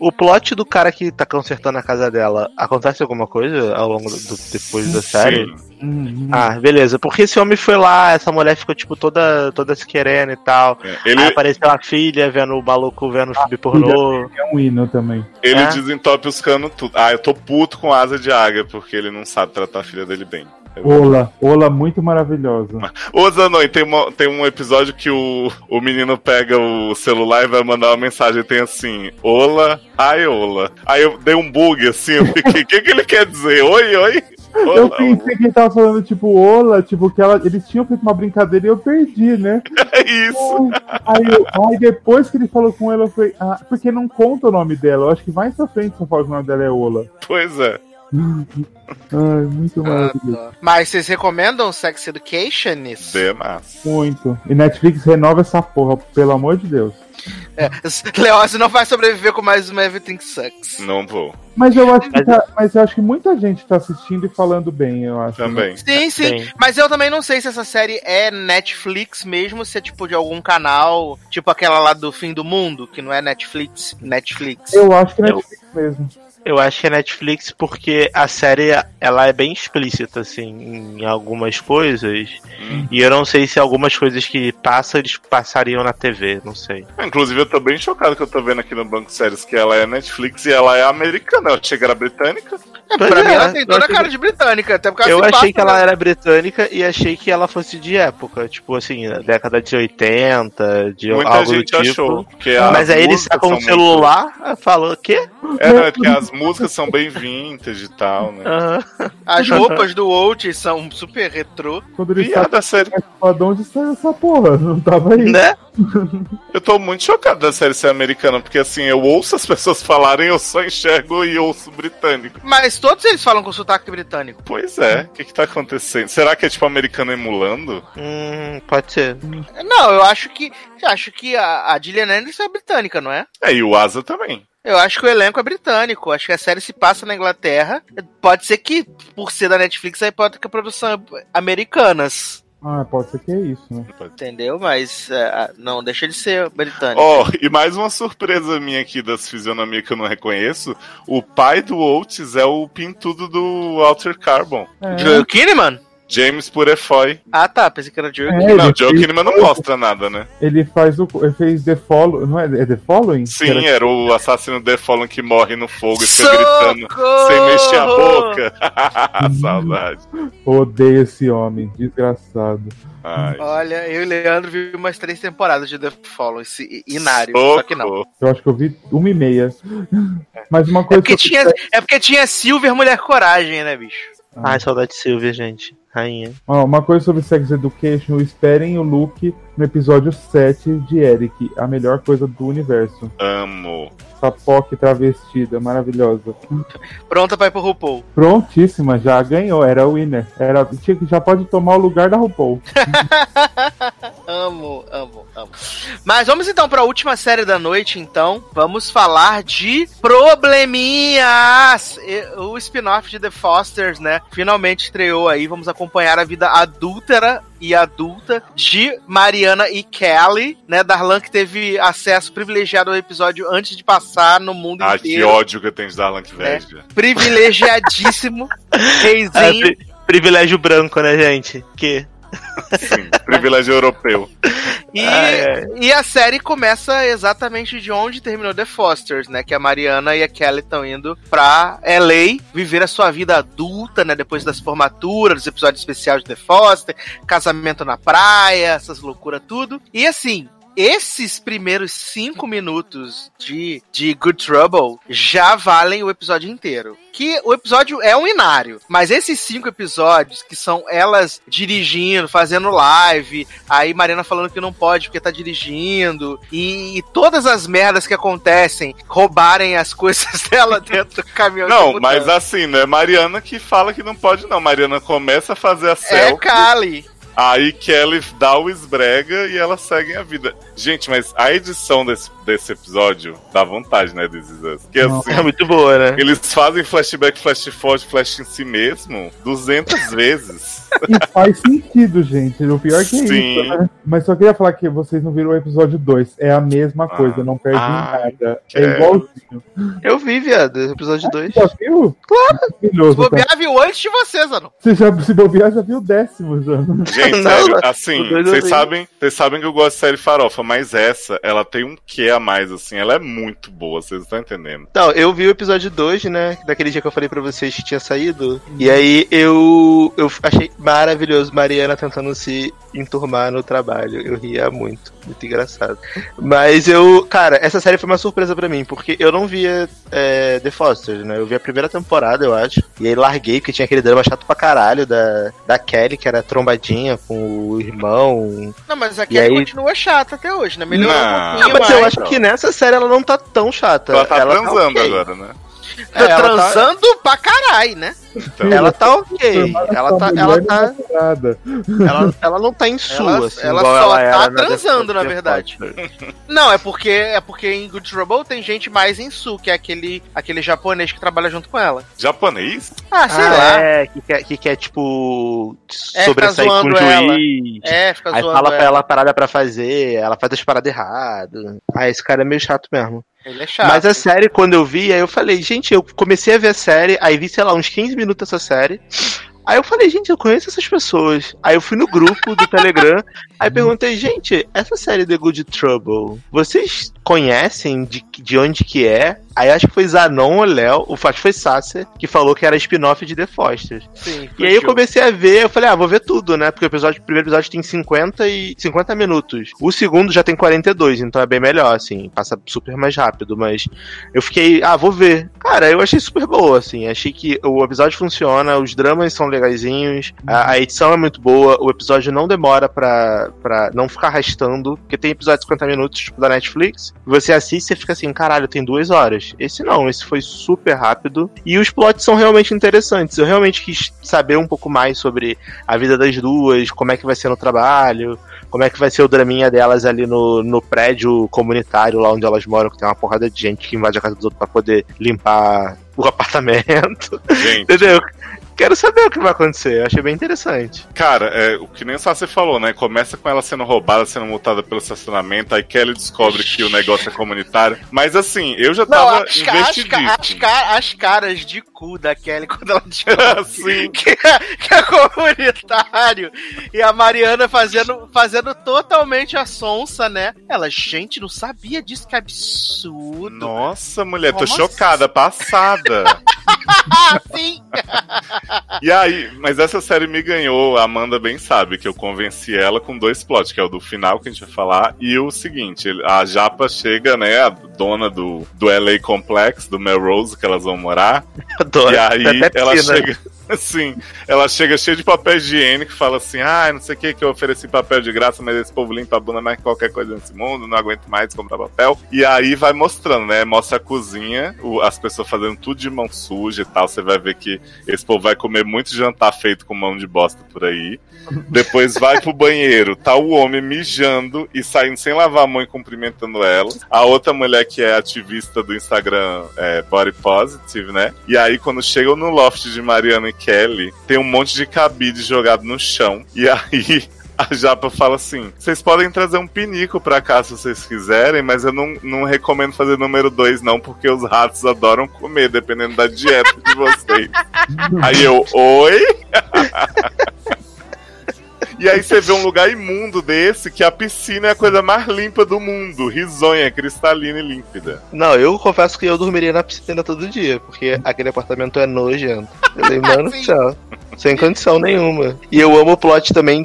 O plot do cara que tá consertando a casa dela, acontece alguma coisa ao longo do, depois da série? Sim. Uhum. Ah, beleza. Porque esse homem foi lá, essa mulher ficou, tipo, toda, toda se querendo e tal. É, Aí Ele, apareceu a filha vendo o maluco vendo filme pornô. É um hino também. ele É? desentope os canos tudo. Ah, eu tô puto com asa de águia, porque ele não sabe tratar a filha dele bem. Ola, Ola muito maravilhosa. Ô, Zanon, tem, uma- tem um episódio que o, o menino pega o celular e vai mandar uma mensagem. Tem assim: Ola, ai, Ola. Aí eu dei um bug assim, eu fiquei: o que, que ele quer dizer? Oi, oi? Eu pensei que ele tava falando, tipo, Ola, tipo, que ela, eles tinham feito uma brincadeira e eu perdi, né? É isso. Aí, eu- aí depois que ele falou com ela, eu falei, ah, porque não conta o nome dela. Eu acho que mais pra frente só fala que o nome dela é Ola. Pois é. Ai, muito Ah, maravilhoso. tá. Mas vocês recomendam Sex Education? Demais. Muito. E Netflix renova essa porra, pelo amor de Deus. É, Leócio não vai sobreviver com mais uma Everything Sucks. Não vou. Mas eu acho que, tá- mas eu acho que muita gente tá assistindo e falando bem, eu acho. né? Também. Sim, sim. Mas eu também não sei se essa série é Netflix mesmo, se é tipo de algum canal, tipo aquela lá do fim do mundo, que não é Netflix. Netflix. Eu acho que é Netflix mesmo. Eu acho que é Netflix porque a série ela é bem explícita, assim, em algumas coisas. E eu não sei se algumas coisas que passam, eles passariam na TV, não sei. Inclusive, eu tô bem chocado que eu tô vendo aqui no Banco Séries que ela é Netflix e ela é americana. Eu achei que era britânica. É, pra é, mim ela tem eu toda a achei cara que- de britânica, até porque Eu se achei que ela né? era britânica e achei que ela fosse de época, tipo assim, década de 80, de Muita algo gente do tipo. achou. Mas as aí ele sacou um são celular, falou o quê? muito- É, não, é porque as músicas são bem vintage e tal, né? As roupas do Out são super retrô. Quando ele Piada sabe, sério. fala, de onde saiu essa porra? Não tava aí. Né? Eu tô muito chocado da série ser americana, porque assim, eu ouço as pessoas falarem, eu só enxergo e ouço britânico. Mas todos eles falam com sotaque britânico. Pois é, o que que tá acontecendo? Será que é tipo americano emulando? Hum, pode ser. Não, eu acho que. eu acho que a, a Gillian Anderson é britânica, não é? É, e o Asa também. Eu acho que o elenco é britânico. Acho que a série se passa na Inglaterra. Pode ser que, por ser da Netflix, aí pode ter que a produção é americanas. Ah, pode ser que é isso, né? Entendeu? Mas é, não deixa de ser britânico. Ó, e mais uma surpresa minha aqui das fisionomias que eu não reconheço. O pai do Oates é o pintudo do Alter Carbon. É. Joe Kinnaman? James Purefoy. Ah tá, pensei que era Joe É. Não, Joe fez- Kinnaman não mostra nada, né? Ele faz o. Ele fez The Follow. Não é, é The Following? Sim, Que era- era o assassino The Fallen que morre no fogo e fica Socorro! gritando sem mexer a boca. Saudade. Odeio esse homem, desgraçado. Ai. Olha, eu e o Leandro vimos umas três temporadas de The Fallen, esse inário. Só que não. Socorro. Eu acho que eu vi uma e meia. Mas uma É coisa porque, que eu tinha, é porque tinha Silver Mulher Coragem, né, bicho? Ai, saudade de Silvia, gente. Rainha. Ó, uma coisa sobre Sex Education, esperem o Luke no episódio 7 de Eric, a melhor coisa do universo. Amo. POC travestida, maravilhosa. Pronta pra ir pro RuPaul. Prontíssima, já ganhou, era o winner. Era, tinha que já pode tomar o lugar da RuPaul. Amo, amo, amo. Mas vamos então pra última série da noite, então. Vamos falar de probleminhas. O spin-off de The Fosters, né? Finalmente estreou aí. Vamos acompanhar a vida adúltera e adulta de Mariana e Kelly, né? Darlan que teve acesso privilegiado ao episódio antes de passar no mundo que inteiro. ódio que eu tenho de Darlan que veja. Privilegiadíssimo. Ah, Reizinho. pri- privilégio branco, né, gente? Que? Sim, privilégio europeu. E, Ah, é. e a série começa exatamente de onde terminou The Fosters, né? Que a Mariana e a Kelly estão indo pra LA viver a sua vida adulta, né? Depois das formaturas, dos episódios especiais de The Foster, casamento na praia, essas loucuras tudo. E assim. Esses primeiros cinco minutos de, de Good Trouble já valem o episódio inteiro. Que o episódio é um inário, mas esses cinco episódios, que são elas dirigindo, fazendo live, aí Mariana falando que não pode porque tá dirigindo, e, e todas as merdas que acontecem, roubarem as coisas dela dentro do caminhão. Não, mas assim, não é Mariana que fala que não pode, não. Mariana começa a fazer a É selfie. Kali. Aí Kelly dá o esbrega e elas seguem a vida. Gente, mas a edição desse, desse episódio dá vontade, né, This Is Us? Que assim, É muito boa, né? eles fazem flashback, flash forward, flash em si mesmo 200 vezes. E faz sentido, gente. O pior que é Sim. isso, né? Mas só queria falar que vocês não viram o episódio 2. É a mesma Ah. coisa, não perde Ah, nada. É quero. igualzinho. Eu vi, viado, episódio 2. Já viu? Claro! Se tá? bobear, viu antes de você, Zanon. Você já se bobear, já viu o décimo já. Gente, Não, sério, assim, vocês sabem, vocês sabem que eu gosto de série farofa, mas essa, ela tem um quê a mais, assim, ela é muito boa, vocês estão entendendo. Não, eu vi o episódio 2, né? Daquele dia que eu falei pra vocês que tinha saído. E aí eu, eu achei maravilhoso Mariana tentando se enturmar no trabalho. Eu ria muito. Muito engraçado. Mas eu, cara, essa série foi uma surpresa pra mim, porque eu não via é, The Foster, né? Eu vi a primeira temporada, eu acho. E aí larguei, porque tinha aquele drama chato pra caralho da, da Kelly, que era trombadinha com o irmão. Não, mas a Kelly aí- continua chata até hoje, né? Melhorou Não. um Não, pouquinho mas eu mais. acho que nessa série ela não tá tão chata. Ela tá transando ok. agora, né? Tá É, ela tá- transando pra caralho, né? Então, Ela tá ok. Ela tá, ela tá, Nada. ela, ela não tá em sua, Ela- assim, ela só ela tá transando, na verdade. Não, é porque é porque em Good Trouble tem gente mais em Su, que é aquele, aquele japonês que trabalha junto com ela. japonês? Ah, sei ah, lá. É, que quer, que quer tipo, É, sobressair com o juiz. É, fica Aí zoando fala pra ela. ela a parada pra fazer, ela faz as paradas erradas. Ah, esse cara é meio chato mesmo. Ele é chato. Mas a série, quando eu vi, aí eu falei, gente, eu comecei a ver a série, aí vi, sei lá, uns 15 minutos dessa série. Aí eu falei, gente, eu conheço essas pessoas. Aí eu fui no grupo do Telegram, aí perguntei, gente, essa série The Good Trouble, vocês conhecem de, de onde que é? Aí acho que foi Zanon ou Léo, o acho que foi Sasser, que falou que era spin-off de The Foster. Sim, E aí eu comecei a ver, eu falei, ah, vou ver tudo, né? Porque o, episódio, o primeiro episódio tem 50 e 50 minutos. O segundo já tem 42, então é bem melhor, assim, passa super mais rápido, mas eu fiquei, ah, vou ver. Cara, eu achei super boa, assim, achei que o episódio funciona, os dramas são legaisinhos, a, a edição é muito boa, o episódio não demora pra, pra não ficar arrastando, porque tem episódio de 50 minutos, tipo, da Netflix, você assiste e fica assim, caralho, tem duas horas. Esse não, esse foi super rápido, e os plots são realmente interessantes, eu realmente quis saber um pouco mais sobre a vida das duas, como é que vai ser no trabalho, como é que vai ser o draminha delas ali no, no prédio comunitário, lá onde elas moram, que tem uma porrada de gente que invade a casa dos outros pra poder limpar o apartamento. Gente, Entendeu? Quero saber o que vai acontecer, eu achei bem interessante. cara, é, o que nem só você falou, né? Começa com ela sendo roubada, sendo multada pelo estacionamento, aí Kelly descobre que o negócio é comunitário. Mas assim, eu já Não, tava as, ca- as, ca- as, investidíssimo. ca- as caras de cu da Kelly quando ela descobre que, é, que é comunitário. E a Mariana fazendo, fazendo totalmente a sonsa, né? Ela, gente, não sabia disso, que absurdo. Nossa, mulher, tô chocada, passada. Ah, sim! E aí, mas essa série me ganhou, a Amanda bem sabe que eu convenci ela com dois plots, que é o do final que a gente vai falar, e o seguinte, a Japa chega, né, a dona do, do LA Complex, do Melrose, que elas vão morar, Adoro. e aí ela chega, assim, ela chega cheia de papel higiênico, fala assim, ah, não sei o que, que eu ofereci papel de graça, mas esse povo limpa a bunda mais que qualquer coisa nesse mundo, não aguento mais comprar papel. E aí vai mostrando, né, mostra a cozinha, as pessoas fazendo tudo de mão suja e tal, você vai ver que esse povo vai comer muito jantar feito com mão de bosta por aí. Depois vai pro banheiro, tá o homem mijando e saindo sem lavar a mão e cumprimentando ela. A outra mulher que é ativista do Instagram é Body Positive, né? E aí, quando chegam no loft de Mariana Kelly, tem um monte de cabide jogado no chão. E aí. A Japa fala assim: vocês podem trazer um pinico pra cá se vocês quiserem, mas eu não, não recomendo fazer número 2, não, porque os ratos adoram comer, dependendo da dieta de vocês. Aí eu, oi? E aí você vê um lugar imundo desse, que a piscina é a coisa mais limpa do mundo. Risonha, cristalina e límpida. Não, eu confesso que eu dormiria na piscina todo dia, porque aquele apartamento é nojento. Eu falei, mano, tchau. Sem condição nenhuma. E eu amo o plot também,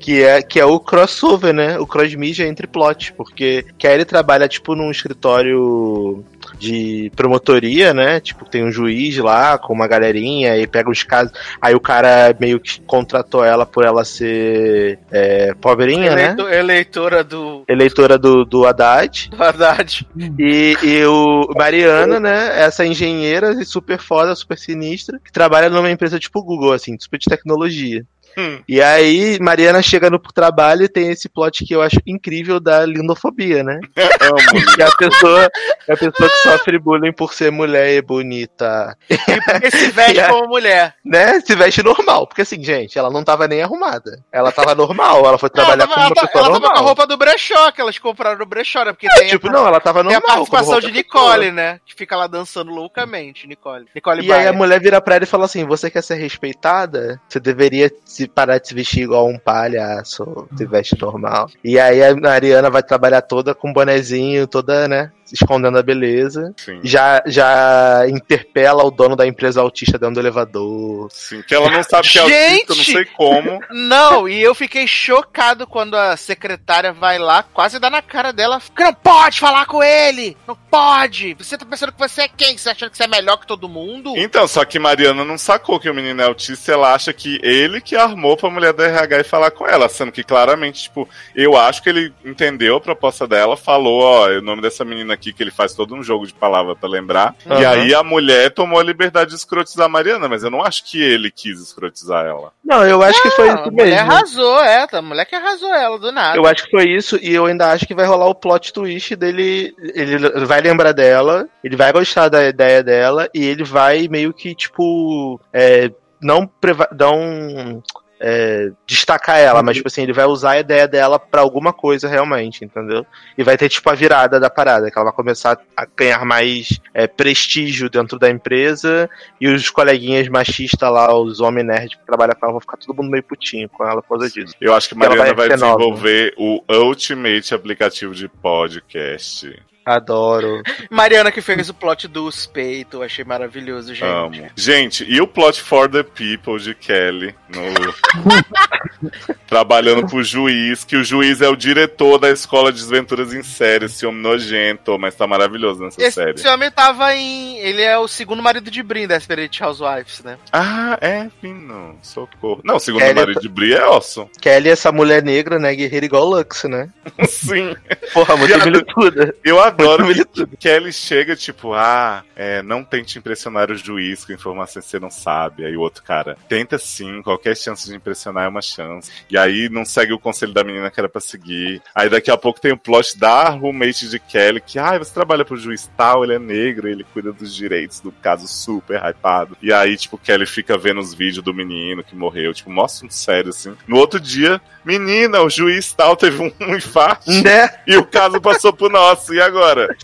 que é, que é o crossover, né? O cross-mídia entre plot, porque Kelly trabalha, tipo, num escritório de promotoria, né? Tipo, tem um juiz lá com uma galerinha e pega os casos. Aí o cara meio que contratou ela por ela ser é, pobrinha, né? Eleito- Eleitora do, Eleitora do, do Haddad. do Haddad. E, e o Mariana, né? Essa engenheira e super foda, super sinistra, que trabalha numa empresa tipo Google, assim, super de tecnologia. Hum. E aí, Mariana chega no trabalho e tem esse plot que eu acho incrível da lindofobia, né? Amo. Que a pessoa, é a pessoa que sofre bullying por ser mulher e bonita, E porque se veste como mulher. né? Se veste normal. Porque assim, gente, ela não tava nem arrumada. Ela tava normal, ela foi trabalhar ela, como uma ela, pessoa ela tava com a normal. roupa do brechó, que elas compraram no brechó, né? Porque É, tem, tipo, a, não, ela tava tem normal. a participação de Nicole, né? Que fica lá dançando loucamente, Nicole. Nicole E aí a mulher vira pra ela e fala assim: Você quer ser respeitada? Você deveria se se parar de se vestir igual um palhaço, se veste normal. E aí a Mariana vai trabalhar toda com bonezinho, toda, né? Escondendo a beleza. Sim. Já, já interpela o dono da empresa autista dentro do elevador. Sim, que ela não sabe que é autista, não sei como. Não, e eu fiquei chocado quando a secretária vai lá, quase dá na cara dela. Que não pode falar com ele! Não pode! Você tá pensando que você é quem? Você achando que você é melhor que todo mundo? Então, só que Mariana não sacou que o menino é autista, ela acha que ele que armou pra mulher da RH e falar com ela, sendo que claramente, tipo, eu acho que ele entendeu a proposta dela, falou, ó, o nome dessa menina aqui, que ele faz todo um jogo de palavra pra lembrar, e Aham. aí a mulher tomou a liberdade de escrotizar a Mariana, mas eu não acho que ele quis escrotizar ela. Não, eu acho que foi isso a mulher mesmo. arrasou, é, a mulher que arrasou ela, do nada. Eu acho que foi isso, e eu ainda acho que vai rolar o plot twist dele. Ele vai lembrar dela, ele vai gostar da ideia dela, e ele vai meio que, tipo, é, não, preva- não é, destacar ela, mas, tipo assim, ele vai usar a ideia dela pra alguma coisa realmente, entendeu? E vai ter, tipo, a virada da parada, que ela vai começar a ganhar mais é, prestígio dentro da empresa, e os coleguinhas machistas lá, os homens nerds que trabalham com ela, vão ficar todo mundo meio putinho com ela por causa disso. Eu acho que Mariana vai vai, ser nova. desenvolver o Ultimate aplicativo de podcast. Adoro. Mariana que fez o plot do peito, achei maravilhoso, gente. Amo. Gente, e o plot for the people de Kelly no... trabalhando pro juiz, que o juiz é o diretor da escola de desventuras em série, esse homem nojento, mas tá maravilhoso nessa Esse, série. esse homem tava em. Ele é o segundo marido de Brin da Spirit Housewives, né? Ah, é, Pino, socorro. Não, segundo Kelly o marido de Brie é awesome. Kelly, essa mulher negra, né? Guerreira igual Lux, né? Sim. Porra, muito milituda. Eu adoro Muito que Kelly chega, tipo, ah, é, não tente impressionar o juiz com informações que você não sabe. Aí o outro cara, tenta sim, qualquer chance de impressionar é uma chance. E aí não segue o conselho da menina que era pra seguir. Aí daqui a pouco tem o plot da roommate de Kelly, que, ah, você trabalha pro juiz tal, ele é negro, ele cuida dos direitos do caso super hypado. E aí, tipo, Kelly fica vendo os vídeos do menino que morreu, tipo, mostra um sério assim. No outro dia, menina, o juiz tal teve um, um infarto. Né? E o caso passou pro nosso, e agora? agora.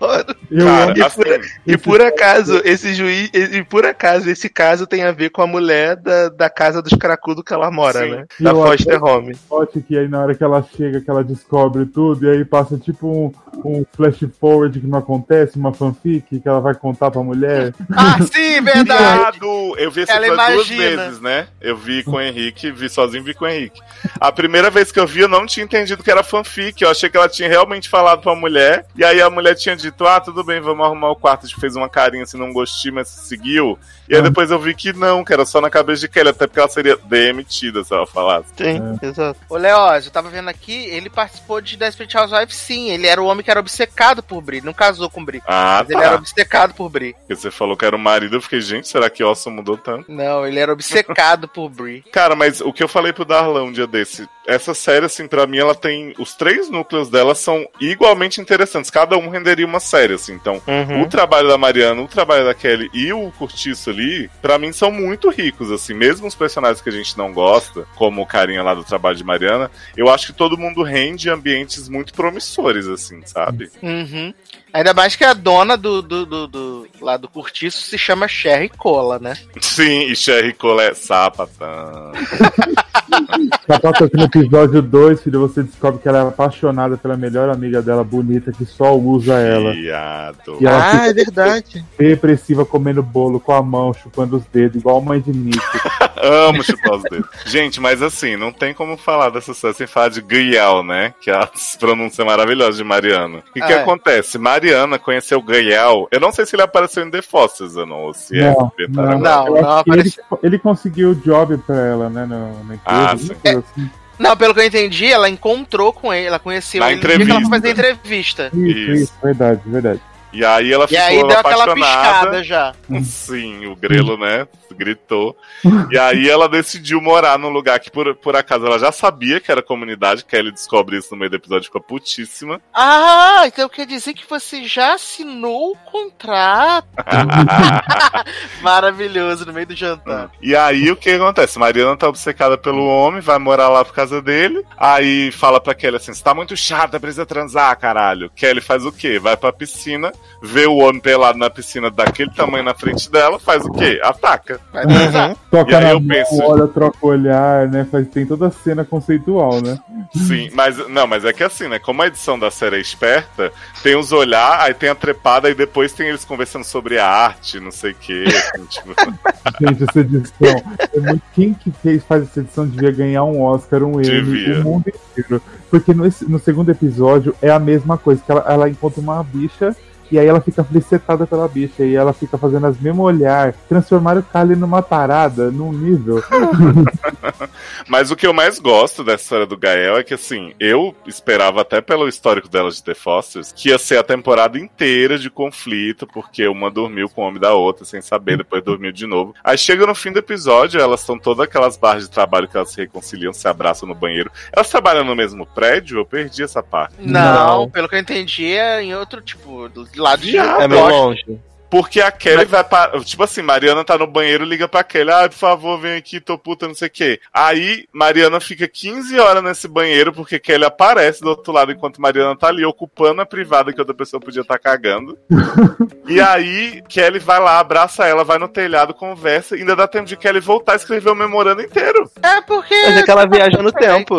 Adoro. Eu Cara, assim, E por acaso, esse juiz. E por acaso, esse caso tem a ver com a mulher da, da casa dos cracudos que ela mora, Sim. né? Da Eu Foster Home. Ótimo que aí na hora que ela chega, que ela descobre tudo, e aí passa tipo um, um flash forward que não acontece, uma fanfic que ela vai contar pra mulher. Ah, sim, verdade! Eu vi esse Ela duas vezes, né? Eu vi com o Henrique, vi sozinho, vi com o Henrique. A primeira vez que eu vi, eu não tinha entendido que era fanfic. Eu achei que ela tinha realmente falado pra mulher. E aí a mulher tinha dito: Ah, tudo bem, vamos arrumar o quarto. A gente fez uma carinha assim, não gostou, mas seguiu. E aí Ah. depois eu vi que não, que era só na cabeça de Kelly, até porque ela seria demitida se ela falasse. Sim, exato. Ô, Leoz, eu tava vendo aqui, ele participou de Desperate Housewives, sim. Ele era o homem que era obcecado por Bri, não casou com Bri. Ah, Mas ele era tá. obcecado por Bri. Porque você falou que era o marido, eu fiquei, gente, será que Orson mudou tanto? Não, ele era obcecado por Bri. Cara, mas o que eu falei pro Darlan um dia desse, essa série, assim, pra mim, ela tem. Os três núcleos dela são igualmente interessantes. Cada um renderia uma série, assim. Então, Uhum. o trabalho da Mariana, o trabalho da Kelly e o Curtiço ali, pra mim, são muito ricos, assim. Mesmo os personagens que a gente não gosta, como o carinha lá do trabalho de Mariana, eu acho que todo mundo rende ambientes muito promissores, assim, sabe? Uhum. Ainda mais que a dona do, do, do, do- lá do Curtiço se chama Sherry Cola, né? Sim, e Sherry Cole é sapatão. Sapato aqui no episódio 2, filho, você descobre que ela é apaixonada pela melhor amiga dela, bonita, que só usa ela. Viado. E ela Ah, é verdade. depressiva comendo bolo com a mão, chupando os dedos, igual mãe de Nick. Amo chupar os dedos. Gente, mas assim, não tem como falar dessa série sem falar de Gayal, né? Que é a pronúncia maravilhosa de Mariana. O que, Ah, que é. acontece? Mariana conheceu Gayal. Eu não sei se ele apareceu em The Fossils ou não, ou se é Não, veterano. Não, acho não que ele, apareceu. ele conseguiu o job pra ela, né, no, na empresa. Ah, assim. Não, pelo que eu entendi, ela encontrou com ele, ela conheceu Na ele no dia que ela foi entrevista. fazer entrevista. Isso, Isso. isso, verdade, verdade. E aí ela E ficou aí deu aquela apaixonada. piscada já. Sim, o grelo, né? Gritou. E aí ela decidiu morar num lugar que, por, por acaso, ela já sabia que era comunidade, ele descobre isso no meio do episódio, ficou putíssima. Ah, então quer dizer que você já assinou o contrato. Maravilhoso, no meio do jantar. E aí o que acontece? Mariana tá obcecada pelo homem, vai morar lá por causa dele. Aí fala pra Kelly assim: você tá muito chata, precisa transar, caralho. Kelly faz o quê? Vai pra piscina vê o homem pelado na piscina daquele tamanho na frente dela, faz o quê? Ataca. Vai transar. Toca E aí eu penso- olha, troca o olhar, né? Faz, tem toda a cena conceitual, né? Sim, mas não, mas é que assim, né? Como a edição da série é esperta, tem os olhar, aí tem a trepada e depois tem eles conversando sobre a arte, não sei o quê. assim, tipo, Gente, essa edição. É muito... Quem que fez, faz essa edição devia ganhar um Oscar, um Emmy, o mundo inteiro. Porque no, no segundo episódio é a mesma coisa, que ela, ela encontra uma bicha e aí ela fica felicetada pela bicha, e ela fica fazendo as mesmas olhar, transformar o Kali numa tarada, num nível. Mas o que eu mais gosto dessa história do Gael é que, assim, eu esperava até pelo histórico delas de The Fosters que ia ser a temporada inteira de conflito, porque uma dormiu com o homem da outra sem saber, depois dormiu de novo. Aí chega no fim do episódio, elas estão todas aquelas barras de trabalho que elas se reconciliam, se abraçam no banheiro. Elas trabalham no mesmo prédio? Eu perdi essa parte. Não, Não. pelo que eu entendi, é em outro, tipo, lado de É meio longe. Porque a Kelly vai pra. Tipo assim, Mariana tá no banheiro, liga pra Kelly. Ah, por favor, vem aqui, tô puta, não sei o quê. Aí, Mariana fica 15 horas nesse banheiro, porque Kelly aparece do outro lado enquanto Mariana tá ali, ocupando a privada que outra pessoa podia estar cagando. e aí, Kelly vai lá, abraça ela, vai no telhado, conversa. Ainda dá tempo de Kelly voltar a escrever o memorando inteiro. É porque. Mas é que ela viaja no tempo.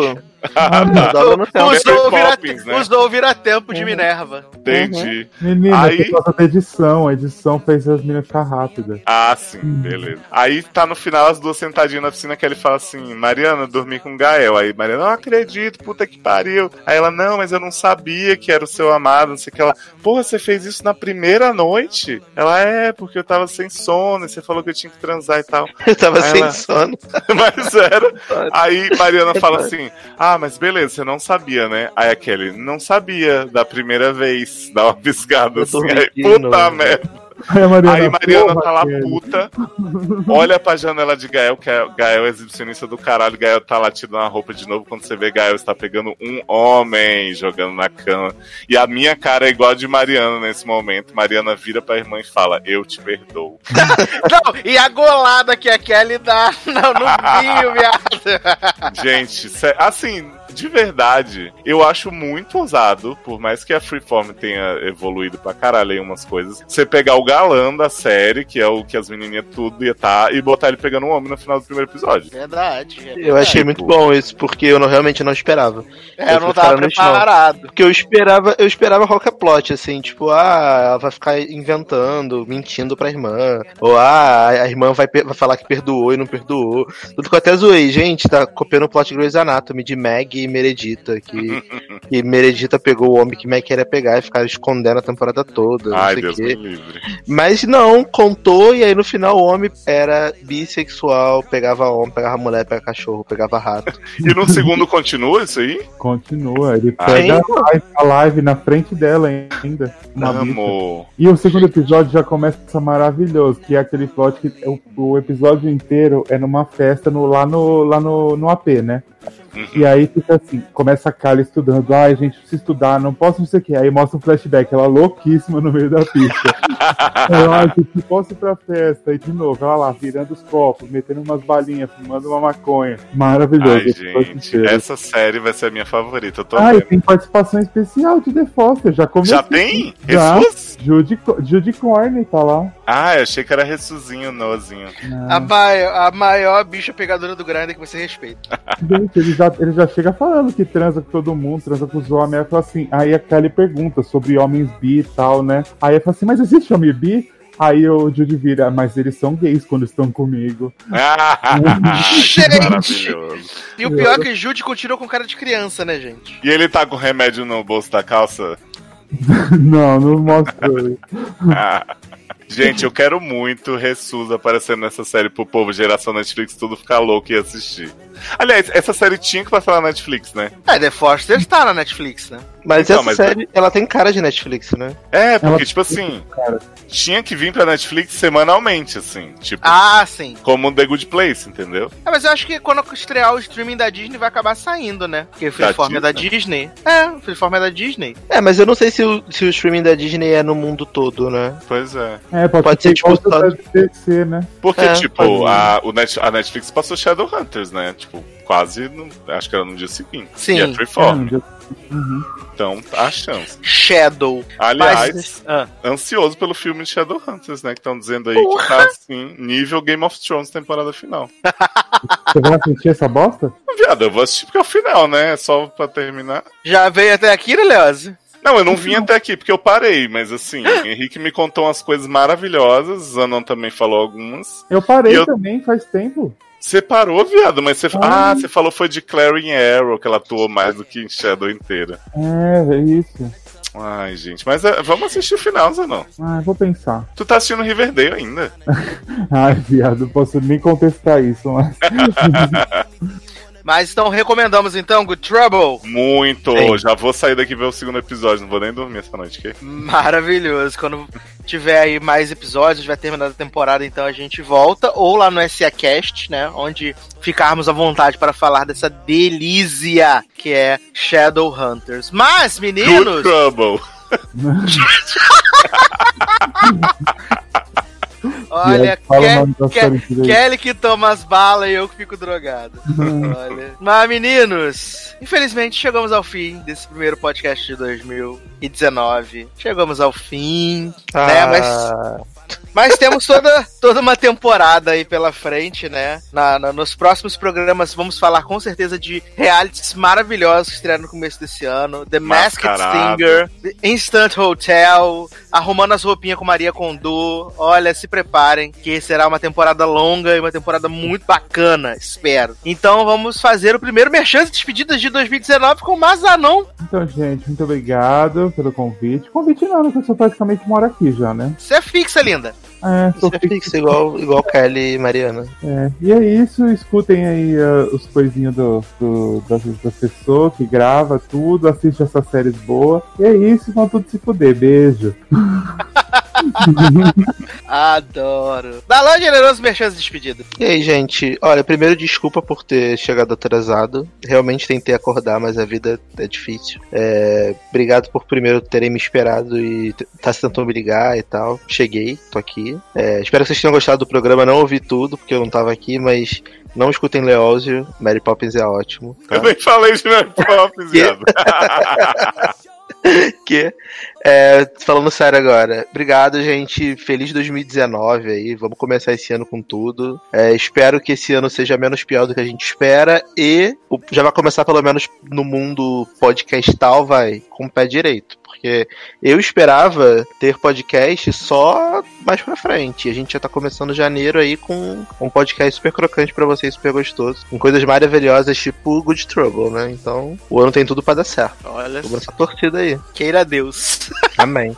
Dobra no tempo. Usou o Mary vira- Poppins, né? usou o vira-tempo de Minerva. Entendi. Menina, Aí- por causa da edição, a edição fez as meninas ficar rápidas. Ah, sim, beleza. Aí tá no final as duas sentadinhas na piscina que ele fala assim: Mariana, dormi com o Gael. Aí Mariana, não acredito, puta que pariu. Aí ela, não, mas eu não sabia que era o seu amado, não sei o que. Ela, porra, você fez isso na primeira noite? Ela, é, porque eu tava sem sono, e você falou que eu tinha que transar e tal. Eu tava Aí sem ela- sono. mas era. Aí Mariana fala assim: Ah, mas beleza, você não sabia, né? Aí a Kelly, não sabia da primeira vez. Dá uma piscada assim. Aí, puta novo. merda. Aí a Mariana, Aí Mariana tá lá puta, olha pra janela de Gael, que é Gael é exibicionista do caralho, Gael tá lá tirando a roupa de novo, quando você vê Gael está pegando um homem jogando na cama. E a minha cara é igual a de Mariana nesse momento. Mariana vira pra irmã e fala, eu te perdoo. Não, e a golada que a Kelly dá no, no vinho, viado. Gente, assim, de verdade, eu acho muito ousado, por mais que a Freeform tenha evoluído pra caralho em umas coisas, você pegar o galã da série, que é o que as menininhas tudo ia tá, e botar ele pegando um homem no final do primeiro episódio. Verdade. é Eu verdade. achei muito bom isso, porque eu não- realmente não esperava. É, eu não fui tava preparado. Porque eu esperava, eu esperava qualquer plot, assim, tipo, ah, ela vai ficar inventando, mentindo pra irmã. Ou ah, a irmã vai, vai falar que perdoou e não perdoou. Tudo que eu até zoei, gente, tá copiando o plot de Grey's Anatomy de Meg e Meredita, que, que Meredita pegou o homem que Meg queria pegar e ficaram escondendo a temporada toda, não Ai, Deus quê. me livre. Mas não, contou, e aí no final o homem era bissexual, pegava homem, pegava mulher, pegava cachorro, pegava rato. E no segundo continua isso aí? Continua, ele Ah, pega a live, a live na frente dela ainda. Uma bicha. Amo. E o segundo episódio já começa maravilhoso, que é aquele plot que o, o episódio inteiro é numa festa no, lá, no, lá no, no AP, né? E aí fica assim, começa a Kali estudando, ai gente, precisa estudar, não posso não sei o que. Aí mostra um flashback, ela louquíssima no meio da pista. Ai, posso ir pra festa. E de novo, ela lá, virando os copos, metendo umas balinhas, fumando uma maconha. Maravilhoso. Ai, gente, essa série vai ser a minha favorita, eu tô Ah, e vendo. tem participação especial de The Foster, já começou. Já tem? Já. Jesus? Judy, Judy Corney tá lá. Ah, eu achei que era Ressuzinho, Nozinho. A, maior, a maior bicha pegadora do grande que você respeita. Gente, ele já, ele já chega falando que transa com todo mundo, transa com os homens. Aí, fala assim, aí a Kelly pergunta sobre homens bi e tal, né? Aí ela fala assim, mas existe homem bi? Aí o Judy vira, mas eles são gays quando estão comigo. Gente! maravilhoso. E o pior é que Jude continua com cara de criança, né, gente? E ele tá com remédio no bolso da calça? não, não mostra. Ah. Gente, eu quero muito Ressus aparecendo nessa série pro povo, geração Netflix, tudo ficar louco e assistir. Aliás, essa série tinha que passar na Netflix, né? É, The Foster está na Netflix, né? Mas Então, essa mas- série, ela tem cara de Netflix, né? É, porque, Ela- tipo assim, Cara, tinha que vir pra Netflix semanalmente, assim. Tipo, Ah, sim. como The Good Place, entendeu? É, mas eu acho que quando estrear o streaming da Disney vai acabar saindo, né? Porque o Freeform é da Disney. É, o Freeform é da Disney. É, mas eu não sei se o, se o streaming da Disney é no mundo todo, né? Pois é. é, pode, Pode ser tipo, só- DC, né? Porque, É, tipo, a, o Net- a Netflix passou Shadowhunters, né? Tipo, tipo, quase, no- acho que era no dia seguinte. Sim. E é Freeform. É, Uhum. Então, há chance. Shadow. Aliás, Mas- ah. ansioso pelo filme de Shadowhunters, né? Que estão dizendo aí que tá assim, nível Game of Thrones temporada final. Você vai assistir essa bosta? Viado, eu vou assistir porque é o final, né? É só pra terminar. Já veio até aqui, né, Leoz? Não, eu não vim até aqui porque eu parei, mas assim, Henrique me contou umas coisas maravilhosas, Zanon também falou algumas. Eu parei eu- também faz tempo. Você parou, viado, mas você. Ah. Você falou foi de Clary Arrow, que ela atuou mais do que em Shadow inteira. É, é isso. Ai, gente, mas é, vamos assistir o final, Zanon. Ah, vou pensar. Tu tá assistindo Riverdale ainda. Ai, viado, não posso nem contestar isso, mas. Mas então recomendamos então Good Trouble. Muito! Sim. Já vou sair daqui ver o segundo episódio, não vou nem dormir essa noite aqui. Maravilhoso. Quando tiver aí mais episódios, vai terminar a temporada, então a gente volta. Ou lá no SA Cast, né? Onde ficarmos à vontade para falar dessa delícia que é Shadowhunters. Mas, Good meninos, Trouble! olha, Ke-. Kelly que toma as balas e eu que fico drogado. Olha. Mas, meninos, infelizmente chegamos ao fim desse primeiro podcast de 2019. Chegamos ao fim, né? Mas Ah, Mas temos toda, toda uma temporada aí pela frente, né? Na, na- nos próximos programas vamos falar com certeza de realities maravilhosos que estrearam no começo desse ano. The Masked Mascarado. Singer, The Instant Hotel, Arrumando as Roupinhas com Maria Kondo. Olha, se preparem, que será uma temporada longa e uma temporada muito bacana, espero. Então vamos fazer o primeiro Merchan de Despedidas de 2019 com o Mazanon. Então, gente, muito obrigado pelo convite. Convite não, né? Que eu sou praticamente moro aqui já, né? Você é fixa, linda. É, sou é fixa, igual, igual Kelly e Mariana. É, e é isso, escutem aí ah, os coisinhos do, do, das, das pessoas que grava tudo, assiste essas séries boas. E é isso, vão tudo se fuder. Beijo. Adoro. Dalão Generoso Merchan de Despedidas. E aí, gente? Olha, primeiro, desculpa por ter chegado atrasado. Realmente tentei acordar, mas a vida é difícil. É, obrigado por primeiro terem me esperado e tá tentando me ligar e tal. Cheguei, tô aqui. É, espero que vocês tenham gostado do programa. Não ouvi tudo, porque eu não tava aqui, mas não escutem Leózio. Mary Poppins é ótimo. tá? Eu nem falei de Mary Poppins, viado. que é, falando sério agora, obrigado, gente. Feliz 2019 aí. Vamos começar esse ano com tudo. É, espero que esse ano seja menos pior do que a gente espera e já vai começar pelo menos no mundo podcastal, vai com o pé direito. Porque eu esperava ter podcast só mais pra frente. E a gente já tá começando janeiro aí com um podcast super crocante pra vocês, super gostoso. Com coisas maravilhosas, tipo Good Trouble, né? Então, o ano tem tudo pra dar certo. Olha, Vamos nessa torcida aí. queira Deus. Amém.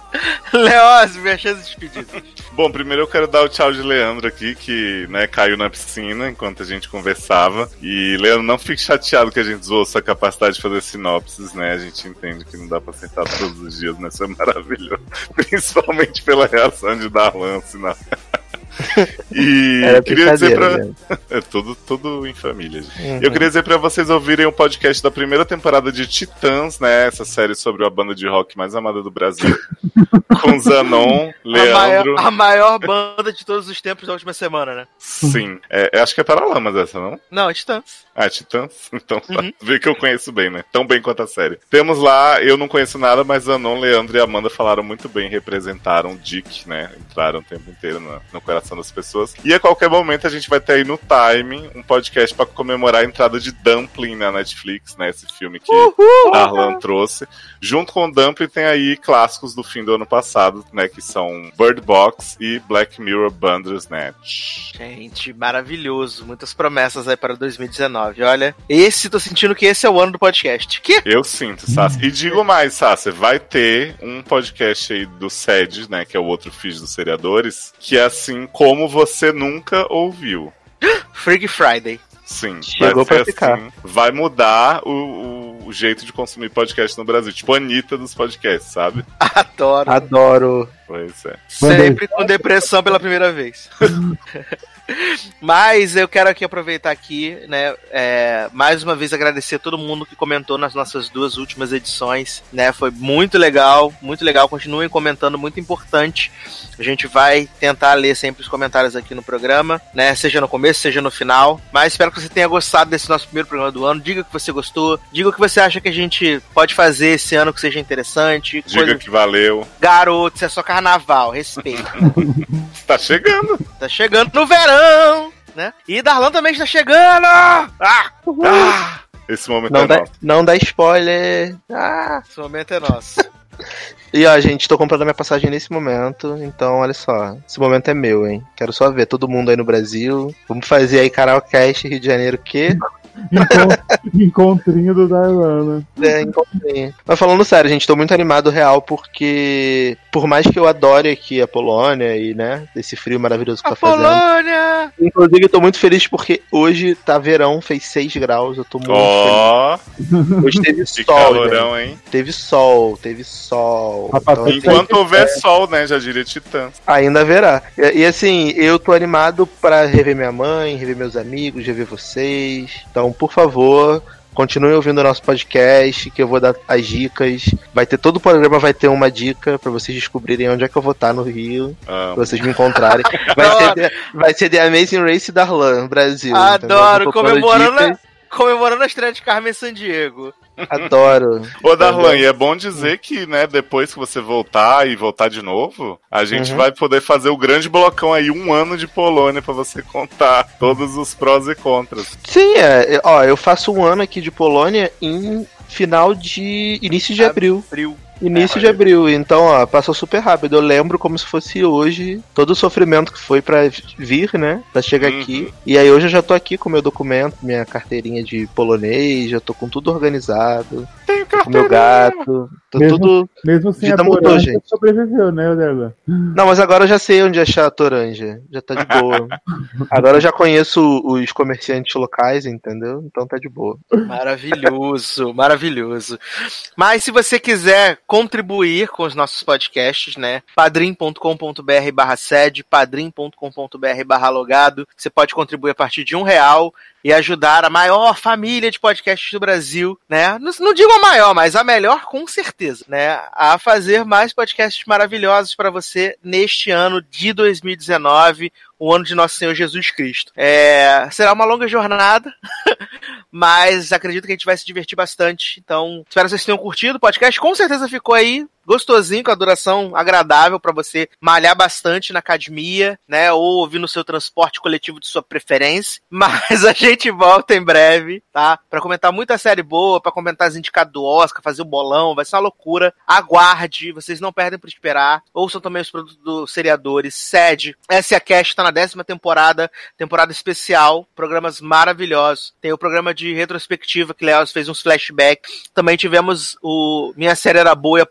Leoz, Merchan de Despedidas. Bom, primeiro eu quero dar o tchau de Leandro aqui, que né, caiu na piscina enquanto a gente conversava. E, Leandro, não fique chateado que a gente zoou sua capacidade de fazer sinopses, né? A gente entende que não dá pra acertar todos os dias, mas foi maravilhoso. Principalmente pela reação de Darlan, sinal. E Era queria dizer pra. gente. É tudo, tudo em família, gente. Uhum. Eu queria dizer pra vocês ouvirem o podcast da primeira temporada de Titãs, né? Essa série sobre a banda de rock mais amada do Brasil. com Zanon, A maior, Leandro. a maior banda de todos os tempos da última semana, né? Sim. É, acho que é Paralamas essa, não? Não, Titãs. Ah, Titãs? Então tá. Uhum. Vê que eu conheço bem, né? Tão bem quanto a série. Temos lá, eu não conheço nada, mas Zanon, Leandro e Amanda falaram muito bem, representaram o Dick, né? Entraram o tempo inteiro no, no coração das pessoas. E a qualquer momento a gente vai ter aí no Time um podcast pra comemorar a entrada de Dumpling na Netflix, né? Esse filme que Darlan trouxe. Junto com o Dumpling tem aí clássicos do fim do ano passado, né? Que são Bird Box e Black Mirror Bandersnatch. Gente, maravilhoso. Muitas promessas aí para 2019. Olha, esse, tô sentindo que esse é o ano do podcast. Que? Eu sinto, Sassi. E digo mais, Sassi, vai ter um podcast aí do SED, né, que é o outro feed dos seriadores, que é assim como você nunca ouviu. Freak Friday. Sim, Chegou vai pra ficar. assim, vai mudar o, o- o jeito de consumir podcast no Brasil, tipo a Anitta dos podcasts, sabe? Adoro. Adoro. Pois é. Sempre com depressão pela primeira vez. Mas eu quero aqui aproveitar aqui, né, é, mais uma vez agradecer a todo mundo que comentou nas nossas duas últimas edições, né, foi muito legal, muito legal, continuem comentando, muito importante. A gente vai tentar ler sempre os comentários aqui no programa, né, seja no começo, seja no final. Mas espero que você tenha gostado desse nosso primeiro programa do ano. Diga que você gostou, diga o que você acha que a gente pode fazer esse ano que seja interessante. Diga coisa- que valeu. Garoto, isso é só carnaval, respeito. Tá chegando. Tá chegando no verão, né? E Darlan também está chegando! Ah! Ah, esse momento Não é dá, nosso. não dá spoiler. Ah. Esse momento é nosso. E ó, gente, tô comprando minha passagem nesse momento, então olha só, esse momento é meu, hein? Quero só ver todo mundo aí no Brasil. Vamos fazer aí Karaokast Rio de Janeiro, que Encon- Encontrinho do Darlan, né? é, encontrei. Mas falando sério, gente, tô muito animado real porque por mais que eu adore aqui a Polônia e, né, esse frio maravilhoso que A tá fazendo. Polônia! Inclusive, eu tô muito feliz porque hoje tá verão, fez 6 graus, eu tô muito Ó, feliz. Hoje teve que sol, calorão, gente. hein? Teve sol, teve sol. Rapaz, Então, Enquanto houver sol, né? Já diria Titã. Ainda haverá. E, e, assim, eu tô animado pra rever minha mãe, rever meus amigos, rever vocês. Então, por favor, continuem ouvindo o nosso podcast, que eu vou dar as dicas. Vai ter todo o programa, vai ter uma dica pra vocês descobrirem onde é que eu vou estar no Rio, pra vocês me encontrarem. Vai ser, The, vai ser The Amazing Race Darlan, Brasil. entendeu? Adoro, comemorando a, dicas. Comemorando a estreia de Carmen Sandiego. Adoro. Ô, Darlan, e é bom dizer que, né, depois que você voltar e voltar de novo, a gente Uhum. vai poder fazer o grande blocão aí, um ano de Polônia, pra você contar todos os prós e contras. Sim, é. é, Ó, eu faço um ano aqui de Polônia em final de. início de abril. Frio. Início É, de abril, então, ó, passou super rápido. Eu lembro como se fosse hoje todo o sofrimento que foi pra vir, né? Pra chegar Uhum. aqui. E aí hoje eu já tô aqui com meu documento, minha carteirinha de polonês, já tô com tudo organizado, Tenho com meu gato, tô Mesmo- tudo. Mesmo sem Vida a mudou, Toranja, gente. sobreviveu, né, Darlan? Não, mas agora eu já sei onde achar a toranja. Já tá de boa. agora eu já conheço os comerciantes locais, entendeu? Então tá de boa. Maravilhoso, maravilhoso. Mas se você quiser contribuir com os nossos podcasts, né? padrim.com.br barra sede, padrim.com.br barra logado. Você pode contribuir a partir de um real e ajudar a maior família de podcasts do Brasil, né? Não, não digo a maior, mas a melhor com certeza, né? A fazer mais podcasts maravilhosos para você neste ano de 2019, o ano de Nosso Senhor Jesus Cristo. É, será uma longa jornada, mas acredito que a gente vai se divertir bastante. Então, espero que vocês tenham curtido o podcast. Com certeza ficou aí gostosinho, com a duração agradável para você malhar bastante na academia, né? Ou ouvir no seu transporte coletivo de sua preferência. Mas a gente volta em breve, tá? Para comentar muita série boa, para comentar as indicadas do Oscar, fazer o bolão, vai ser uma loucura. Aguarde, vocês não perdem por esperar. Ouçam também os produtos dos seriadores. Sede, essa é a Cast, tá na décima temporada, temporada especial, programas maravilhosos. Tem o programa de retrospectiva que Léo fez uns flashbacks. Também tivemos o Minha Série Era Boa e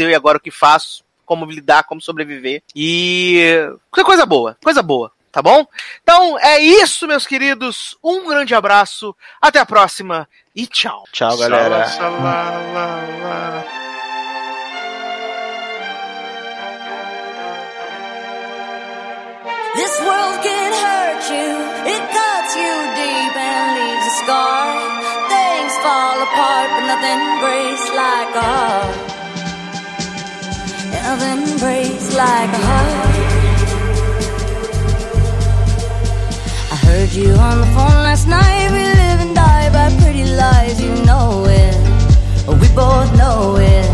Apodreceu e Agora o que Faço. Como lidar, como sobreviver. E. Coisa boa, coisa boa, tá bom? Então é isso, meus queridos. Um grande abraço, até a próxima e tchau. Tchau, galera. This world can hurt you, it cuts you deep and leaves a scar. Things fall apart, but nothing breaks like heart. Breaks like a heart. I heard you on the phone last night. We live and die by pretty lies, you know it. We both know it.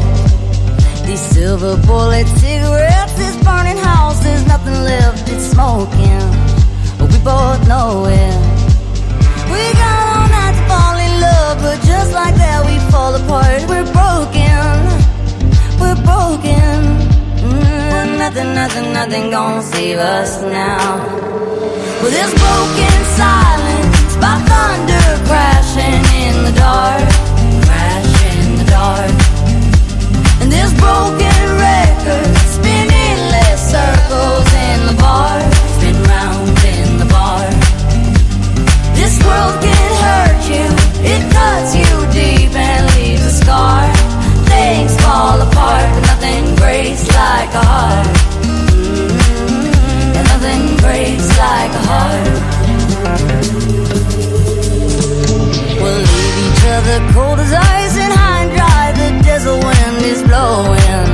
These silver bullet cigarettes, this burning house, there's nothing left, it's smoking. We both know it. We got all night to fall in love, but just like that we fall apart. We're broken, we're broken. Nothing, nothing, nothing gonna save us now. With this broken silence, by thunder crashing in the dark, crash in the dark. And this broken record spinning less circles in the bar, spin round in the bar. This world can hurt you, it cuts you deep and leaves a scar things fall apart, but nothing breaks like a heart. And nothing breaks like a heart. We'll leave each other cold as ice and high and dry. The desert wind is blowing,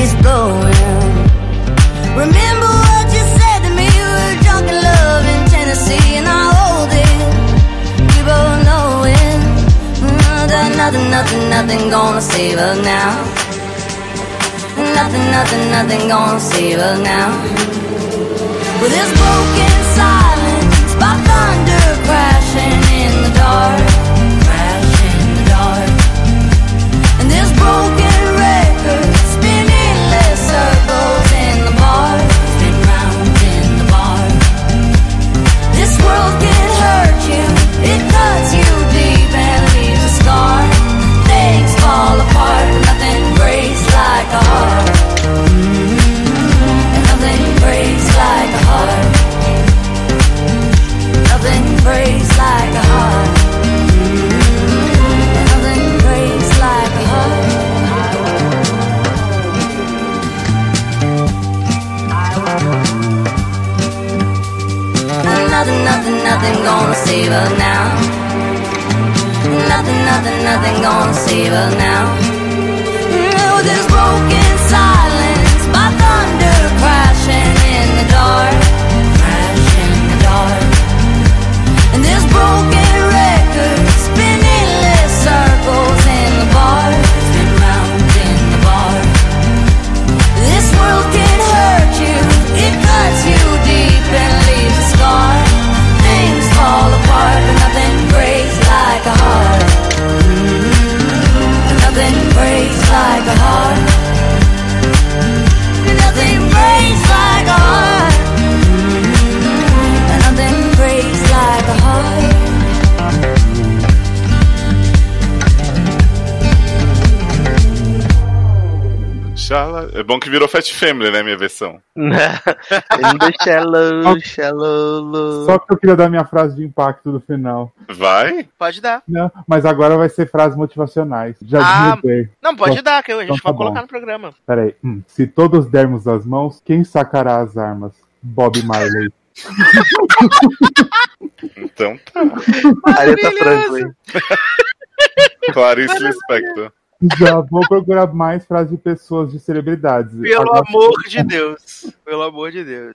it's blowing. Remember what you said to me, we were drunk in love in Tennessee. Nothing, nothing gonna save us now. Nothing, nothing, nothing gonna save us now. With this broken silence, by thunder crashing in the dark, fall apart, nothing breaks like a heart. And nothing breaks like a heart. Mm-hmm. Nothing breaks like a heart. And nothing breaks like a heart. Nothing, nothing, nothing gonna save us now. Nothing, nothing, nothing gonna save us now. Mm, oh, With this broken silence, heart. Xala- É bom que virou Fat Family, né, minha versão. Shallow, shallow. Só que eu queria dar minha frase de impacto no final. Vai? Pode dar. Não, mas agora vai ser frases motivacionais. Já Ah. Não, pode Só- dar, que a gente então vai tá colocar bom. no programa. Peraí. Hum. Se todos dermos as mãos, quem sacará as armas? Bob Marley. Então tá. Franklin. Clarice Lispector. Já vou procurar mais frases de pessoas de celebridades. Pelo Agora- amor de Deus. Pelo amor de Deus.